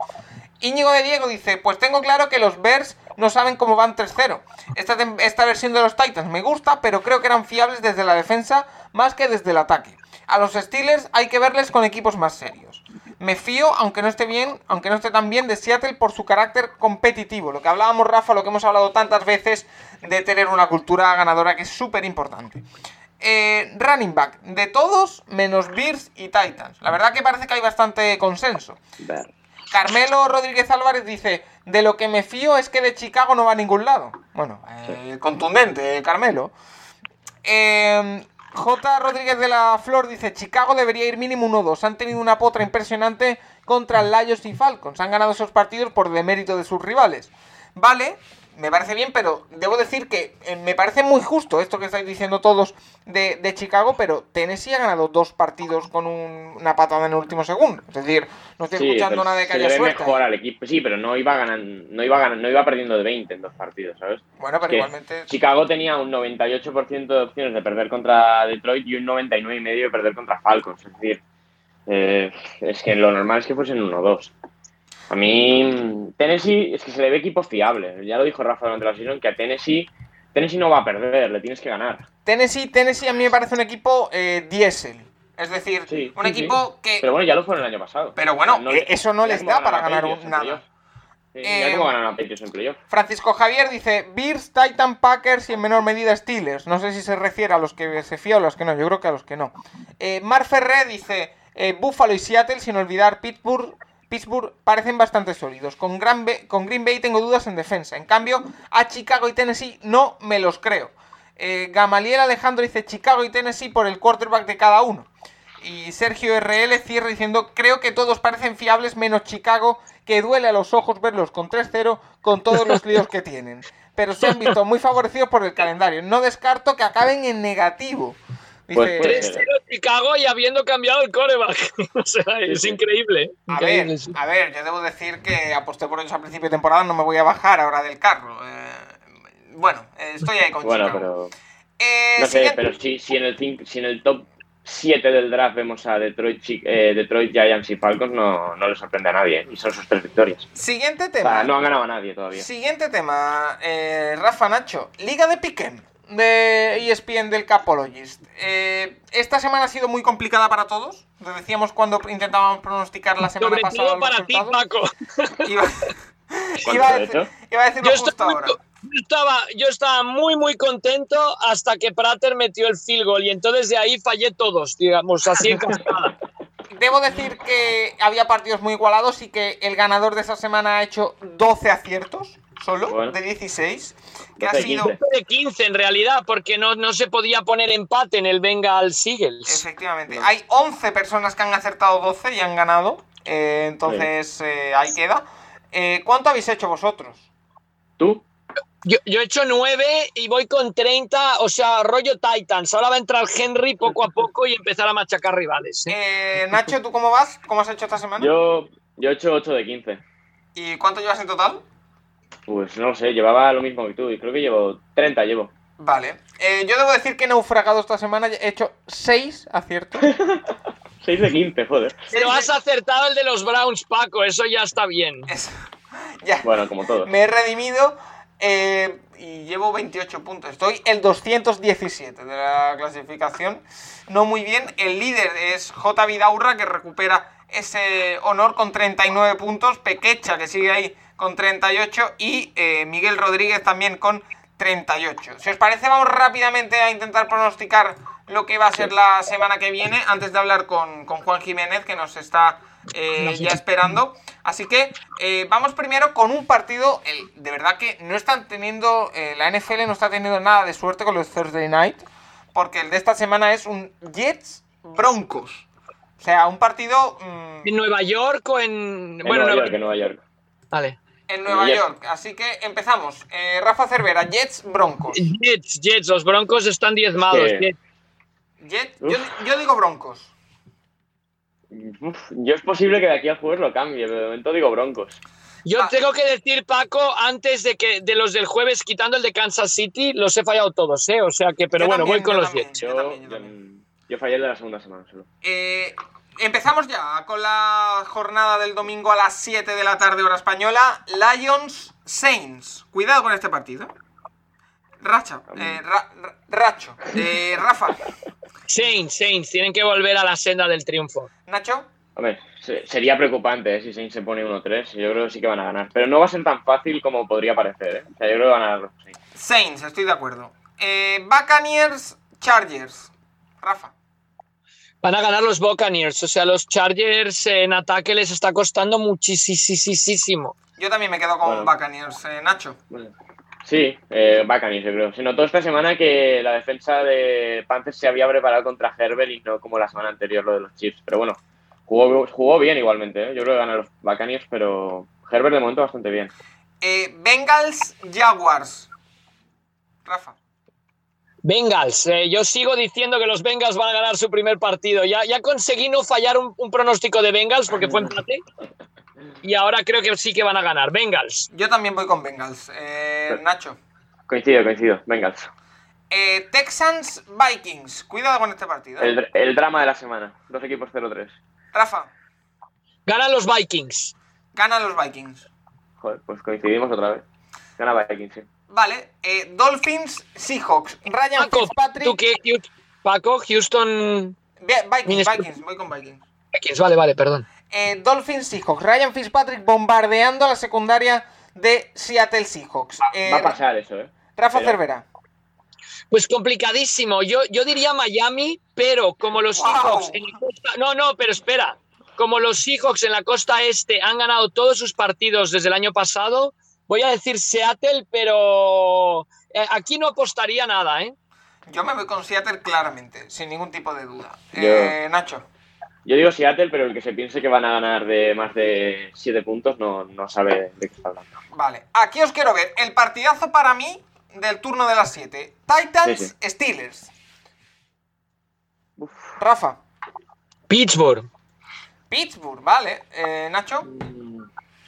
Íñigo de Diego dice, pues tengo claro que los Bears no saben cómo van 3-0. Esta, versión de los Titans me gusta, pero creo que eran fiables desde la defensa más que desde el ataque. A los Steelers hay que verles con equipos más serios. Me fío, aunque no esté bien, aunque no esté tan bien, de Seattle por su carácter competitivo. Lo que hablábamos, Rafa, lo que hemos hablado tantas veces de tener una cultura ganadora que es súper importante. Eh, running back, de todos menos Bears y Titans. La verdad que parece que hay bastante consenso. Carmelo Rodríguez Álvarez dice, de lo que me fío es que de Chicago no va a ningún lado. Bueno, eh, contundente, eh, Carmelo. Eh, J. Rodríguez de la Flor dice, Chicago debería ir mínimo 1-2. Han tenido una potra impresionante contra Lions y Falcons. Han ganado esos partidos por demérito de sus rivales. Vale, me parece bien, pero debo decir que eh, me parece muy justo esto que estáis diciendo todos de, de Chicago, pero Tennessee ha ganado dos partidos con un- una patada en el último segundo. Es decir, no estoy Sí, escuchando nada de que se haya suerte. mejor al equipo. Sí, pero no iba ganando, no iba ganando, no iba perdiendo de 20 en dos partidos, ¿sabes? Bueno, pero igualmente... Chicago tenía un 98% de opciones de perder contra Detroit y un 99,5% de perder contra Falcons. Es decir, eh, es que lo normal es que fuesen 1-2. A mí, Tennessee es que se le ve equipo fiable. Ya lo dijo Rafa durante la sesión que a Tennessee, Tennessee no va a perder, le tienes que ganar. Tennessee, Tennessee a mí me parece un equipo eh, diésel. Es decir, Sí, un sí, equipo sí. que... Pero bueno, ya lo fueron el año pasado. Pero bueno, No eh, eso no les da para ganar un- en nada. Eh, ya a en playoff. Francisco Javier dice Bears, Titan, Packers y en menor medida Steelers. No sé si se refiere a los que se fía o a los que no. Yo creo que a los que no. Eh, Mar Ferré dice eh, Buffalo y Seattle, sin olvidar Pittsburgh. Pittsburgh parecen bastante sólidos. Con, Gran con Green Bay tengo dudas en defensa. En cambio, a Chicago y Tennessee no me los creo. Eh, Gamaliel Alejandro dice Chicago y Tennessee por el quarterback de cada uno. y Sergio RL cierra diciendo, creo que todos parecen fiables menos Chicago, que duele a los ojos verlos con 3-0 con todos los (laughs) líos que tienen. Pero se han visto muy favorecidos por el calendario. No descarto que acaben en negativo. Pues puede 3-0 Chicago y habiendo cambiado el coreback. (laughs) o sea, es increíble. a increíble, ver, sí. a ver, yo debo decir que aposté por ellos al principio de temporada, no me voy a bajar ahora del carro. Eh, bueno, eh, estoy ahí con Bueno, Chicago. pero. Eh, No sé, siguiente- pero si, si, en el si en el top 7 del draft vemos a Detroit, eh, Detroit Giants y Falcons, no, no le sorprende a nadie. ¿eh? Y son sus tres victorias. Siguiente O tema. sea, no han ganado a nadie todavía. Siguiente tema, eh, Rafa Nacho. Liga de Piquen de ESPN del Capologist. Eh, esta semana ha sido muy complicada para todos. Lo decíamos cuando intentábamos pronosticar la semana Sobre pasada. todo para ti. Paco. (laughs) Iba, ¿Cuánto iba a decir, iba a decirlo Yo justo estoy, muy, ahora. co- yo estaba, yo estaba muy, muy contento hasta que Prater metió el field goal y entonces de ahí fallé todos, digamos, así en cascada. (laughs) (laughs) Debo decir que había partidos muy igualados y que el ganador de esa semana ha hecho 12 aciertos solo, Bueno. de 16. Que ha 12 de sido. 15. de 15 en realidad, porque no, no se podía poner empate en el Bengal Seagulls. Efectivamente. Hay 11 personas que han acertado 12 y han ganado. eh, entonces, eh, ahí queda. Eh, ¿Cuánto habéis hecho vosotros? ¿Tú? Yo, yo he hecho 9 y voy con 30, o sea, rollo Titans. Ahora va a entrar Henry poco a poco y empezar a machacar rivales. ¿eh? Eh, Nacho, ¿tú cómo vas? ¿Cómo has hecho esta semana? Yo, yo he hecho 8 de 15. ¿Y cuánto llevas en total? Pues no lo sé, llevaba lo mismo que tú. Y creo que llevo 30, llevo. Vale. Eh, yo debo decir que he naufragado esta semana. He hecho 6 aciertos. (laughs) 6 de 15, joder. Pero has acertado el de los Browns, Paco, eso ya está bien. Es- (laughs) ya. Bueno, como todos. Me he redimido eh, y llevo 28 puntos. Estoy el 217 de la clasificación. No muy bien. El líder es J. Vidaurra, que recupera ese honor con 39 puntos. Pequecha, que sigue ahí con 38. Y eh, Miguel Rodríguez también con 38. Si os parece, vamos rápidamente a intentar pronosticar lo que va a ser la semana que viene, antes de hablar con, con Juan Jiménez, que nos está eh, ya esperando. Así que eh, vamos primero con un partido, el- de verdad que no están teniendo, eh, la NFL no está teniendo nada de suerte con los Thursday Night, porque el de esta semana es un Jets Broncos. O sea, un partido mm, ¿En Nueva York o en...? En bueno, Nueva Nueva- York, en Nueva York. Vale. En Nueva. York. Así que empezamos. Eh, Rafa Cervera, Jets Broncos. Jets, Jets, los Broncos están diezmados. Sí. Jets. Jets, yo, yo digo Broncos. Uf, yo es posible que de aquí al jueves lo cambie, pero de momento digo Broncos. Yo Ah. tengo que decir, Paco, antes de que de los del jueves, quitando el de Kansas City, los he fallado todos, ¿eh? O sea que, pero Yo bueno, también, voy con yo los también. Jets. Yo Yo, también, yo yo- también. yo fallé el de la segunda semana solo. Eh, empezamos ya con la jornada del domingo a las 7 de la tarde hora española. Lions Saints. Cuidado con este partido. Racha, eh, Ra- Ra- Racho, eh, Rafa, Saints, Saints, tienen que volver a la senda del triunfo. Nacho. Hombre, se- sería preocupante ¿eh? si Saints se pone 1-3. Yo creo que sí que van a ganar. Pero no va a ser tan fácil como podría parecer. ¿eh? O sea, yo creo que van a ganar los Saints. Saints, estoy de acuerdo. Eh, Buccaneers Chargers. Rafa. Van a ganar los Buccaneers, o sea, los Chargers en ataque les está costando muchísimo. Yo también me quedo con Bueno. Buccaneers. Eh, Nacho. Bueno, Sí, eh, Buccaneers, yo creo. Se notó esta semana que la defensa de Panthers se había preparado contra Herbert y no como la semana anterior lo de los Chiefs. Pero bueno, jugó, jugó bien igualmente. ¿eh? Yo creo que ganan los Buccaneers, pero Herbert de momento bastante bien. Eh, Bengals Jaguars. Rafa. Bengals, eh, yo sigo diciendo que los Bengals van a ganar su primer partido. Ya, ya conseguí no fallar un, un pronóstico de Bengals porque fue empate. Y ahora creo que sí que van a ganar. Bengals. Yo también voy con Bengals. Eh, Nacho. Coincido, coincido. Bengals. Eh, Texans Vikings. Cuidado con este partido. eh. El, el drama de la semana. Dos equipos 0-3. Rafa. Ganan los Vikings. Ganan los Vikings. Joder, pues coincidimos otra vez. Gana Vikings, sí. Vale. eh, Dolphins Seahawks. Ryan Paco, Fitzpatrick. ¿tú qué? Paco, Houston. Bien, Vikings. Vikings. Voy con Vikings. Vikings, vale, vale, perdón. Eh, Dolphins Seahawks. Ryan Fitzpatrick bombardeando a la secundaria de Seattle Seahawks. Eh, Va a pasar eso, ¿eh? Rafa pero- Cervera. Pues complicadísimo. Yo, yo diría Miami, pero como los Wow. Seahawks en la costa. No, no, pero espera. Como los Seahawks en la costa este han ganado todos sus partidos desde el año pasado, voy a decir Seattle, pero eh, aquí no apostaría nada, ¿eh? Yo me voy con Seattle claramente, sin ningún tipo de duda. Yo- Eh, Nacho. Yo digo Seattle, pero el que se piense que van a ganar de más de 7 puntos no, no sabe de qué está hablando. Vale, aquí os quiero ver el partidazo para mí del turno de las 7. Titans Sí, sí. Steelers. Uf. Rafa, Pittsburgh. Pittsburgh, vale. Eh, Nacho,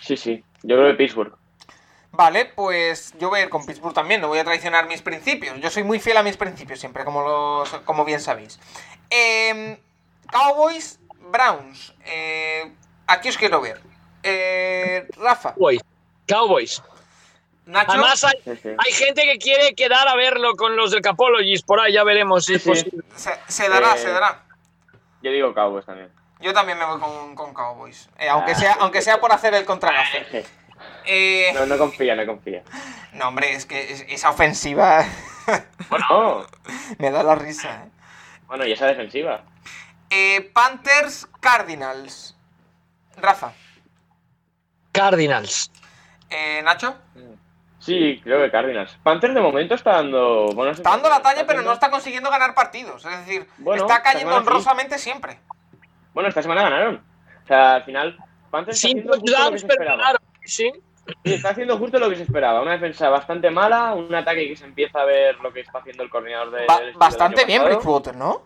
Sí, sí. Yo creo que Pittsburgh. Vale, pues yo voy a ir con Pittsburgh también, no voy a traicionar mis principios. Yo soy muy fiel a mis principios siempre, como, los, como bien sabéis. Eh, Cowboys, Browns. Eh, aquí os quiero ver. Eh, Rafa, Cowboys. Cowboys. Nacho. Además, hay, gente que quiere quedar a verlo con los del Capologies. Por ahí ya veremos si es Sí, sí. posible. Se, se dará, Eh, se dará. Yo digo Cowboys también. Yo también me voy con, con Cowboys. Eh, aunque, sea, aunque sea por hacer el contragafe. Eh, No, no confía, no confía. no, hombre, es que es- esa ofensiva (laughs) Bueno, me da la risa. eh. bueno, y esa defensiva. Eh, Panthers, Cardinals. Rafa. Cardinals. Eh, Nacho. Sí, creo que Cardinals. Panthers de momento está dando. buenas Está dando la talla, pero no está consiguiendo ganar partidos. Es decir, Bueno, está cayendo sí. honrosamente siempre. Bueno, esta semana ganaron. O sea, al final, Panthers está Sin haciendo justo lo que touchdowns, se pero esperaba. ganaron. Sí. Está haciendo justo lo que se esperaba. Una defensa bastante mala, un ataque que se empieza a ver lo que está haciendo el coordinador de. Ba- bastante bien. Bridgewater, ¿no?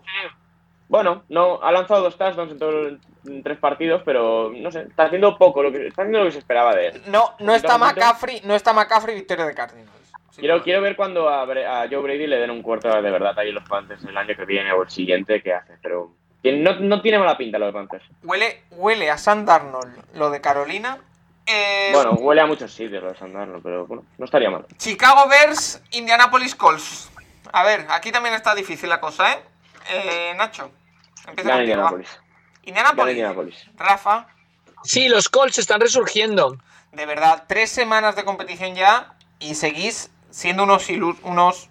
Bueno, no, ha lanzado dos touchdowns en, todo en tres partidos, pero no sé, está haciendo poco, lo que, está haciendo lo que se esperaba de él. No, no está. McCaffrey, no está McCaffrey victoria de Cardinals. Sí, Quiero, quiero ver cuando a, Joe Brady le den un cuarto de verdad ahí los Panthers el año que viene o el siguiente, ¿qué hace? Pero no, no tiene mala pinta lo de Panthers. Huele, huele a Sam Darnold lo de Carolina. Eh, Bueno, huele a muchos sitios lo de Sandarno, pero bueno, no estaría mal. Chicago Bears, Indianapolis Colts. A ver, aquí también está difícil la cosa, ¿eh? eh Nacho, empieza Gana. Indianapolis. Indianapolis. Indianapolis. Rafa, Sí, los Colts están resurgiendo. de verdad, tres semanas de competición ya y seguís siendo unos ilus, unos...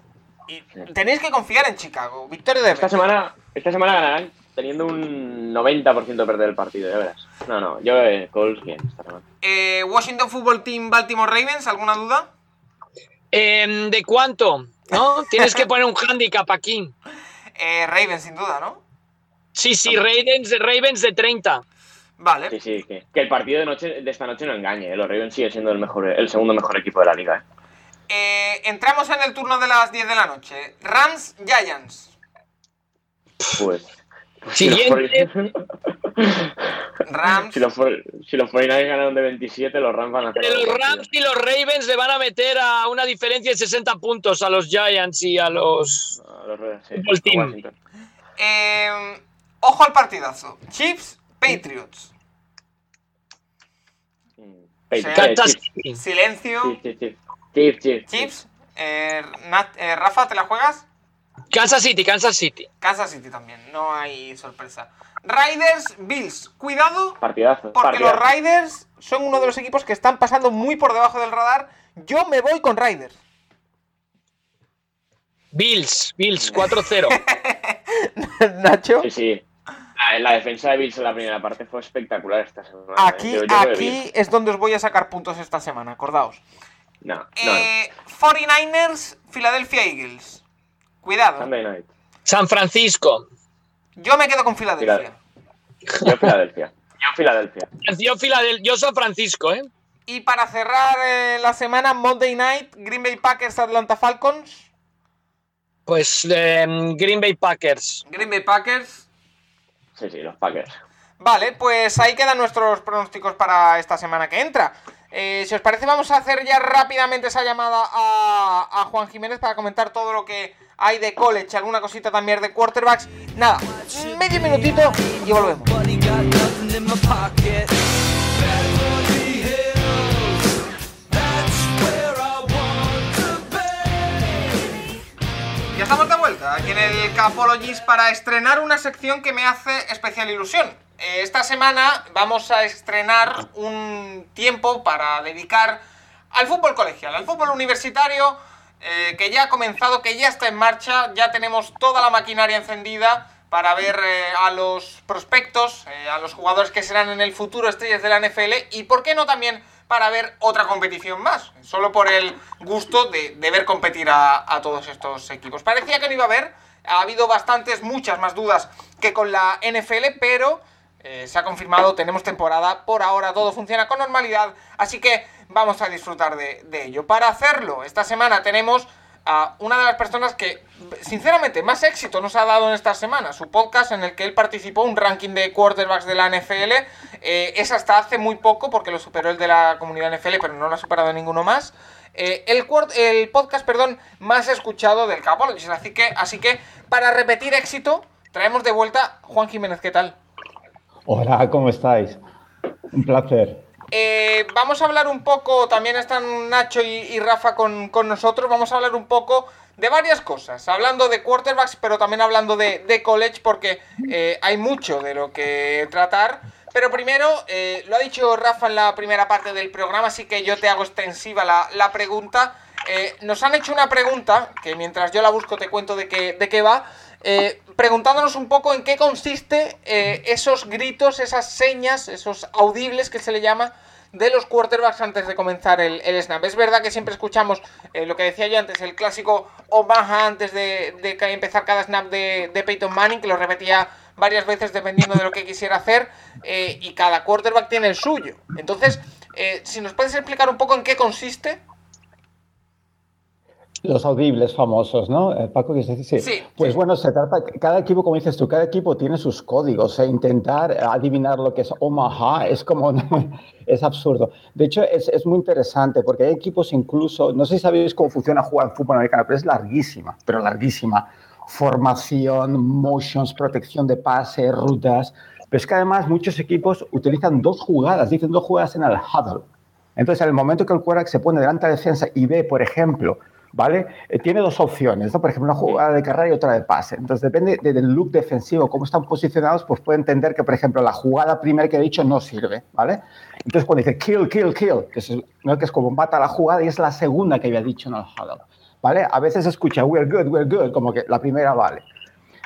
y tenéis que confiar en Chicago. Victoria de Esta semana, esta semana ganarán teniendo un 90% de perder el partido, ya verás. No, no, yo eh, Colts bien esta semana. Eh, Washington Football Team, Baltimore Ravens, ¿alguna duda? Em, ¿De cuánto? ¿No? Tienes que poner un handicap aquí. (laughs) Eh, Ravens, sin duda, ¿no? Sí, sí, Ravens, Ravens de 30. Vale. Sí, sí, que, que el partido de noche de esta noche no engañe, ¿eh? los Ravens siguen siendo el mejor, el segundo mejor equipo de la liga. ¿eh? Eh, entramos en el turno de las 10 de la noche. Rams, Giants. Pues. Siguiente. Si los, (laughs) Rams. si los, si los 49 ganaron de 27, los Rams van a hacer. Los Rams y los Ravens le van a meter a una diferencia de 60 puntos a los Giants y a los... A los Ravens, sí, Fútbol a team. Washington. Eh, ojo al partidazo. Chiefs, Patriots. Mm, Patriots. Silencio. Chiefs, Chiefs, Chiefs, Chiefs, Chiefs. Chiefs. Eh, eh, Rafa, ¿te la juegas? Kansas City, Kansas City. Kansas City también. No hay sorpresa. Riders, Bills. Cuidado. Partidazo. Porque los. Riders son uno de los equipos que están pasando muy por debajo del radar. Yo me voy con Riders. Bills, Bills, 4-0. (laughs) Nacho. Sí, sí. La, defensa de Bills en la primera parte fue espectacular esta semana. ¿eh? Aquí, Yo- yo aquí es donde os voy a sacar puntos esta semana, acordaos. No, no. Eh, 49ers, Philadelphia Eagles. Cuidado. Sunday night. San Francisco. Yo me quedo con Filadelfia. Yo Filadelfia. Yo Filadelfia. Yo, Filadel- yo San Francisco, ¿eh? Y para cerrar eh, la semana, Monday Night, Green Bay Packers, Atlanta Falcons. Pues eh, Green Bay Packers. Green Bay Packers. Sí, sí, los Packers. Vale, pues ahí quedan nuestros pronósticos para esta semana que entra. Eh, si os parece, vamos a hacer ya rápidamente esa llamada a, Juan Jiménez para comentar todo lo que hay de college, alguna cosita también de quarterbacks. Nada, medio minutito y volvemos. Ya estamos de vuelta aquí en el Capologist para estrenar una sección que me hace especial ilusión. Esta semana vamos a estrenar un tiempo para dedicar al fútbol colegial, al fútbol universitario, eh, que ya ha comenzado, que ya está en marcha, ya tenemos toda la maquinaria encendida para ver eh, a los prospectos, eh, a los jugadores que serán en el futuro estrellas de la NFL y, ¿por qué no también para ver otra competición más? Solo por el gusto de, ver competir a todos estos equipos. Parecía que no iba a haber, ha habido bastantes, muchas más dudas que con la NFL, pero eh, se ha confirmado, tenemos temporada, por ahora todo funciona con normalidad, así que vamos a disfrutar de, ello. Para hacerlo, esta semana tenemos a una de las personas que, sinceramente, más éxito nos ha dado en esta semana. Su podcast en el que él participó, un ranking de quarterbacks de la NFL. Eh, es hasta hace muy poco, porque lo superó el de la comunidad NFL, pero no lo ha superado ninguno más. Eh, el, el podcast, perdón, más escuchado del Capologist. Así que, así que, para repetir éxito, traemos de vuelta Juan Jiménez. ¿Qué tal? Hola, ¿cómo estáis? Un placer. Eh, vamos a hablar un poco, también están Nacho y, Rafa con, nosotros, vamos a hablar un poco de varias cosas, hablando de quarterbacks, pero también hablando de, college, porque eh, hay mucho de lo que tratar. Pero primero, eh, lo ha dicho Rafa en la primera parte del programa, así que yo te hago extensiva la, pregunta. nos han hecho una pregunta, que mientras yo la busco te cuento de qué, de qué va, preguntándonos un poco en qué consiste esos gritos, esas señas, esos audibles que se le llama de los quarterbacks antes de comenzar el, snap. Es verdad que siempre escuchamos eh, lo que decía yo antes, el clásico Omaha antes de, empezar cada snap de, Peyton Manning, que lo repetía varias veces dependiendo de lo que quisiera hacer, eh, y cada quarterback tiene el suyo. Entonces, eh, si nos puedes explicar un poco en qué consiste. Los audibles famosos, ¿no? Eh, Paco, ¿qué sí. sí. Pues bueno, se trata, cada equipo, como dices tú, cada equipo tiene sus códigos. E intentar adivinar lo que es Omaha es como, (laughs) es absurdo. De hecho, es, es, muy interesante porque hay equipos incluso, no sé si sabéis cómo funciona jugar fútbol americano, pero es larguísima, pero larguísima. Formación, motions, protección de pase, rutas. Pero es que además muchos equipos utilizan dos jugadas, dicen dos jugadas en el huddle. Entonces, en el momento que el quarterback se pone delante de la defensa y ve, por ejemplo, ¿vale? Eh, tiene dos opciones, ¿no? Por ejemplo, una jugada de carrera y otra de pase. Entonces, depende del look defensivo, cómo están posicionados, pues puede entender que, por ejemplo, la jugada primera que he dicho no sirve, ¿vale? Entonces, cuando dice kill, kill, kill, que es, ¿no? que es como mata la jugada y es la segunda que había dicho en el huddle, ¿vale? A veces escucha we're good, we're good, como que la primera vale.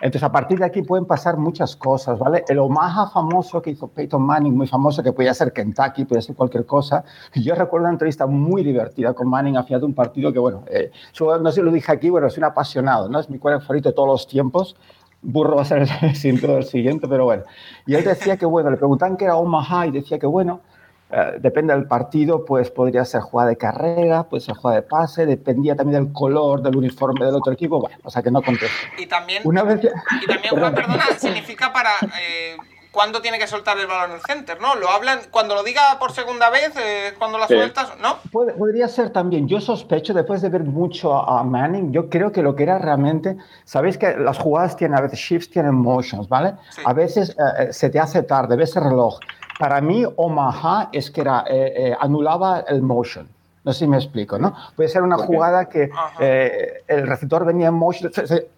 Entonces, a partir de aquí pueden pasar muchas cosas, ¿vale? El Omaha famoso que hizo Peyton Manning, muy famoso, que podía ser Kentucky, podía ser cualquier cosa. Yo recuerdo una entrevista muy divertida con Manning a final de un partido que, bueno, eh, no sé si lo dije aquí, bueno, soy un apasionado, ¿no? Es mi cuadro favorito de todos los tiempos. Burro va a ser (laughs) el, el siguiente, pero bueno. Y él decía que, bueno, le preguntan qué era Omaha y decía que, bueno, eh, depende del partido, pues podría ser jugada de carrera, puede ser jugada de pase, dependía también del color del uniforme del otro equipo, bueno, o sea que no contesto. Y también, Una vez... y también Juan, perdona, significa para eh, cuándo tiene que soltar el balón en el center, ¿no? Lo hablan, cuando lo diga por segunda vez, eh, cuando la sueltas, ¿no? podría ser también, yo sospecho, después de ver mucho a, Manning, yo creo que lo que era realmente, sabéis que las jugadas tienen a veces shifts, tienen motions, ¿vale? A veces se te hace tarde, ves el reloj para mí, Omaha es que era, eh, eh, anulaba el motion. No sé si me explico, ¿no? Puede ser una jugada que eh, el receptor venía en motion, se,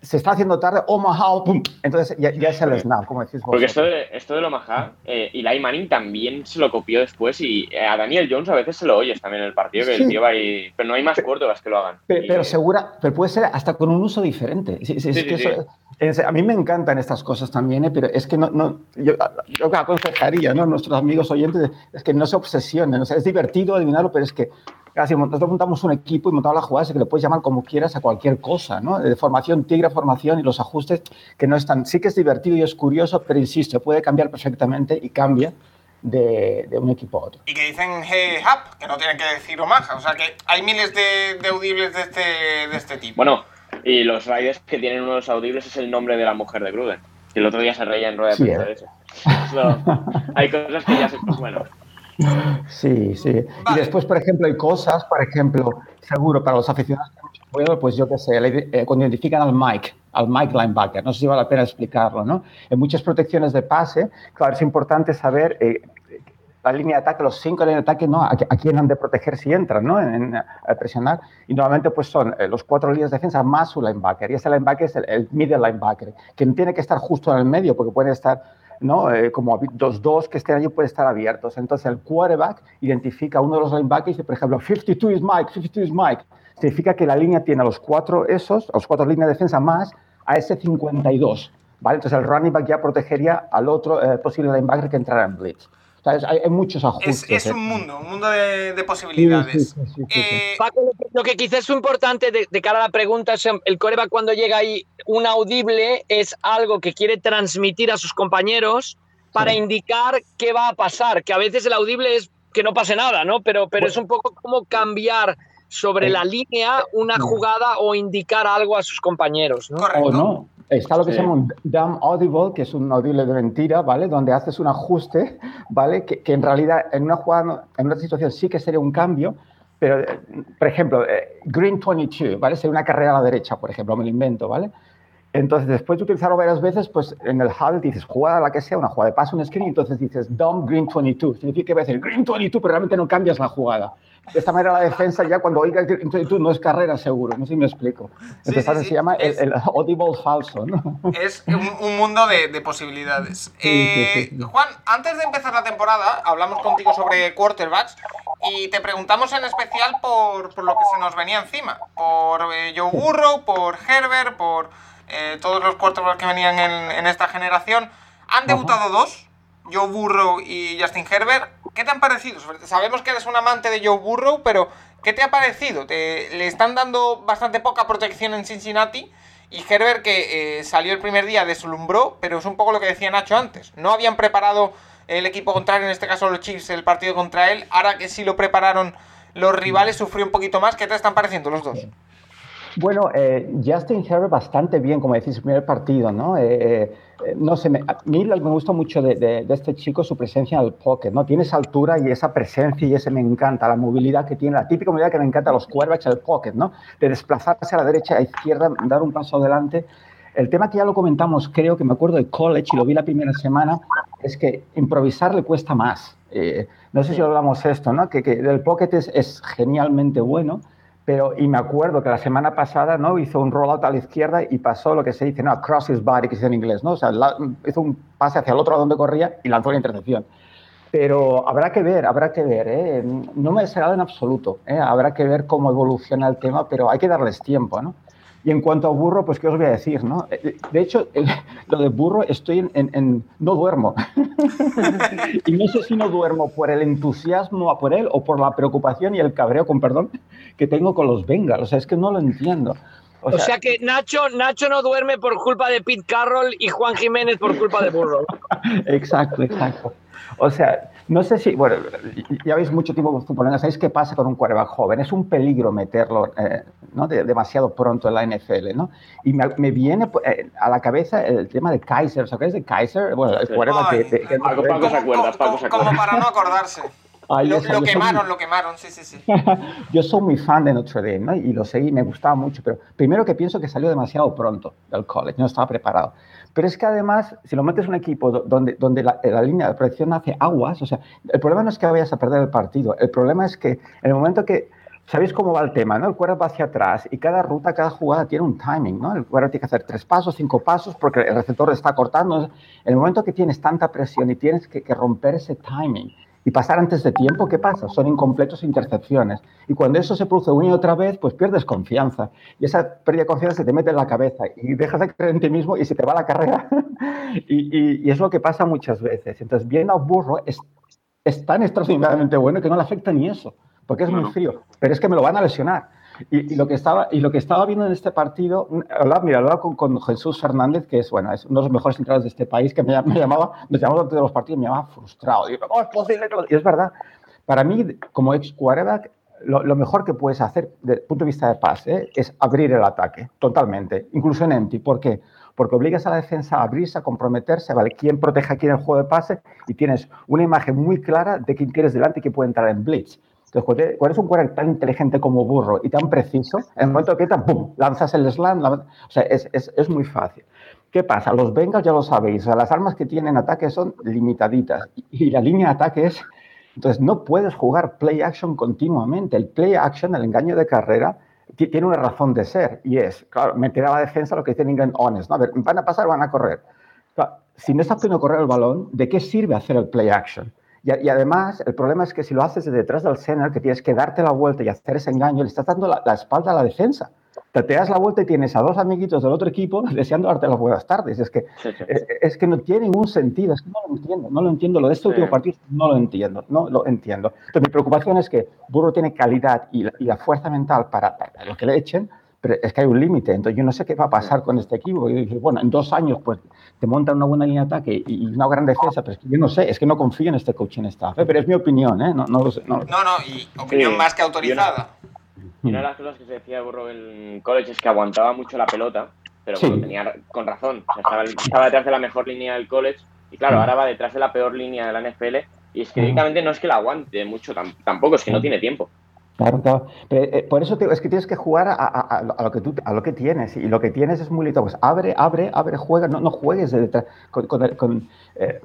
está haciendo tarde, Omaha, ¡pum! Entonces ya, es el snap, como decís Porque esto, de, esto del Omaha, eh, Eli Manning también se lo copió después y a Daniel Jones a veces se lo oyes también en el partido, que el tío va ahí, pero no hay más quarterbacks que lo hagan. Pero, segura, pero puede ser hasta con un uso diferente. Sí, sí, a mí me encantan estas cosas también, ¿eh? pero es que no, no yo, yo, aconsejaría ¿no? a nuestros amigos oyentes es que no se obsesionen. O sea, es divertido adivinarlo, pero es que nosotros montamos un equipo y montamos las jugadas que le puedes llamar como quieras a cualquier cosa, ¿no? De formación, tigre, formación y los ajustes que no están. Sí que es divertido y es curioso, pero insisto, puede cambiar perfectamente y cambia de, un equipo a otro. Y que dicen hey, up, que no tienen que decir Omaha. O sea que hay miles de, audibles de este, de este tipo. Bueno, y los Raiders que tienen uno de los audibles es el nombre de la mujer de Gruden. Que el otro día se reía en rueda de prensa de (laughs) eso. hay cosas que ya se. Bueno. Sí, sí. Y después, por ejemplo, hay cosas, por ejemplo, seguro para los aficionados, pues yo qué sé, eh, cuando identifican al Mike, al Mike linebacker, no sé si vale la pena explicarlo, ¿no? En muchas protecciones de pase, claro, es importante saber eh, la línea de ataque, los cinco líneas de ataque, ¿no? A, quién han de proteger si entran, ¿no? En, presionar. Y normalmente, pues son eh, los cuatro líneas de defensa más su linebacker. Y ese linebacker es el, el middle linebacker, que tiene que estar justo en el medio, porque puede estar ¿no? Eh, como dos dos que estén allí pueden estar abiertos. Entonces el quarterback identifica uno de los linebackers y dice, por ejemplo, 52 is Mike, 52 is Mike. Significa que la línea tiene a los cuatro esos, a los cuatro líneas de defensa más a ese 52. ¿vale? Entonces el running back ya protegería al otro eh, posible linebacker que entrara en blitz. Hay, muchos ajustes. Es, ¿eh? un mundo, un mundo de, posibilidades. Paco, lo que quizás es importante de, cara a la pregunta es el coreback cuando llega ahí un audible es algo que quiere transmitir a sus compañeros para indicar qué va a pasar, que a veces el audible es que no pase nada, ¿no? Pero, pero es un poco como cambiar sobre la línea una jugada o indicar algo a sus compañeros, ¿no? O no. Está lo que se llama un dumb audible, que es un audible de mentira, ¿vale? Donde haces un ajuste, ¿vale? Que, que en realidad en una jugada, en una situación sí que sería un cambio, pero, eh, por ejemplo, eh, Green 22, ¿vale? Sería una carrera a la derecha, por ejemplo, me lo invento, ¿vale? Entonces, después de utilizarlo varias veces, pues en el HUD dices jugada la que sea, una jugada de paso, un screen, entonces dices dumb green 22. Significa que va a decir green 22, pero realmente no cambias la jugada. De esta manera la defensa ya cuando oiga el green 22 no es carrera seguro, no sé si me explico. Entonces se llama el, audible falso, ¿no? Es un, mundo de, de posibilidades. Eh, Juan, antes de empezar la temporada, hablamos contigo sobre quarterbacks y te preguntamos en especial por, por lo que se nos venía encima. Por eh, Joe Burrow, por Herbert, por eh, todos los quarterbacks que venían en, esta generación. Han debutado dos, Joe Burrow y Justin Herbert. ¿Qué te han parecido? Sabemos que eres un amante de Joe Burrow, pero ¿qué te ha parecido? Te, le están dando bastante poca protección en Cincinnati. Y Herbert, que eh, salió el primer día, deslumbró, pero es un poco lo que decía Nacho antes. No habían preparado el equipo contrario, en este caso los Chiefs, el partido contra él. Ahora que sí lo prepararon los rivales, sufrió un poquito más. ¿Qué te están pareciendo los dos? Bueno, eh, Justin Herbert bastante bien, como decís, primer partido, ¿no? Eh, eh, no sé, a mí me gusta mucho de, este chico su presencia en el pocket, ¿no? Tiene esa altura y esa presencia y ese me encanta, la movilidad que tiene, la típica movilidad que me encanta a los quarterbacks en el pocket, ¿no? De desplazarse a la derecha, a la izquierda, dar un paso adelante. El tema que ya lo comentamos, creo que me acuerdo de college y lo vi la primera semana, es que improvisar le cuesta más. no sé si hablamos esto, ¿no? Que, que el pocket es, es genialmente bueno, pero, y me acuerdo que la semana pasada, ¿no? Hizo un rollout a la izquierda y pasó lo que se dice, no, cross his body, que es en inglés, ¿no? O sea, hizo un pase hacia el otro donde corría y lanzó la intercepción. Pero habrá que ver, habrá que ver, ¿eh? No me desagrada en absoluto, ¿eh? Habrá que ver cómo evoluciona el tema, pero hay que darles tiempo, ¿no? Y en cuanto a burro, pues qué os voy a decir, ¿no? Eh, de hecho, lo de burro estoy en, no duermo. (laughs) y no sé si no duermo por el entusiasmo por él o por la preocupación y el cabreo, con perdón, que tengo con los Bengals. O sea, es que no lo entiendo. O, sea, que Nacho, Nacho no duerme por culpa de Pete Carroll y Juan Jiménez por culpa de Burro. (laughs) exacto, exacto. O sea, no sé si, bueno, ya veis mucho tiempo con fútbol, ¿sabéis qué pasa con un quarterback joven? Es un peligro meterlo eh, ¿no? demasiado pronto en la NFL, ¿no? Y me, viene eh, a la cabeza el tema de Kaiser, ¿sabéis de Kaiser? Bueno, el quarterback que, que, se acuerda, Como para no acordarse. Lo, quemaron, lo quemaron, sí, sí, sí. (laughs) yo soy muy fan de Notre Dame ¿no? y lo seguí, me gustaba mucho, pero primero que pienso que salió demasiado pronto del college, no estaba preparado. Pero es que además, si lo metes en un equipo donde, donde la, línea de protección hace aguas, o sea, el problema no es que vayas a perder el partido, el problema es que en el momento que, ¿sabéis cómo va el tema? ¿no? El cuerpo va hacia atrás y cada ruta, cada jugada tiene un timing, ¿no? El cuerpo tiene que hacer tres pasos, cinco pasos, porque el receptor está cortando. En el momento que tienes tanta presión y tienes que, que romper ese timing, y pasar antes de tiempo, ¿qué pasa? Son incompletos intercepciones. Y cuando eso se produce una y otra vez, pues pierdes confianza. Y esa pérdida de confianza se te mete en la cabeza y dejas de creer en ti mismo y se te va la carrera. (laughs) y, es lo que pasa muchas veces. Entonces, viendo a Burro es, es tan extraordinariamente bueno que no le afecta ni eso, porque es muy frío. Pero es que me lo van a lesionar. Y, lo que estaba, y lo que estaba viendo en este partido, mira, hablaba con, con, Jesús Fernández, que es, bueno, es uno de los mejores entrenadores de este país, que me, me llamaba, me llamaba durante los partidos, me llamaba frustrado. Y, ¿cómo es posible Y es verdad, para mí, como ex quarterback, lo, lo, mejor que puedes hacer desde el punto de vista de pase es abrir el ataque, totalmente, incluso en empty. ¿Por qué? Porque obligas a la defensa a abrirse, a comprometerse, ¿vale? ¿Quién protege a quién en el juego de pase? Y tienes una imagen muy clara de quién tienes delante y quién puede entrar en blitz. Entonces, cuando eres un quarterback tan inteligente como burro y tan preciso, en el momento que ¡pum! lanzas el slam, o sea, es, es, es, muy fácil. ¿Qué pasa? Los Bengals ya lo sabéis, o sea, las armas que tienen ataque son limitaditas y, la línea de ataque es... Entonces, no puedes jugar play action continuamente. El play action, el engaño de carrera, tiene una razón de ser y es, claro, meter a la defensa lo que dice England honest, ¿no? A ver, van a pasar, van a correr. si no estás pudiendo correr el balón, ¿de qué sirve hacer el play action? Y, además, el problema es que si lo haces detrás del center, que tienes que darte la vuelta y hacer ese engaño, le estás dando la, espalda a la defensa. Te, te, das la vuelta y tienes a dos amiguitos del otro equipo (laughs) deseando darte las buenas tardes. Es que, es, que no tiene ningún sentido, es que no lo entiendo, no lo entiendo. Lo de este último partido no lo entiendo, no lo entiendo. Entonces, mi preocupación es que Burro tiene calidad y la, fuerza mental para, para, lo que le echen, pero es que hay un límite. Entonces, yo no sé qué va a pasar con este equipo. Yo dije, bueno, en dos años, pues te montan una buena línea de ataque y una gran defensa, pero es que yo no sé, es que no confío en este coaching staff. ¿eh? Pero es mi opinión, ¿eh? No, no, no, no, y opinión más que autorizada. Y una, de las cosas que se decía Burro en college es que aguantaba mucho la pelota, pero tenía con razón. estaba, detrás de la mejor línea del college y, claro, ahora va detrás de la peor línea de la NFL. Y es que directamente no es que la aguante mucho, tampoco, es que no tiene tiempo. Claro, claro. Eh, por eso es que tienes que jugar a, lo que tienes. Y lo que tienes es muy lindo. Pues abre, abre, abre, juega. No, no juegues de detrás. Con, con, con eh,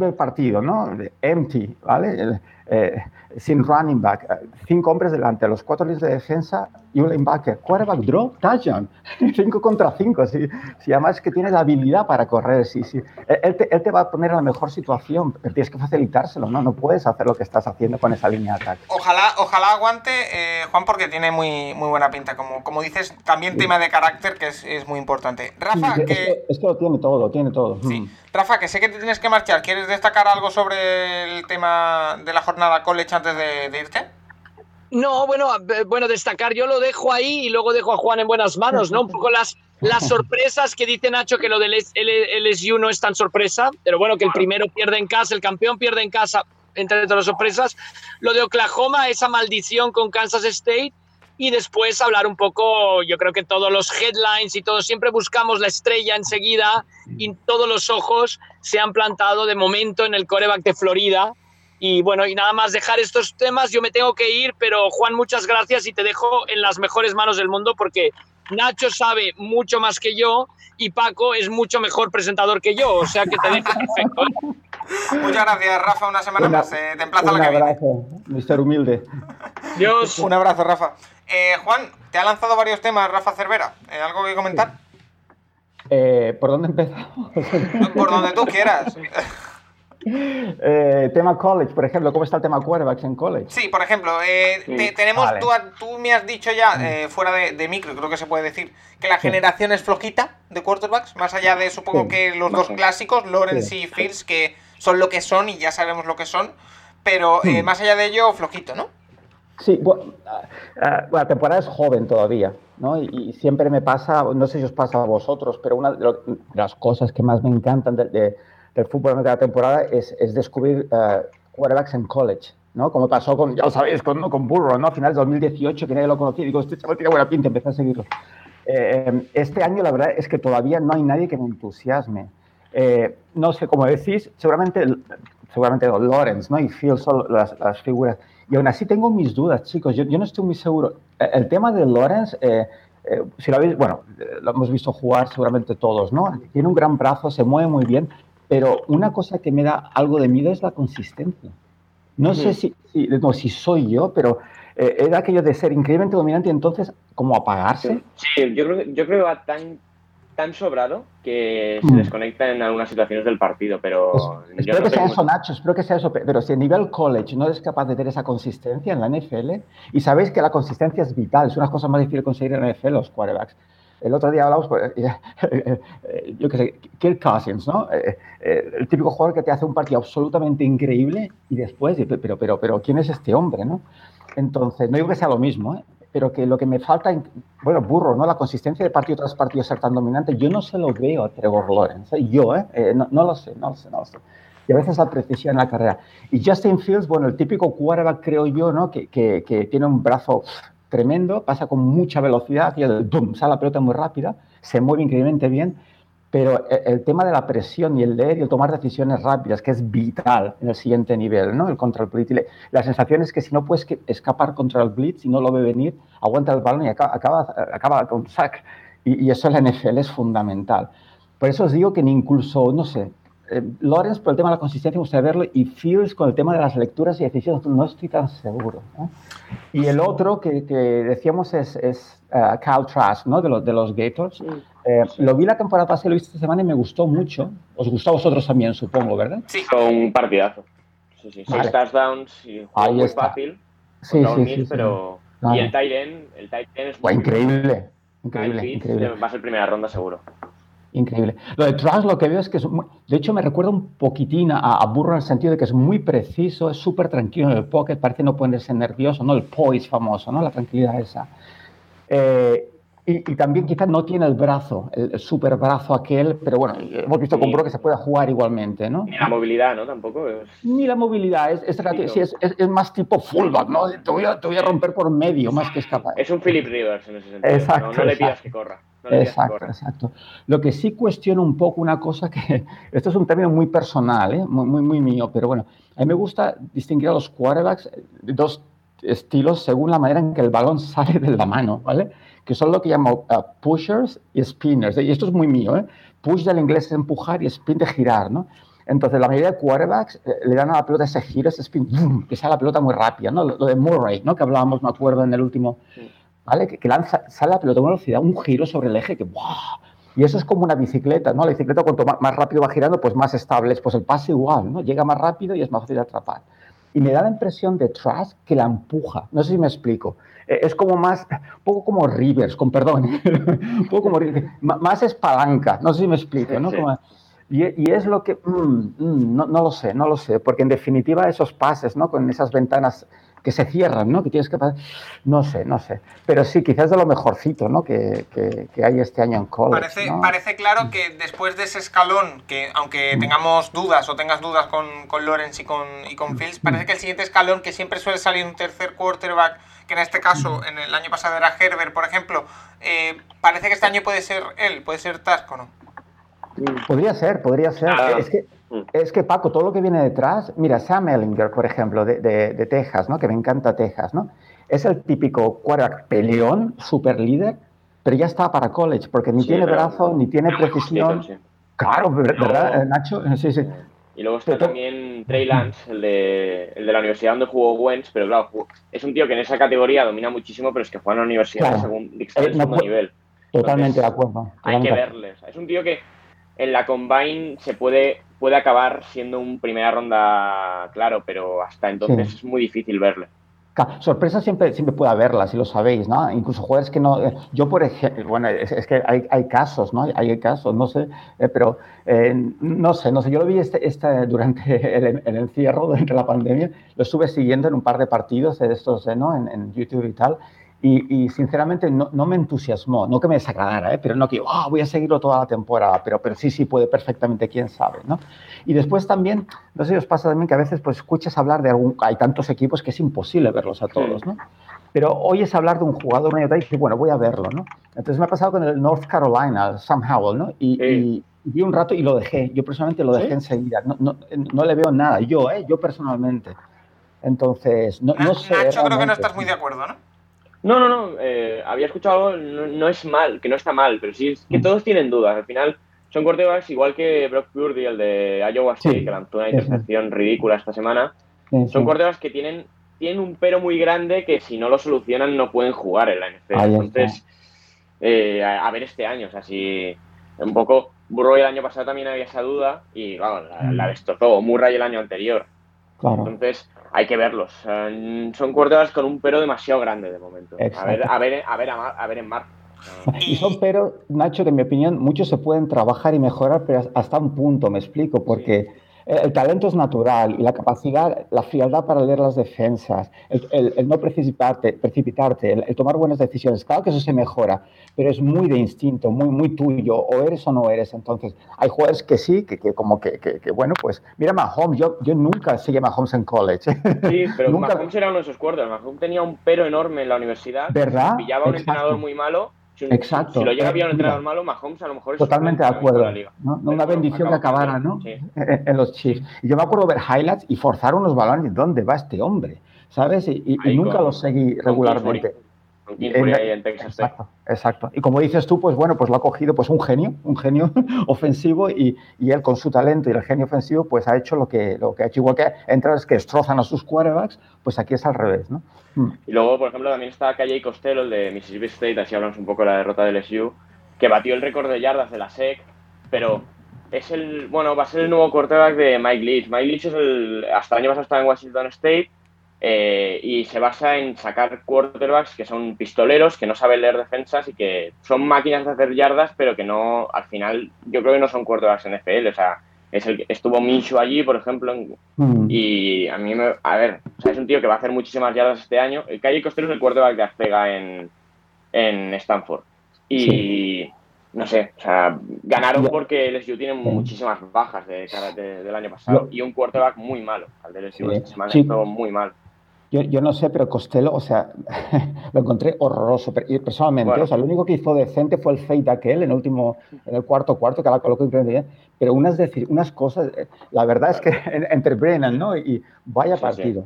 el partido, ¿no? empty, ¿vale? Eh, sin running back, eh, cinco hombres delante, los cuatro líneas de defensa y un linebacker. Quarterback drop, touchdown. (laughs) cinco contra cinco. Si, si, además que tiene la habilidad para correr, si, si. Él, te, él, te, va a poner en la mejor situación, tienes que facilitárselo, ¿no? No puedes hacer lo que estás haciendo con esa línea de ataque. Ojalá, ojalá aguante, eh, Juan, porque tiene muy, muy buena pinta. Como, como dices, también tema de carácter que es, es muy importante. Rafa, que... Es que, lo tiene todo, tiene todo. Sí. Mm. Rafa, que sé que te tienes que marchar. ¿Quieres destacar algo sobre el tema de la jornada college antes de, irte? No, bueno, bueno, destacar, yo lo dejo ahí y luego dejo a Juan en buenas manos, ¿no? Un poco las, las (laughs) sorpresas que dice Nacho, que lo del LSU no es tan sorpresa, pero bueno, que el primero pierde en casa, el campeón pierde en casa, entre todas las sorpresas. Lo de Oklahoma, esa maldición con Kansas State, y después hablar un poco, yo creo que todos los headlines y todo, siempre buscamos la estrella enseguida y todos los ojos se han plantado de momento en el coreback de Florida. Y bueno, y nada más dejar estos temas, yo me tengo que ir, pero Juan, muchas gracias y te dejo en las mejores manos del mundo porque Nacho sabe mucho más que yo y Paco es mucho mejor presentador que yo, o sea que te dejo perfecto. ¿eh? Muchas gracias, Rafa, una semana más. Eh, te emplazo a la Un abrazo, Mister Humilde. Dios. Un abrazo, Rafa. Eh, Juan, te ha lanzado varios temas Rafa Cervera. Eh, ¿Algo que comentar? Eh, ¿Por dónde empezamos? Por donde tú quieras. (laughs) tema college, por ejemplo, ¿cómo está el tema quarterbacks en college? Sí, por ejemplo, tenemos, tú, me has dicho ya, mm. fuera de, micro, creo que se puede decir, que la generación es flojita de quarterbacks, más allá de supongo que los dos clásicos, Lawrence y Fields, que son lo que son y ya sabemos lo que son, pero más allá de ello, flojito, ¿no? Sí, bueno, la temporada es joven todavía, ¿no? Y, siempre me pasa, no sé si os pasa a vosotros, pero una de las cosas que más me encantan del fútbol de la temporada es, descubrir uh, quarterbacks en college, ¿no? Como pasó con, ya lo sabéis, con, con Burrow, ¿no? A finales de 2018, que nadie lo conocía, digo, este chaval tiene buena pinta, empecé a seguirlo. Eh, este año la verdad es que todavía no hay nadie que me entusiasme. Eh, no sé, cómo decís, seguramente, seguramente Lawrence ¿no? y Phil son las, las figuras y aún así tengo mis dudas, chicos. Yo, yo no estoy muy seguro. Eh, el tema de Lawrence, eh, eh, si lo habéis, bueno, lo hemos visto jugar seguramente todos, ¿no? Tiene un gran brazo, se mueve muy bien, pero una cosa que me da algo de miedo es la consistencia. No sé si, si, no, si soy yo, pero era aquello de ser increíblemente dominante y entonces como apagarse. Sí, yo creo, yo creo que va tan tan sobrado que se mm. desconecta en algunas situaciones del partido, pero... Pues, espero que sea eso, Nacho, espero que sea eso, pero si a nivel college no eres capaz de tener esa consistencia en la NFL, y sabéis que la consistencia es vital, es una cosa más difícil conseguir en la NFL los quarterbacks. El otro día hablamos, pues, (laughs) yo qué sé, Kirk Cousins, ¿no? Eh, eh, el típico jugador que te hace un partido absolutamente increíble y después, pero, pero, pero, ¿quién es este hombre, no? Entonces, no digo que sea lo mismo, ¿eh? pero que lo que me falta, bueno, burro, ¿no? La consistencia de partido tras partido ser tan dominante, yo no se lo veo a Trevor Lawrence, ¿eh? yo, ¿eh? ¿eh? no, lo sé, no lo sé, no lo sé. Y a veces la precisión en la carrera. Y Justin Fields, bueno, el típico quarterback, creo yo, ¿no? Que, que tiene un brazo tremendo, pasa con mucha velocidad, y el, boom, sale la pelota muy rápida, se mueve increíblemente bien, pero e, el tema de la presión y el leer y el tomar decisiones rápidas, que es vital en el siguiente nivel, ¿no? El contra el blitz. La sensación es que si no puedes escapar contra el blitz y no lo ve venir, aguanta el balón y acaba, acaba, acaba con sack. Y, y, eso en la NFL es fundamental. Por eso os digo que ni incluso, no sé, eh, Lawrence por el tema de la consistencia me gustaría verlo y Fields con el tema de las lecturas y decisiones, no estoy tan seguro. Y el otro que, que decíamos es, es uh, Cal Trask, ¿no? de, los, de los Gators. Eh, lo vi la temporada pasada, lo vi esta semana y me gustó mucho. Os gustó a vosotros también, supongo, ¿verdad? Sí, fue un partidazo. Sí, sí, seis touchdowns y Ahí muy está. fácil. Sí, sí, sí, pero... Y el tight end, el end es muy increíble. Increíble, increíble. Va a ser primera ronda seguro. Increíble. Lo de Trask lo que veo es que, es de hecho, me recuerda un poquitín a, Burro en el sentido de que es muy preciso, es súper tranquilo en el pocket, parece no ponerse nervioso, ¿no? El poise famoso, ¿no? La tranquilidad esa. Eh, Y, también quizás no tiene el brazo, el, super brazo aquel, pero bueno, hemos visto con Bro que se puede jugar igualmente, ¿no? Ni la movilidad, ¿no? Tampoco Ni la movilidad, es, es, es, más tipo fullback, ¿no? Te voy, a, te voy, a, romper por medio, más que escapar. Es un Philip Rivers en ese sentido. Exacto. No, le pidas que corra. Exacto, exacto. Lo que sí cuestiono un poco una cosa que, (laughs) esto es un término muy personal, ¿eh? muy, muy, muy mío, pero bueno, a mí me gusta distinguir a los quarterbacks de dos estilos según la manera en que el balón (laughs) sale de la mano, ¿vale? que son lo que llamo uh, pushers y spinners. Y esto es muy mío, ¿eh? Push del inglés es empujar y spin de girar, ¿no? Entonces, la mayoría de quarterbacks eh, le dan a la pelota ese giro, ese spin, que sale la pelota muy rápida, ¿no? Lo, de Murray, ¿no? Que hablábamos, me acuerdo, en el último, ¿vale? Que, lanza, sale la pelota a una velocidad, un giro sobre el eje que, ¡wow! Y eso es como una bicicleta, ¿no? La bicicleta cuanto más, rápido va girando, pues más estable es. Pues el pase igual, ¿no? Llega más rápido y es más fácil de atrapar. Y me da la impresión de Trash que la empuja. No sé si me explico. Eh, es como más, un poco como Rivers, con perdón, (laughs) un poco como más es palanca, no sé si me explico, ¿no? y, es lo que, mm, mm, no, no, lo sé, no lo sé, porque en definitiva esos pases, ¿no? Con esas ventanas que se cierran, ¿no? Que tienes que no sé, no sé, pero sí, quizás de lo mejorcito, ¿no? Que, que, hay este año en college. Parece, parece claro que después de ese escalón, que aunque mm. tengamos dudas o tengas dudas con, con Lawrence y con, y con Fields, parece que el siguiente escalón, que siempre suele salir un tercer quarterback que en este caso, en el año pasado era Herbert, por ejemplo, eh, parece que este año puede ser él, puede ser Tasco, ¿no? Podría ser, podría ser. Es, que, es que, Paco, todo lo que viene detrás, mira, Sam Ellinger, por ejemplo, de, de, Texas, ¿no? que me encanta Texas, ¿no? es el típico quarterback peleón, super líder, pero ya está para college, porque ni tiene brazo, ni tiene precisión. Claro, ¿verdad, Nacho? Sí, sí. Y luego está también Trey Lance, el de, el de la universidad donde jugó Wentz, pero claro, es un tío que en esa categoría domina muchísimo, pero es que juega en la universidad de eh, segundo, nivel. Totalmente de acuerdo. Hay que verles. Es un tío que en la combine se puede, puede acabar siendo un primera ronda claro, pero hasta entonces es muy difícil verle. Sorpresa siempre, siempre puede haberlas, si lo sabéis, ¿no? Incluso jugadores que no... Eh, yo, por ejemplo, bueno, es, que hay, hay, casos, ¿no? Hay casos, no sé, eh, pero eh, no sé, no sé. Yo lo vi este, este durante (laughs) el, el, encierro, durante la pandemia, lo estuve siguiendo en un par de partidos de estos, ¿no? En, en YouTube y tal, y, sinceramente no, no, me entusiasmó, no que me desagradara, ¿eh? pero no que oh, voy a seguirlo toda la temporada, pero, pero sí, sí puede perfectamente, quién sabe. ¿no? Y después también, no sé si os pasa también que a veces pues, escuchas hablar de algún, hay tantos equipos que es imposible verlos a todos, ¿no? pero oyes hablar de un jugador una y y dices, bueno, voy a verlo. ¿no? Entonces me ha pasado con el North Carolina, Sam Howell, ¿no? y, vi un rato y lo dejé, yo personalmente lo dejé enseguida, no, no, no, le veo nada, yo, ¿eh? yo personalmente. Entonces, no, no sé. Nacho, creo que no estás muy de acuerdo, ¿no? No, no, no. Eh, había escuchado, no, no, es mal, que no está mal, pero sí es que mm. todos tienen dudas. Al final son quarterbacks igual que Brock Purdy, el de Iowa State, que lanzó una intercepción ridícula esta semana. son quarterbacks que tienen, tienen un pero muy grande que si no lo solucionan no pueden jugar en la NFL. Entonces, eh, a, ver este año, o sea, si un poco Burrow el año pasado también había esa duda y vamos, la, la mm. destrozó. Murray el año anterior. Entonces, hay que verlos. Son cuerdas con un pero demasiado grande de momento. A ver, a ver, a ver, a ver en mar. (laughs) Y son pero, Nacho, que en mi opinión muchos se pueden trabajar y mejorar, pero hasta un punto, me explico, porque el talento es natural y la capacidad, la frialdad para leer las defensas, el, no precipitarte, precipitarte el, tomar buenas decisiones, claro que eso se mejora, pero es muy de instinto, muy, muy tuyo, o eres o no eres. Entonces, hay jugadores que sí, que, que como que, que, bueno, pues mira Mahomes, yo, yo nunca seguí Mahomes en college. Sí, pero (laughs) nunca... Mahomes era uno de esos cuerdos, Mahomes tenía un pero enorme en la universidad, ¿verdad? pillaba a un entrenador muy malo Exacto. Si lo llega a un entrenador malo, Mahomes a lo mejor es Totalmente de acuerdo. ¿no? Una bendición que acabara ¿no? en los Chiefs. Y yo me acuerdo ver highlights y forzar unos balones. ¿Dónde va este hombre? ¿Sabes? Y, nunca lo seguí regularmente. Exacto, exacto. Y como dices tú, pues bueno, pues lo ha cogido pues un genio, un genio (laughs) ofensivo y, y, él con su talento y el genio ofensivo pues ha hecho lo que, lo que ha hecho. Igual que entras que destrozan a sus quarterbacks, pues aquí es al revés, ¿no? Mm. Y luego, por ejemplo, también está Calle Costello, el de Mississippi State, así hablamos un poco de la derrota del LSU, que batió el récord de yardas de la SEC, pero es el, bueno, va a ser el nuevo quarterback de Mike Leach. Mike Leach es el, hasta el año pasado estaba en Washington State eh, y se basa en sacar quarterbacks que son pistoleros, que no saben leer defensas y que son máquinas de hacer yardas, pero que no, al final, yo creo que no son quarterbacks NFL. O sea, es el, estuvo Minshew allí, por ejemplo, mm. y a mí me, a ver, o sea, es un tío que va a hacer muchísimas yardas este año. El Calle Costello es el quarterback de Aztega en, en Stanford. Y no sé, o sea, ganaron porque LSU tiene muchísimas bajas de, del año pasado y un quarterback muy malo. Al de LSU esta semana muy mal. Yo, yo, no sé, pero Costello, o sea, (laughs) lo encontré horroroso. Personalmente, o sea, lo único que hizo decente fue el fade aquel en el último, en el cuarto cuarto, que la colocó increíble bien. Pero unas, decir, unas cosas, eh, la verdad es que entre Brennan, ¿no? Y vaya partido.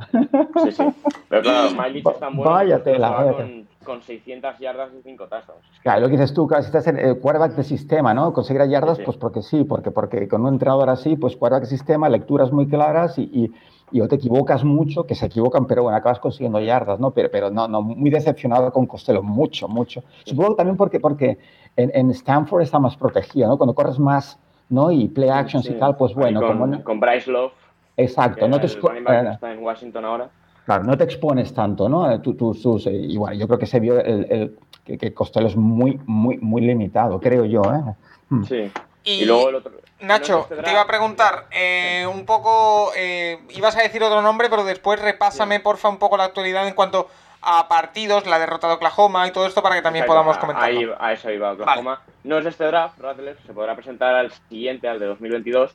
Sí, sí. Pero claro, (laughs) Miley bueno. Vaya tela, con, con 600 yardas y 5 tasas. Claro, lo que dices tú, claro, si estás en el quarterback de sistema, ¿no? Conseguir yardas, pues porque sí, porque, porque con un entrenador así, pues quarterback de sistema, lecturas muy claras y, y y o te equivocas mucho, que se equivocan, pero bueno, acabas consiguiendo yardas, ¿no? Pero, pero no, no, muy decepcionado con Costello, mucho, mucho. Supongo también porque, porque en, Stanford está más protegido, ¿no? Cuando corres más, ¿no? Y play actions y tal, pues bueno. Con, como, con Bryce Love. Exacto, no te eh, está en Washington ahora. Claro, no te expones tanto, ¿no? Eh, tú, tú, tú, y bueno, yo creo que se vio el, el que, que, Costello es muy, muy, muy limitado, creo yo, ¿eh? Hmm. Sí. Y, luego el otro. Nacho, te iba a preguntar eh, un poco, eh, ibas a decir otro nombre, pero después repásame, porfa, un poco la actualidad en cuanto a partidos, la derrota de Oklahoma y todo esto para que también podamos comentar. Ahí, a eso iba Oklahoma. No es de este draft, Rattler, se podrá presentar al siguiente, al de 2022.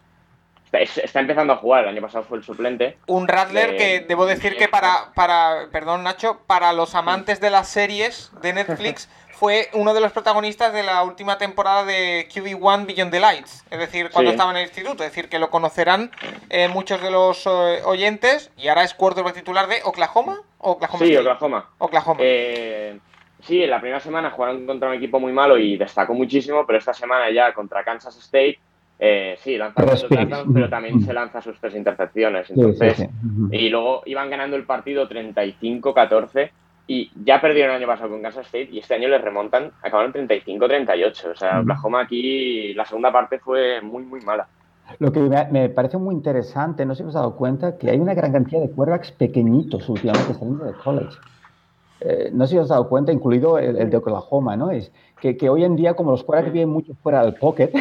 Está, empezando a jugar, el año pasado fue el suplente. Un Rattler que debo decir que para, para, perdón Nacho, para los amantes de las series de Netflix (laughs) fue uno de los protagonistas de la última temporada de QB1 Beyond the Lights, es decir, cuando estaba en el instituto, es decir, que lo conocerán eh, muchos de los eh, oyentes y ahora es quarterback titular de Oklahoma. Oklahoma sí, Oklahoma. Oklahoma. Eh, sí, en la primera semana jugaron contra un equipo muy malo y destacó muchísimo, pero esta semana ya contra Kansas State sí, lanza pero también se lanza sus tres intercepciones. Entonces, y luego iban ganando el partido 35-14 y ya perdieron el año pasado con Kansas State y este año les remontan, acabaron 35-38. O sea, Oklahoma aquí, la segunda parte fue muy, muy mala. Lo que me, parece muy interesante, no sé si os dado cuenta, que hay una gran cantidad de quarterbacks pequeñitos últimamente saliendo de college. Eh, no sé si os dado cuenta, incluido el, de Oklahoma, ¿no? Es que, que, hoy en día, como los quarterbacks vienen mucho fuera del pocket.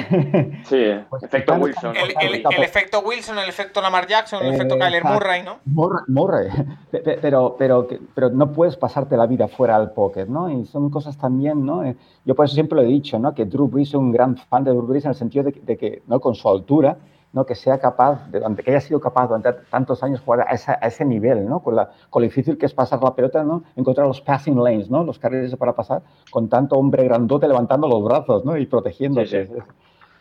Sí, (laughs) pues efecto Wilson. El, efecto Wilson, el efecto Lamar Jackson, el efecto Kyler Murray, ¿no? Murray, (laughs) pero, pero, pero no puedes pasarte la vida fuera del pocket, ¿no? Y son cosas también, ¿no? Eh, yo por eso siempre lo he dicho, ¿no? Que Drew Brees es un gran fan de Drew Brees en el sentido de, de que, ¿no? Con su altura, ¿no? que sea capaz, de, que haya sido capaz durante tantos años jugar a, ese nivel, ¿no? con, la, con lo difícil que es pasar la pelota, ¿no? encontrar los passing lanes, ¿no? los carriles para pasar, con tanto hombre grandote levantando los brazos ¿no? y protegiéndose.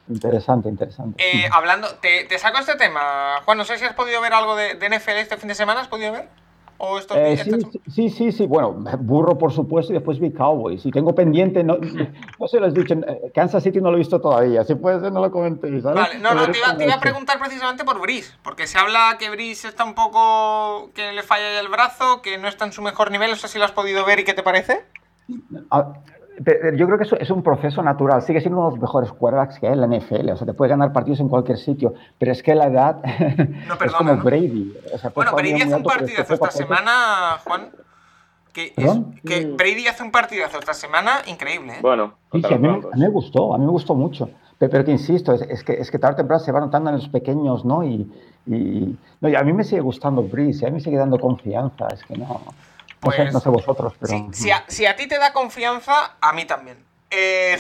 Interesante, interesante. Eh, hablando, te, te, saco este tema. Juan, no sé si has podido ver algo de, de NFL este fin de semana, ¿has podido ver? Eh, sí, sí, sí, Bueno, burro, por supuesto, y después vi Cowboys. Y tengo pendiente, no, (laughs) no se lo has dicho, eh, Kansas City no lo he visto todavía. Si puede ser, no lo comentéis. Vale, no, no, te iba, a preguntar precisamente por Brice, porque se habla que Brice está un poco. que le falla el brazo, que no está en su mejor nivel. No sé si lo has podido ver y qué te parece. Yo creo que eso es un proceso natural. Sigue siendo uno de los mejores quarterbacks que hay en la NFL. O sea, te puede ganar partidos en cualquier sitio. Pero es que la edad (laughs) es como Brady. bueno, Brady hace un partidazo esta semana, Juan. Que, que Brady hace un partidazo esta semana increíble. ¿eh? Bueno, sí, a, mí, me gustó, a mí me gustó mucho. Pero, que insisto, es, que, es que tarde o temprano se va notando en los pequeños, ¿no? Y, y, no, y a mí me sigue gustando Brady, a mí me sigue dando confianza. Es que no. Pues, no, sé, vosotros, pero... Si, a, ti te da confianza, a mí también. Eh,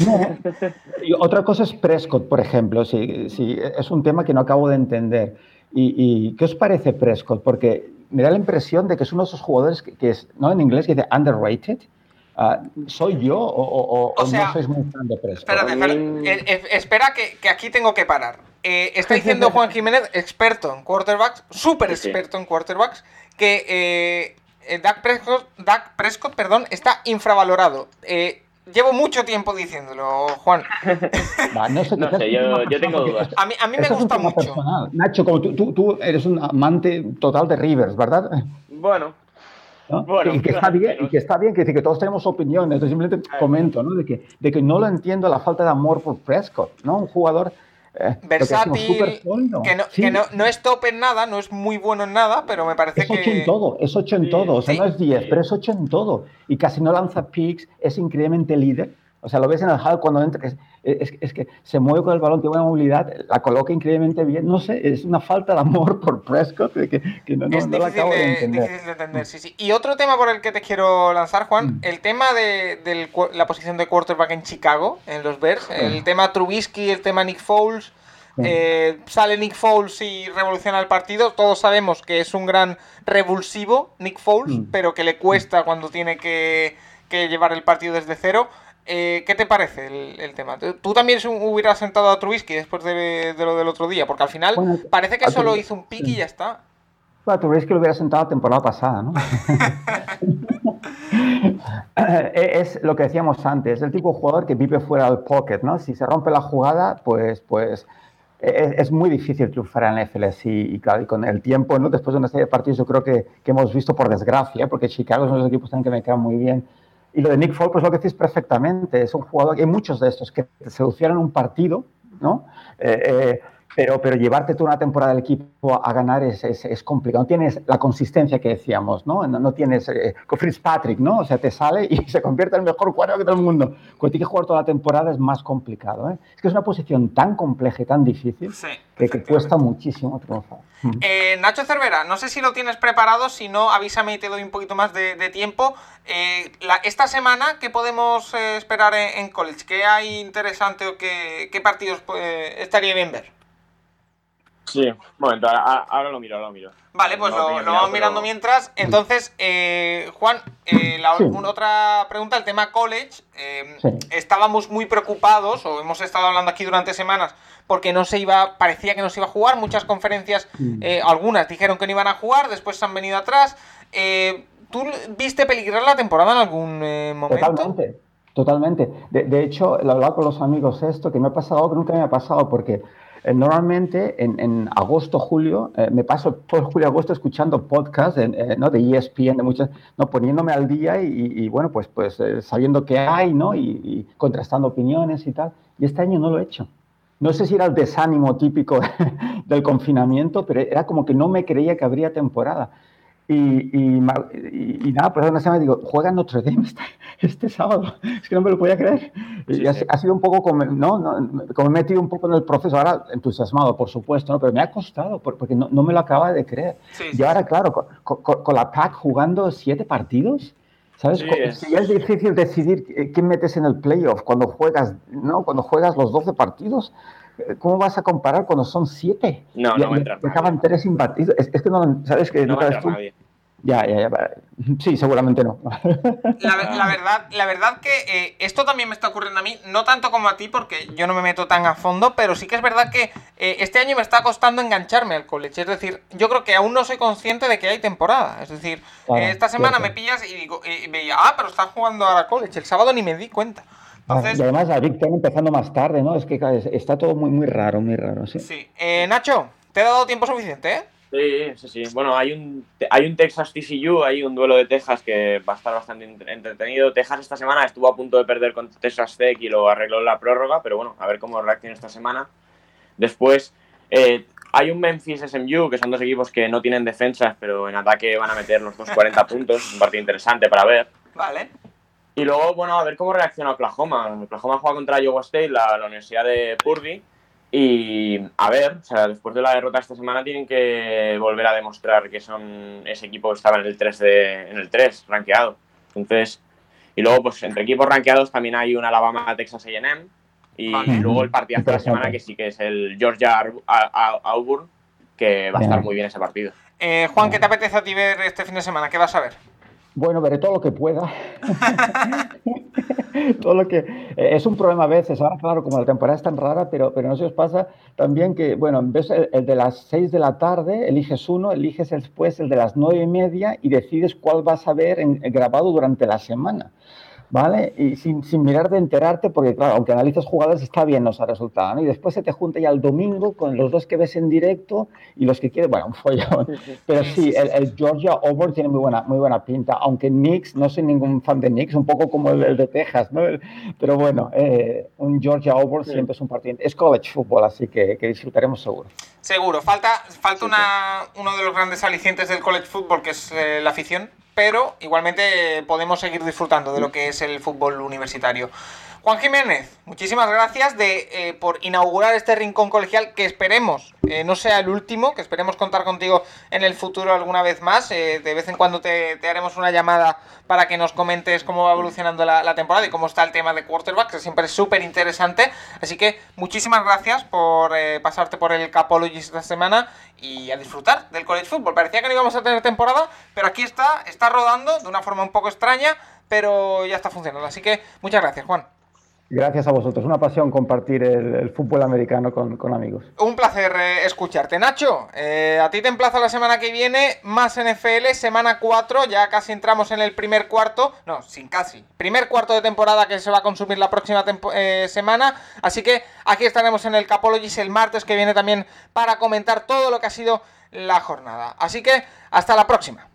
otra cosa es Prescott, por ejemplo. Si, es un tema que no acabo de entender. Y, qué os parece Prescott? Porque me da la impresión de que es uno de esos jugadores que, es, ¿no? En inglés que dice underrated. Ah, ¿Soy yo o, o, no sois muy fan de Prescott? Espérate, eh, eh, espera que, aquí tengo que parar. está diciendo Juan Jiménez, experto en quarterbacks, súper experto en quarterbacks, que eh, Dak, Prescott, perdón, está infravalorado. Eh, llevo mucho tiempo diciéndolo, Juan. no sé, (laughs) yo, tengo dudas. A mí, me gusta mucho. Nacho, como tú, eres un amante total de Rivers, ¿verdad? Bueno. y, que está bien, y que está bien, que, que todos tenemos opiniones. Yo simplemente comento, ¿no? De que, de que no lo entiendo la falta de amor por Prescott, ¿no? Un jugador eh, versátil, que, no, que no, es top en nada, no es muy bueno en nada, pero me parece es que... Es 8 en todo, es 8 en todo, o sea, no es 10, pero es 8 en todo. Y casi no lanza picks, es increíblemente líder. O sea, lo ves en el hall cuando entra, es, que se mueve con el balón, tiene buena movilidad, la coloca increíblemente bien. No sé, es una falta de amor (laughs) por Prescott que, no, no, la acabo de, entender. difícil de entender, sí, sí. Y otro tema por el que te quiero lanzar, Juan, mm. el tema de, la posición de quarterback en Chicago, en los Bears, el tema Trubisky, el tema Nick Foles. Eh, sale Nick Foles y revoluciona el partido. Todos sabemos que es un gran revulsivo, Nick Foles, mm. pero que le cuesta cuando tiene que, llevar el partido desde cero. Eh, ¿Qué te parece el, tema? ¿Tú también hubieras sentado a Trubisky después de, lo del otro día? Porque al final parece que solo hizo un pick y ya está. Bueno, Trubisky lo hubiera sentado la temporada pasada, ¿no? (laughs) (laughs) Es lo que decíamos antes, es el tipo de jugador que vive fuera del pocket, ¿no? Si se rompe la jugada, pues, pues es, muy difícil triunfar en la FLS y, y, con el tiempo, ¿no? después de una serie de partidos, yo creo que, que hemos visto por desgracia, porque Chicago es uno de los equipos también que me quedan muy bien. Y lo de Nick Folk, pues lo que decís perfectamente, es un jugador, hay muchos de estos que se lucieron un partido, ¿no? Eh, eh, pero, pero llevarte toda una temporada del equipo a ganar es, es, complicado. No tienes la consistencia que decíamos, ¿no? No, tienes eh, con Fitzpatrick, ¿no? O sea, te sale y (laughs) se convierte en el mejor jugador de todo el mundo. Cuando tienes que jugar toda la temporada es más complicado, ¿eh? Es que es una posición tan compleja y tan difícil que, cuesta muchísimo triunfar. Eh, Nacho Cervera, no sé si lo tienes preparado, si no, avísame y te doy un poquito más de, tiempo. Eh, esta semana, ¿qué podemos esperar en, college? ¿Qué hay interesante o qué, qué partidos estaría bien ver? Sí, un momento, ahora, lo miro, ahora lo miro. Vale, pues lo, vamos mirando mientras. Entonces, eh, Juan, eh, la otra pregunta, el tema college. Eh, estábamos muy preocupados, o hemos estado hablando aquí durante semanas, porque no se iba, parecía que no se iba a jugar. Muchas conferencias, mm. algunas dijeron que no iban a jugar, después se han venido atrás. ¿Tú viste peligrar la temporada en algún momento? Totalmente, totalmente. De, de hecho, lo hablaba con los amigos esto, que me ha pasado que nunca me ha pasado, porque eh, normalmente en, agosto, julio, eh, me paso todo julio, agosto escuchando podcasts eh, ¿no? de ESPN, de muchas, ¿no? poniéndome al día y, bueno, pues, pues sabiendo qué hay, ¿no? Y, contrastando opiniones y tal. Y este año no lo he hecho. No sé si era el desánimo típico (laughs) del confinamiento, pero era como que no me creía que habría temporada. Y, y, nada, pues una semana digo, juega Notre Dame este, este, sábado. (laughs) Es que no me lo podía creer. y ha, sido un poco como, ¿no? como me he metido un poco en el proceso. Ahora entusiasmado, por supuesto, ¿no? pero me ha costado porque no, no me lo acaba de creer. y ahora, claro, con, la PAC jugando siete partidos, ¿sabes? Es. Es difícil decidir quién metes en el playoff cuando juegas, ¿no? Cuando juegas los 12 partidos. ¿Cómo vas a comparar cuando son siete? No, no entra. Dejaban tres imbatidos. Es, que no, ¿sabes? Que no, no nadie. Ya, ya, ya. Sí, seguramente no. La, verdad, la verdad que eh, esto también me está ocurriendo a mí, no tanto como a ti, porque yo no me meto tan a fondo, pero sí que es verdad que eh, este año me está costando engancharme al college. Es decir, yo creo que aún no soy consciente de que hay temporada. Es decir, eh, esta semana me pillas y digo, y veía, ah, pero estás jugando ahora college. El sábado ni me di cuenta. Y además la Big empezando más tarde, ¿no? Es que está todo muy, muy raro, muy raro, sí. Sí. Nacho, ¿te he dado tiempo suficiente, eh? Sí, sí, sí. Bueno, hay un, hay un Texas TCU, hay un duelo de Texas que va a estar bastante entretenido. Texas esta semana estuvo a punto de perder con Texas Tech y lo arregló la prórroga, pero bueno, a ver cómo reacciona esta semana. Después eh, hay un Memphis SMU, que son dos equipos que no tienen defensas, pero en ataque van a meter los dos 40 (laughs) puntos. Un partido interesante para ver. Vale. Y luego, bueno, a ver cómo reacciona Oklahoma. Oklahoma juega contra Iowa State, la, la Universidad de Purdy. Y a ver, o sea, después de la derrota esta semana tienen que volver a demostrar que son ese equipo que estaba en el 3 de, en el 3 rankeado. Entonces, y luego pues entre equipos rankeados también hay un Alabama Texas A&M y luego el partido de la semana que sí que es el Georgia Auburn que va a estar muy bien ese partido. Eh, Juan, ¿qué te apetece a ti ver este fin de semana? ¿Qué vas a ver? Bueno, veré todo lo que pueda. (laughs) todo lo que eh, es un problema a veces. Ahora, claro, como la temporada es tan rara, pero, pero no se os pasa también que, bueno, ves el, el de las 6 de la tarde, eliges uno, eliges después el de las nueve y media y decides cuál vas a ver en, grabado durante la semana. ¿Vale? Y sin, sin, mirar de enterarte, porque claro, aunque analizas jugadas está bien nos ha resultado, ¿no? Y después se te junta ya el domingo con los dos que ves en directo y los que quieres, bueno, un follón. Pero sí, el, Georgia Over tiene muy buena, muy buena pinta, aunque Knicks, no soy ningún fan de Knicks, un poco como el, de Texas, ¿no? Pero bueno, eh, un Georgia Over siempre es un partido, es college football, así que, que disfrutaremos seguro. Seguro, falta, falta una, uno de los grandes alicientes del college football, que es eh, la afición pero igualmente podemos seguir disfrutando de lo que es el fútbol universitario. Juan Jiménez, muchísimas gracias de, eh, por inaugurar este rincón colegial que esperemos eh, no sea el último, que esperemos contar contigo en el futuro alguna vez más. Eh, de vez en cuando te, haremos una llamada para que nos comentes cómo va evolucionando la, temporada y cómo está el tema de quarterback, que siempre es súper interesante. Así que muchísimas gracias por pasarte por el Capology esta semana y a disfrutar del college football. Parecía que no íbamos a tener temporada, pero aquí está, está rodando de una forma un poco extraña, pero ya está funcionando. Así que muchas gracias, Juan. Gracias a vosotros. Una pasión compartir el, fútbol americano con, amigos. Un placer eh, escucharte. Nacho, eh, a ti te emplazo la semana que viene, más NFL, semana 4, ya casi entramos en el primer cuarto, no, sin casi, primer cuarto de temporada que se va a consumir la próxima eh, semana. Así que aquí estaremos en el Capologis el martes que viene también para comentar todo lo que ha sido la jornada. Así que hasta la próxima.